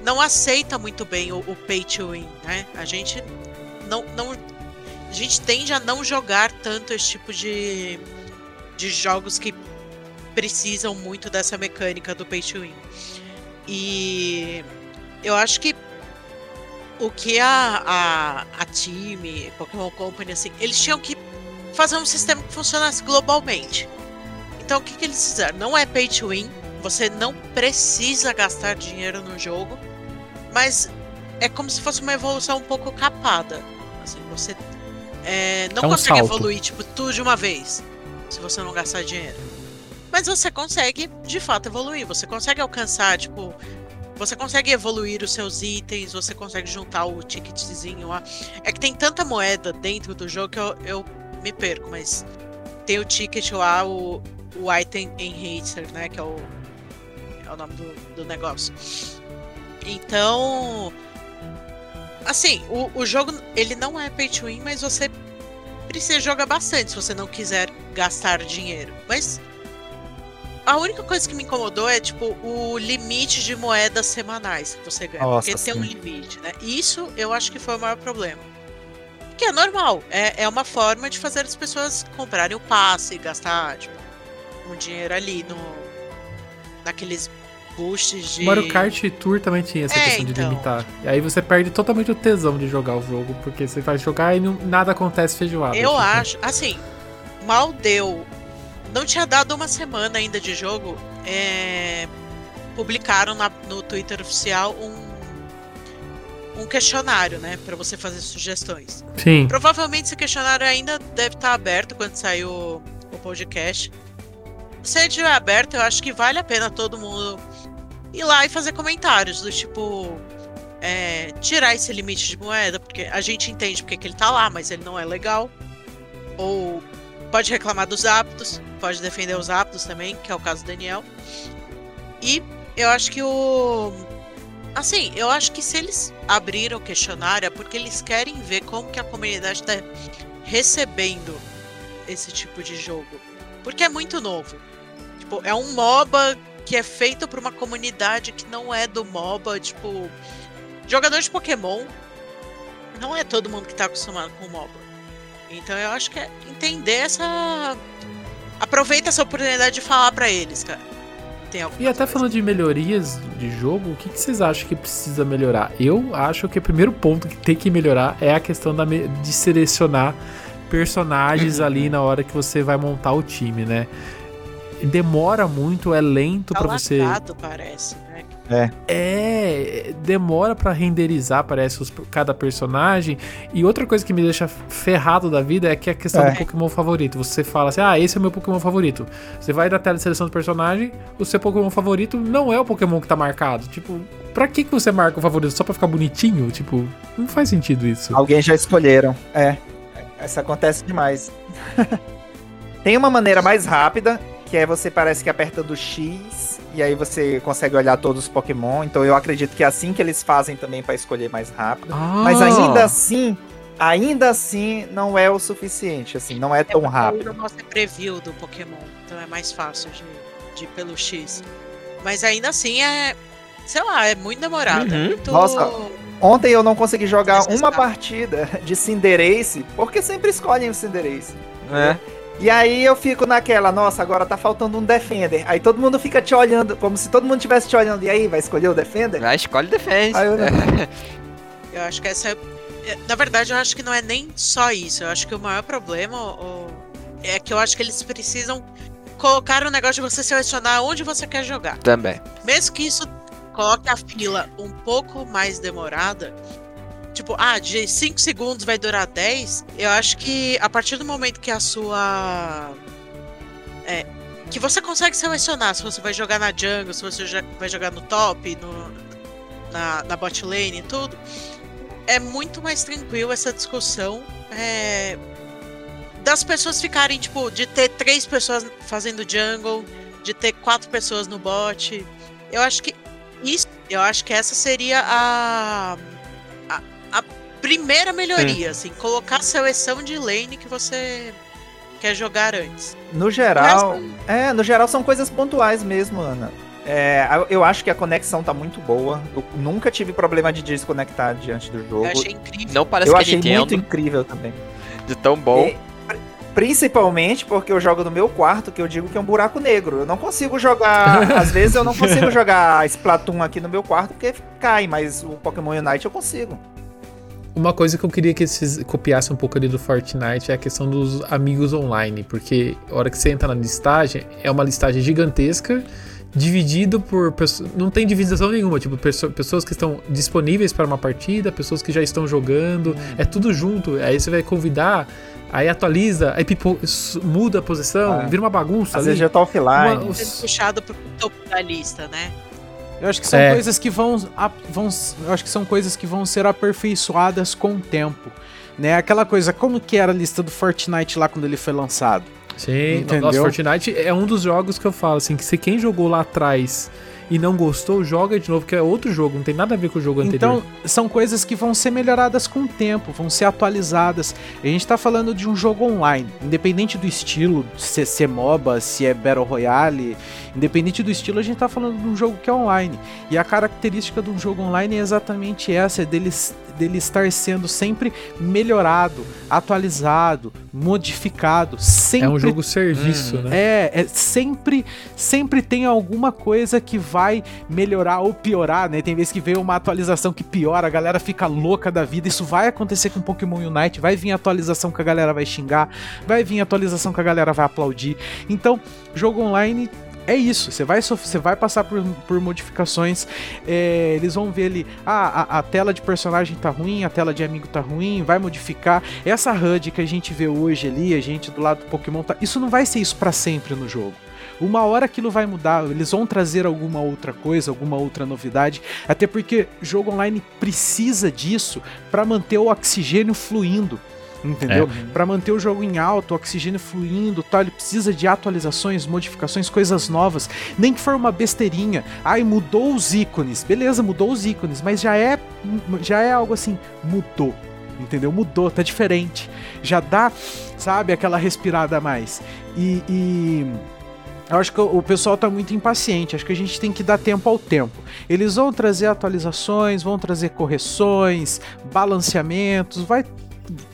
não aceita muito bem o, o pay to win, né? A gente não, não a gente tende a não jogar tanto esse tipo de de jogos que precisam muito dessa mecânica do pay to win. E eu acho que o que a, a, a time, Pokémon Company, assim, eles tinham que fazer um sistema que funcionasse globalmente. Então o que, que eles fizeram? Não é pay to win, você não precisa gastar dinheiro no jogo, mas é como se fosse uma evolução um pouco capada. Assim, você é, não É um consegue salto. evoluir tipo, tudo de uma vez, se você não gastar dinheiro. Mas você consegue, de fato, evoluir. Você consegue alcançar, tipo, você consegue evoluir os seus itens, você consegue juntar o ticketzinho lá. É que tem tanta moeda dentro do jogo que eu, eu me perco, mas tem o ticket lá, o, o item enhancer, né? Que é o, é o nome do, do negócio. Então. Assim, o, o jogo ele não é pay to win, mas você precisa jogar bastante se você não quiser gastar dinheiro. Mas a única coisa que me incomodou é, tipo, o limite de moedas semanais que você ganha. Nossa, porque tem um sim. limite, né? Isso eu acho que foi o maior problema. Que é normal. É, é uma forma de fazer as pessoas comprarem o passe e gastar, tipo, um dinheiro ali no. naqueles boosts de. Mario Kart Tour também tinha essa É, questão de então. limitar. E aí você perde totalmente o tesão de jogar o jogo, porque você vai jogar e não- nada acontece feijoada. Eu Tipo, acho, assim, mal deu. Não tinha dado uma semana ainda de jogo. é, publicaram na- no Twitter oficial um, um questionário, né? Pra você fazer sugestões. Sim. Provavelmente esse questionário ainda deve estar aberto quando sair o, o podcast. Se ele estiver aberto, eu acho que vale a pena todo mundo ir lá e fazer comentários do tipo. é, tirar esse limite de moeda, porque a gente entende porque que ele tá lá, mas ele não é legal. Ou pode reclamar dos hábitos, pode defender os hábitos também, que é o caso do Daniel. E eu acho que o Assim, eu acho que se eles abriram o questionário é porque eles querem ver como que a comunidade tá recebendo esse tipo de jogo. Porque é muito novo. Tipo, é um MOBA que é feito por uma comunidade que não é do MOBA, tipo, jogador de Pokémon não é todo mundo que tá acostumado com MOBA. Então eu acho que é entender essa aproveita essa oportunidade de falar para eles, cara. E até falando de melhorias de jogo, o que, que, vocês acham que precisa melhorar? Eu acho que o primeiro ponto que tem que melhorar é a questão da, de selecionar personagens ali na hora que você vai montar o time, né? Demora muito, é lento tá para você. parece. É. É, demora para renderizar, parece, os, cada personagem. E outra coisa que me deixa ferrado da vida é que é a questão é. do Pokémon favorito. Você fala assim: ah, esse é o meu Pokémon favorito. Você vai na tela de seleção do personagem, o seu Pokémon favorito não é o Pokémon que tá marcado. Tipo, pra que, que você marca o favorito? Só pra ficar bonitinho? Tipo, não faz sentido isso. Alguém já escolheram. É. Isso acontece demais. Tem uma maneira mais rápida, que é você parece que apertando X e aí você consegue olhar todos os Pokémon. Então eu acredito que é assim que eles fazem também para escolher mais rápido. Ah. Mas ainda assim, ainda assim não é o suficiente, assim, não é, é tão rápido. Não mostra preview do Pokémon, então é mais fácil de, de ir pelo X. Mas ainda assim é, sei lá, é muito demorado. É uhum. É muito... Nossa, ontem eu não consegui jogar uma partida de Cinderace, porque sempre escolhem o Cinderace. É. E aí eu fico naquela, nossa, agora tá faltando um Defender. Aí todo mundo fica te olhando, como se todo mundo estivesse te olhando. E aí, vai escolher o Defender? Vai, escolhe o Defender. Eu, eu, acho que essa é... Na verdade, eu acho que não é nem só isso. Eu acho que o maior problema o... é que eu acho que eles precisam colocar o negócio de você selecionar onde você quer jogar. Também. Mesmo que isso coloque a fila um pouco mais demorada, tipo, ah, de 5 segundos vai durar 10, eu acho que a partir do momento que a sua. É, que você consegue selecionar se você vai jogar na jungle, se você vai jogar no top, no, na, na bot lane e tudo, é muito mais tranquilo essa discussão é, das pessoas ficarem, tipo, de ter três pessoas fazendo jungle, de ter quatro pessoas no bot. Eu acho que isso, eu acho que essa seria a primeira melhoria, Sim. assim, colocar a seleção de lane que você quer jogar antes. No geral, resto... é, no geral são coisas pontuais mesmo, Ana. É, eu acho que a conexão tá muito boa. Eu nunca tive problema de desconectar diante do jogo. Eu achei incrível. Não parece eu que achei Nintendo, muito incrível também. De tão bom. E, principalmente porque eu jogo no meu quarto, que eu digo que é um buraco negro. Eu não consigo jogar. às vezes eu não consigo jogar Splatoon aqui no meu quarto porque cai, mas o Pokémon Unite eu consigo. Uma coisa que eu queria que vocês copiassem um pouco ali do Fortnite é a questão dos amigos online, porque a hora que você entra na listagem, é uma listagem gigantesca, dividido por. Não tem divisão nenhuma, tipo, pessoas que estão disponíveis para uma partida, pessoas que já estão jogando, hum. é tudo junto. Aí você vai convidar, aí atualiza, aí pipo, muda a posição, ah. vira uma bagunça. Às ali, vezes já tá offline. Uma, os... puxado pro topo da lista, né? Eu acho que são é. coisas que vão, vão. Eu acho que são coisas que vão ser aperfeiçoadas com o tempo. Né? Aquela coisa, como que era a lista do Fortnite lá quando ele foi lançado? Sim, Entendeu? nossa, Fortnite é um dos jogos que eu falo, assim, que se quem jogou lá atrás e não gostou, joga de novo, que é outro jogo, não tem nada a ver com o jogo anterior. Então, são coisas que vão ser melhoradas com o tempo, vão ser atualizadas. A gente tá falando de um jogo online, independente do estilo, se, é MOBA, se é Battle Royale, independente do estilo, a gente tá falando de um jogo que é online. E a característica de um jogo online é exatamente essa, é deles dele estar sendo sempre melhorado, atualizado, modificado. Sempre, é um jogo serviço, hum, né? É, é, sempre, sempre tem alguma coisa que vai melhorar ou piorar, né? Tem vezes que vem uma atualização que piora, a galera fica louca da vida. Isso vai acontecer com Pokémon Unite, vai vir atualização que a galera vai xingar, vai vir atualização que a galera vai aplaudir. Então, jogo online é isso, você vai, você vai passar por, por modificações. É, eles vão ver ali, ah, a, a, tela de personagem tá ruim, a tela de amigo tá ruim, vai modificar. Essa HUD que a gente vê hoje ali, a gente do lado do Pokémon, tá, isso não vai ser isso para sempre no jogo. Uma hora aquilo vai mudar, eles vão trazer alguma outra coisa, alguma outra novidade, até porque jogo online precisa disso para manter o oxigênio fluindo. Entendeu? Pra manter o jogo em alto, o oxigênio fluindo, tal, ele precisa de atualizações, modificações, coisas novas. Nem que for uma besteirinha. Ai, mudou os ícones. Beleza, mudou os ícones, mas já é já é algo assim, mudou. Entendeu? Mudou, tá diferente. Já dá, sabe, aquela respirada a mais. E, e eu acho que o pessoal tá muito impaciente. Acho que a gente tem que dar tempo ao tempo. Eles vão trazer atualizações, vão trazer correções, balanceamentos, vai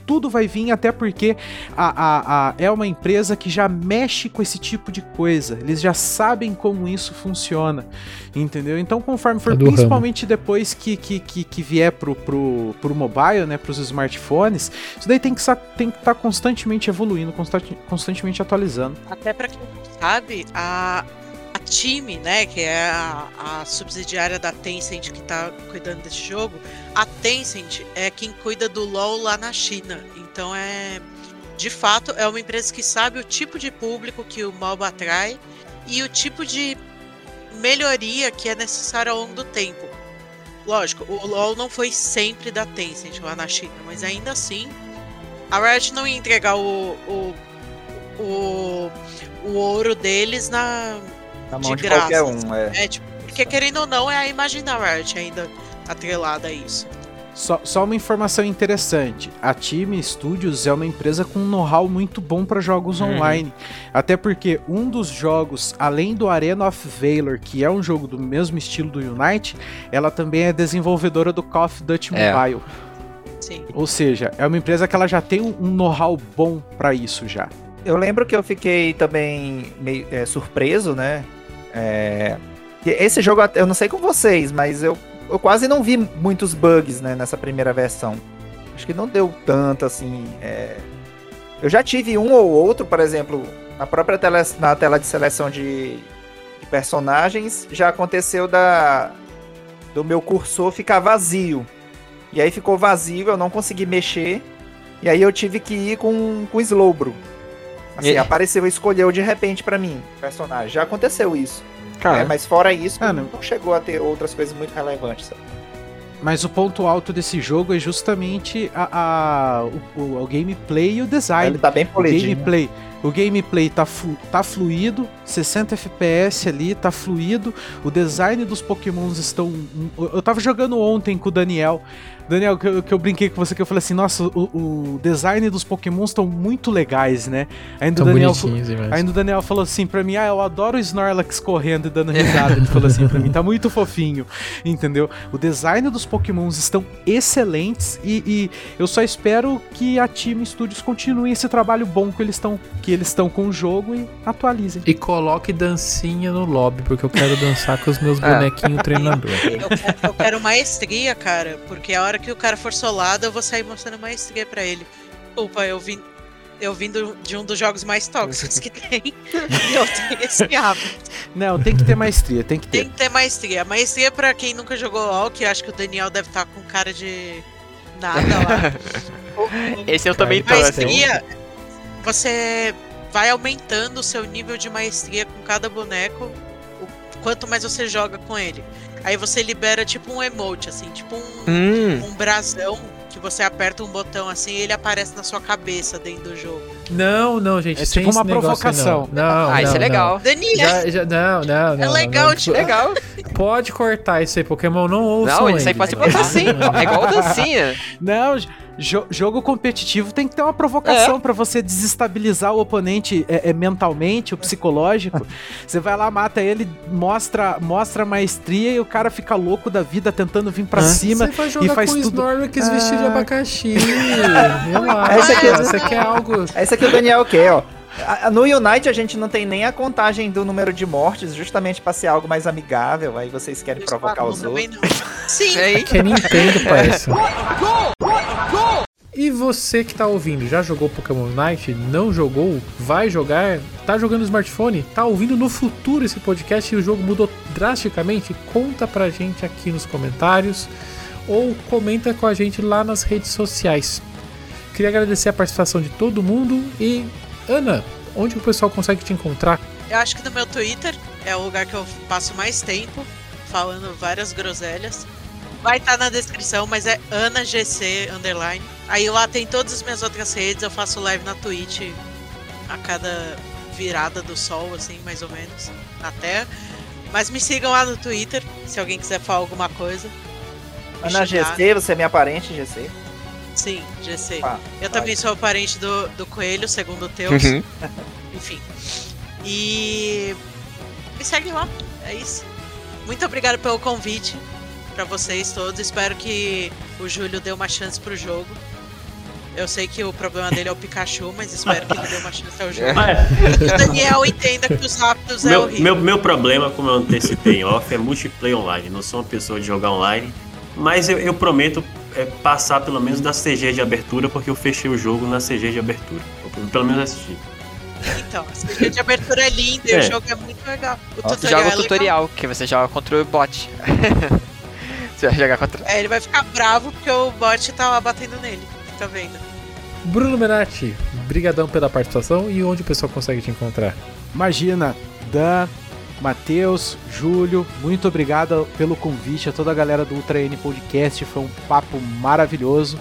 tudo vai vir, até porque a, a, a, é uma empresa que já mexe com esse tipo de coisa. Eles já sabem como isso funciona. Entendeu? Então, conforme for, É principalmente depois que, que, que, que vier pro, pro, pro mobile, né? Pros smartphones, isso daí tem que estar tem que tá constantemente evoluindo, constante- constantemente atualizando. Até pra quem não sabe, a, a time, né, que é a, a subsidiária da Tencent que tá cuidando desse jogo, a Tencent é quem cuida do LoL lá na China. Então é de fato é uma empresa que sabe o tipo de público que o MOBA atrai e o tipo de melhoria que é necessário ao longo do tempo. Lógico, o LoL não foi sempre da Tencent lá na China, mas ainda assim a Riot não ia entregar o, o, o, o ouro deles na, Na mão De de, qualquer graça. um, é. é, tipo, porque querendo ou não, é a imagem da Riot ainda atrelada a isso. Só, só uma informação interessante: a Team Studios é uma empresa com um know-how muito bom para jogos Uhum. online. Até porque um dos jogos, além do Arena of Valor, que é um jogo do mesmo estilo do Unite, ela também é desenvolvedora do Call of Duty É. Mobile. Sim. Ou seja, é uma empresa que ela já tem um, know-how bom para isso já. Eu lembro que eu fiquei também meio é, surpreso, né? É, que esse jogo, eu não sei com vocês, mas eu, eu quase não vi muitos bugs né, nessa primeira versão. Acho que não deu tanto assim. é. Eu já tive um ou outro, por exemplo, na própria tela, na tela de seleção de, de personagens, já aconteceu da do meu cursor ficar vazio. E aí ficou vazio, eu não consegui mexer. E aí eu tive que ir com, com Slowbro. Assim, E- apareceu, escolheu de repente pra mim, o personagem. Já aconteceu isso. Cara, É, mas fora isso, Ah, não. chegou a ter outras coisas muito relevantes. sabe? Mas o ponto alto desse jogo é justamente a, a- o, o- o gameplay e o design. Ele tá bem O polidinho. gameplay, o gameplay tá, fu- tá fluido, 60 FPS ali, tá fluido. O design dos pokémons estão. Eu eu tava jogando ontem com o Daniel. Daniel, que eu, que eu brinquei com você, que eu falei assim, nossa, o, o design dos pokémons estão muito legais, né? Ainda o Daniel. Ainda o Daniel falou assim pra mim, ah, eu adoro o Snorlax correndo e dando risada. Ele falou assim pra mim, tá muito fofinho, entendeu? O design dos pokémons estão excelentes e, e eu só espero que a Team Studios continue esse trabalho bom que eles estão que eles estão com o jogo e atualizem. E coloque dancinha no lobby, porque eu quero dançar com os meus É. bonequinhos treinador. Eu quero, eu quero maestria, cara, porque a hora que o cara for solado, eu vou sair mostrando maestria pra ele. Opa, eu vim, eu vim do- de um dos jogos mais tóxicos que tem. e eu tenho esse hábito. Não, tem que ter maestria, tem que ter. Tem que ter maestria. Maestria, pra quem nunca jogou LOL, que eu acho que o Daniel deve estar com cara de nada lá. Esse eu também tô, assim. Você vai aumentando o seu nível de maestria com cada boneco, o quanto mais você joga com ele. Aí você libera tipo um emote, assim, tipo um, Hum, um brasão que você aperta um botão assim e ele aparece na sua cabeça dentro do jogo. Não, não, gente. É tipo uma provocação. Não, não, ah, isso é não. legal. Daniel, Já, já, não, não, não. é não, legal, não. tipo, Legal. Pode cortar isso aí, Pokémon não ouça Não, isso aí pode botar sim. É igual dancinha. Não, jo- jogo competitivo tem que ter uma provocação pra você desestabilizar o oponente é, é, mentalmente, o psicológico. Você vai lá, mata ele, mostra, mostra a maestria e o cara fica louco da vida tentando vir pra cima. Você vai jogar e faz com tudo- Snorlax vestido de Ah. abacaxi. Relaxa. Esse aqui- Você quer algo. Esse aqui o Daniel quer, ó. No Unite a gente não tem nem a contagem do número de mortes, justamente pra ser algo mais amigável. Aí vocês querem provocar os outros. Sim, Aí, Que é Nintendo, parça. E você que tá ouvindo, já jogou Pokémon Unite? Não jogou? Vai jogar? Tá jogando no smartphone? Tá ouvindo no futuro esse podcast e o jogo mudou drasticamente? Conta pra gente aqui nos comentários ou comenta com a gente lá nas redes sociais. Queria agradecer a participação de todo mundo e Ana, onde o pessoal consegue te encontrar? eu acho que no meu Twitter é o lugar que eu passo mais tempo falando várias groselhas. Vai estar na descrição, mas é AnaGC underline. Aí lá tem todas as minhas outras redes, eu faço live na Twitch a cada virada do sol, assim, mais ou menos, na Terra. Mas me sigam lá no Twitter, se alguém quiser falar alguma coisa. Me Ana xingar. GC, você é minha parente, GC. Sim, GC. Ah, eu também sou parente do, do Coelho, segundo o Teus. Uhum. Enfim. E me segue lá, é isso. Muito obrigado pelo convite pra vocês todos. Espero que o Júlio dê uma chance pro jogo. Eu sei que o problema dele é o Pikachu, mas espero que ele dê uma chance ao jogo. Mas, E o Daniel entenda que os Raptors é meu, horrível. meu, meu problema, como eu antecipei em off, é multiplayer online. Não sou uma pessoa de jogar online. Mas eu, eu prometo é, passar pelo menos da CG de abertura, porque eu fechei o jogo na CG de abertura. Eu, pelo menos assisti. Então, a CG de abertura é linda e É. o jogo é muito legal. O Você tutorial joga é o tutorial, que você joga contra o bot. você vai jogar contra. É, ele vai ficar bravo porque o bot tá lá batendo nele. Tá vendo? Bruno Menatti, brigadão pela participação e onde o pessoal consegue te encontrar? Imagina, Dan, Matheus, Júlio, muito obrigado pelo convite a toda a galera do Ultra N Podcast, foi um papo maravilhoso.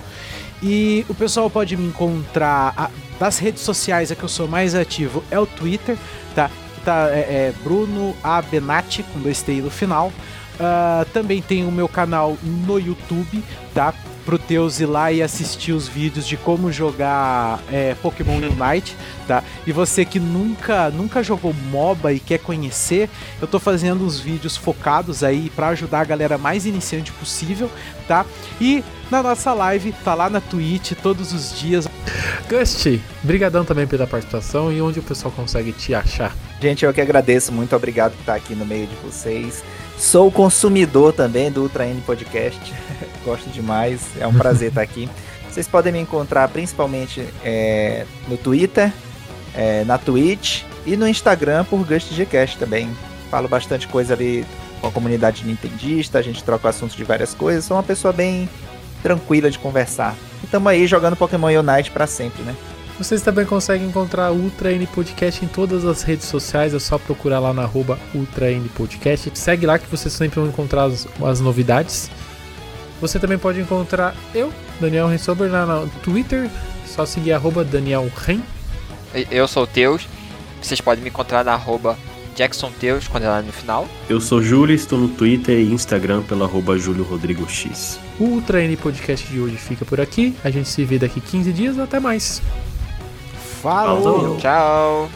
E o pessoal pode me encontrar a- das redes sociais, a que eu sou mais ativo é o Twitter, tá? Tá é, é Bruno A Benatti com dois T no final. Ah, também tem o meu canal no YouTube, tá? Pro Teus ir lá e assistir os vídeos de como jogar é, Pokémon Unite, tá? E você que nunca, nunca jogou MOBA e quer conhecer, eu tô fazendo uns vídeos focados aí pra ajudar a galera mais iniciante possível, tá? E na nossa live, tá lá na Twitch todos os dias. Gust, brigadão também pela participação e onde o pessoal consegue te achar. Gente, eu que agradeço. Muito obrigado por estar aqui no meio de vocês. Sou consumidor também do Ultra N Podcast. Gosto demais. É um prazer estar aqui. Vocês podem me encontrar principalmente é, no Twitter, é, na Twitch e no Instagram por GustGcast também. Falo bastante coisa ali com a comunidade nintendista, a gente troca assuntos de várias coisas. Sou uma pessoa bem tranquila de conversar. E tamo aí jogando Pokémon Unite pra sempre, né? Vocês também conseguem encontrar o Ultra N Podcast em todas as redes sociais, é só procurar lá na arroba Ultra N Podcast. Segue lá que vocês sempre vão encontrar as, as novidades. Você também pode encontrar eu, Daniel Rensober, lá no Twitter, só seguir arroba Daniel Ren. Eu sou o Teus. Vocês podem me encontrar na arroba Jackson Teus, quando é lá no final. Eu sou Júlio, estou no Twitter e Instagram pelo arroba Júlio Rodrigo X. O Ultra N Podcast de hoje fica por aqui. A gente se vê daqui 15 dias. Até mais. Falou! Falou. Tchau!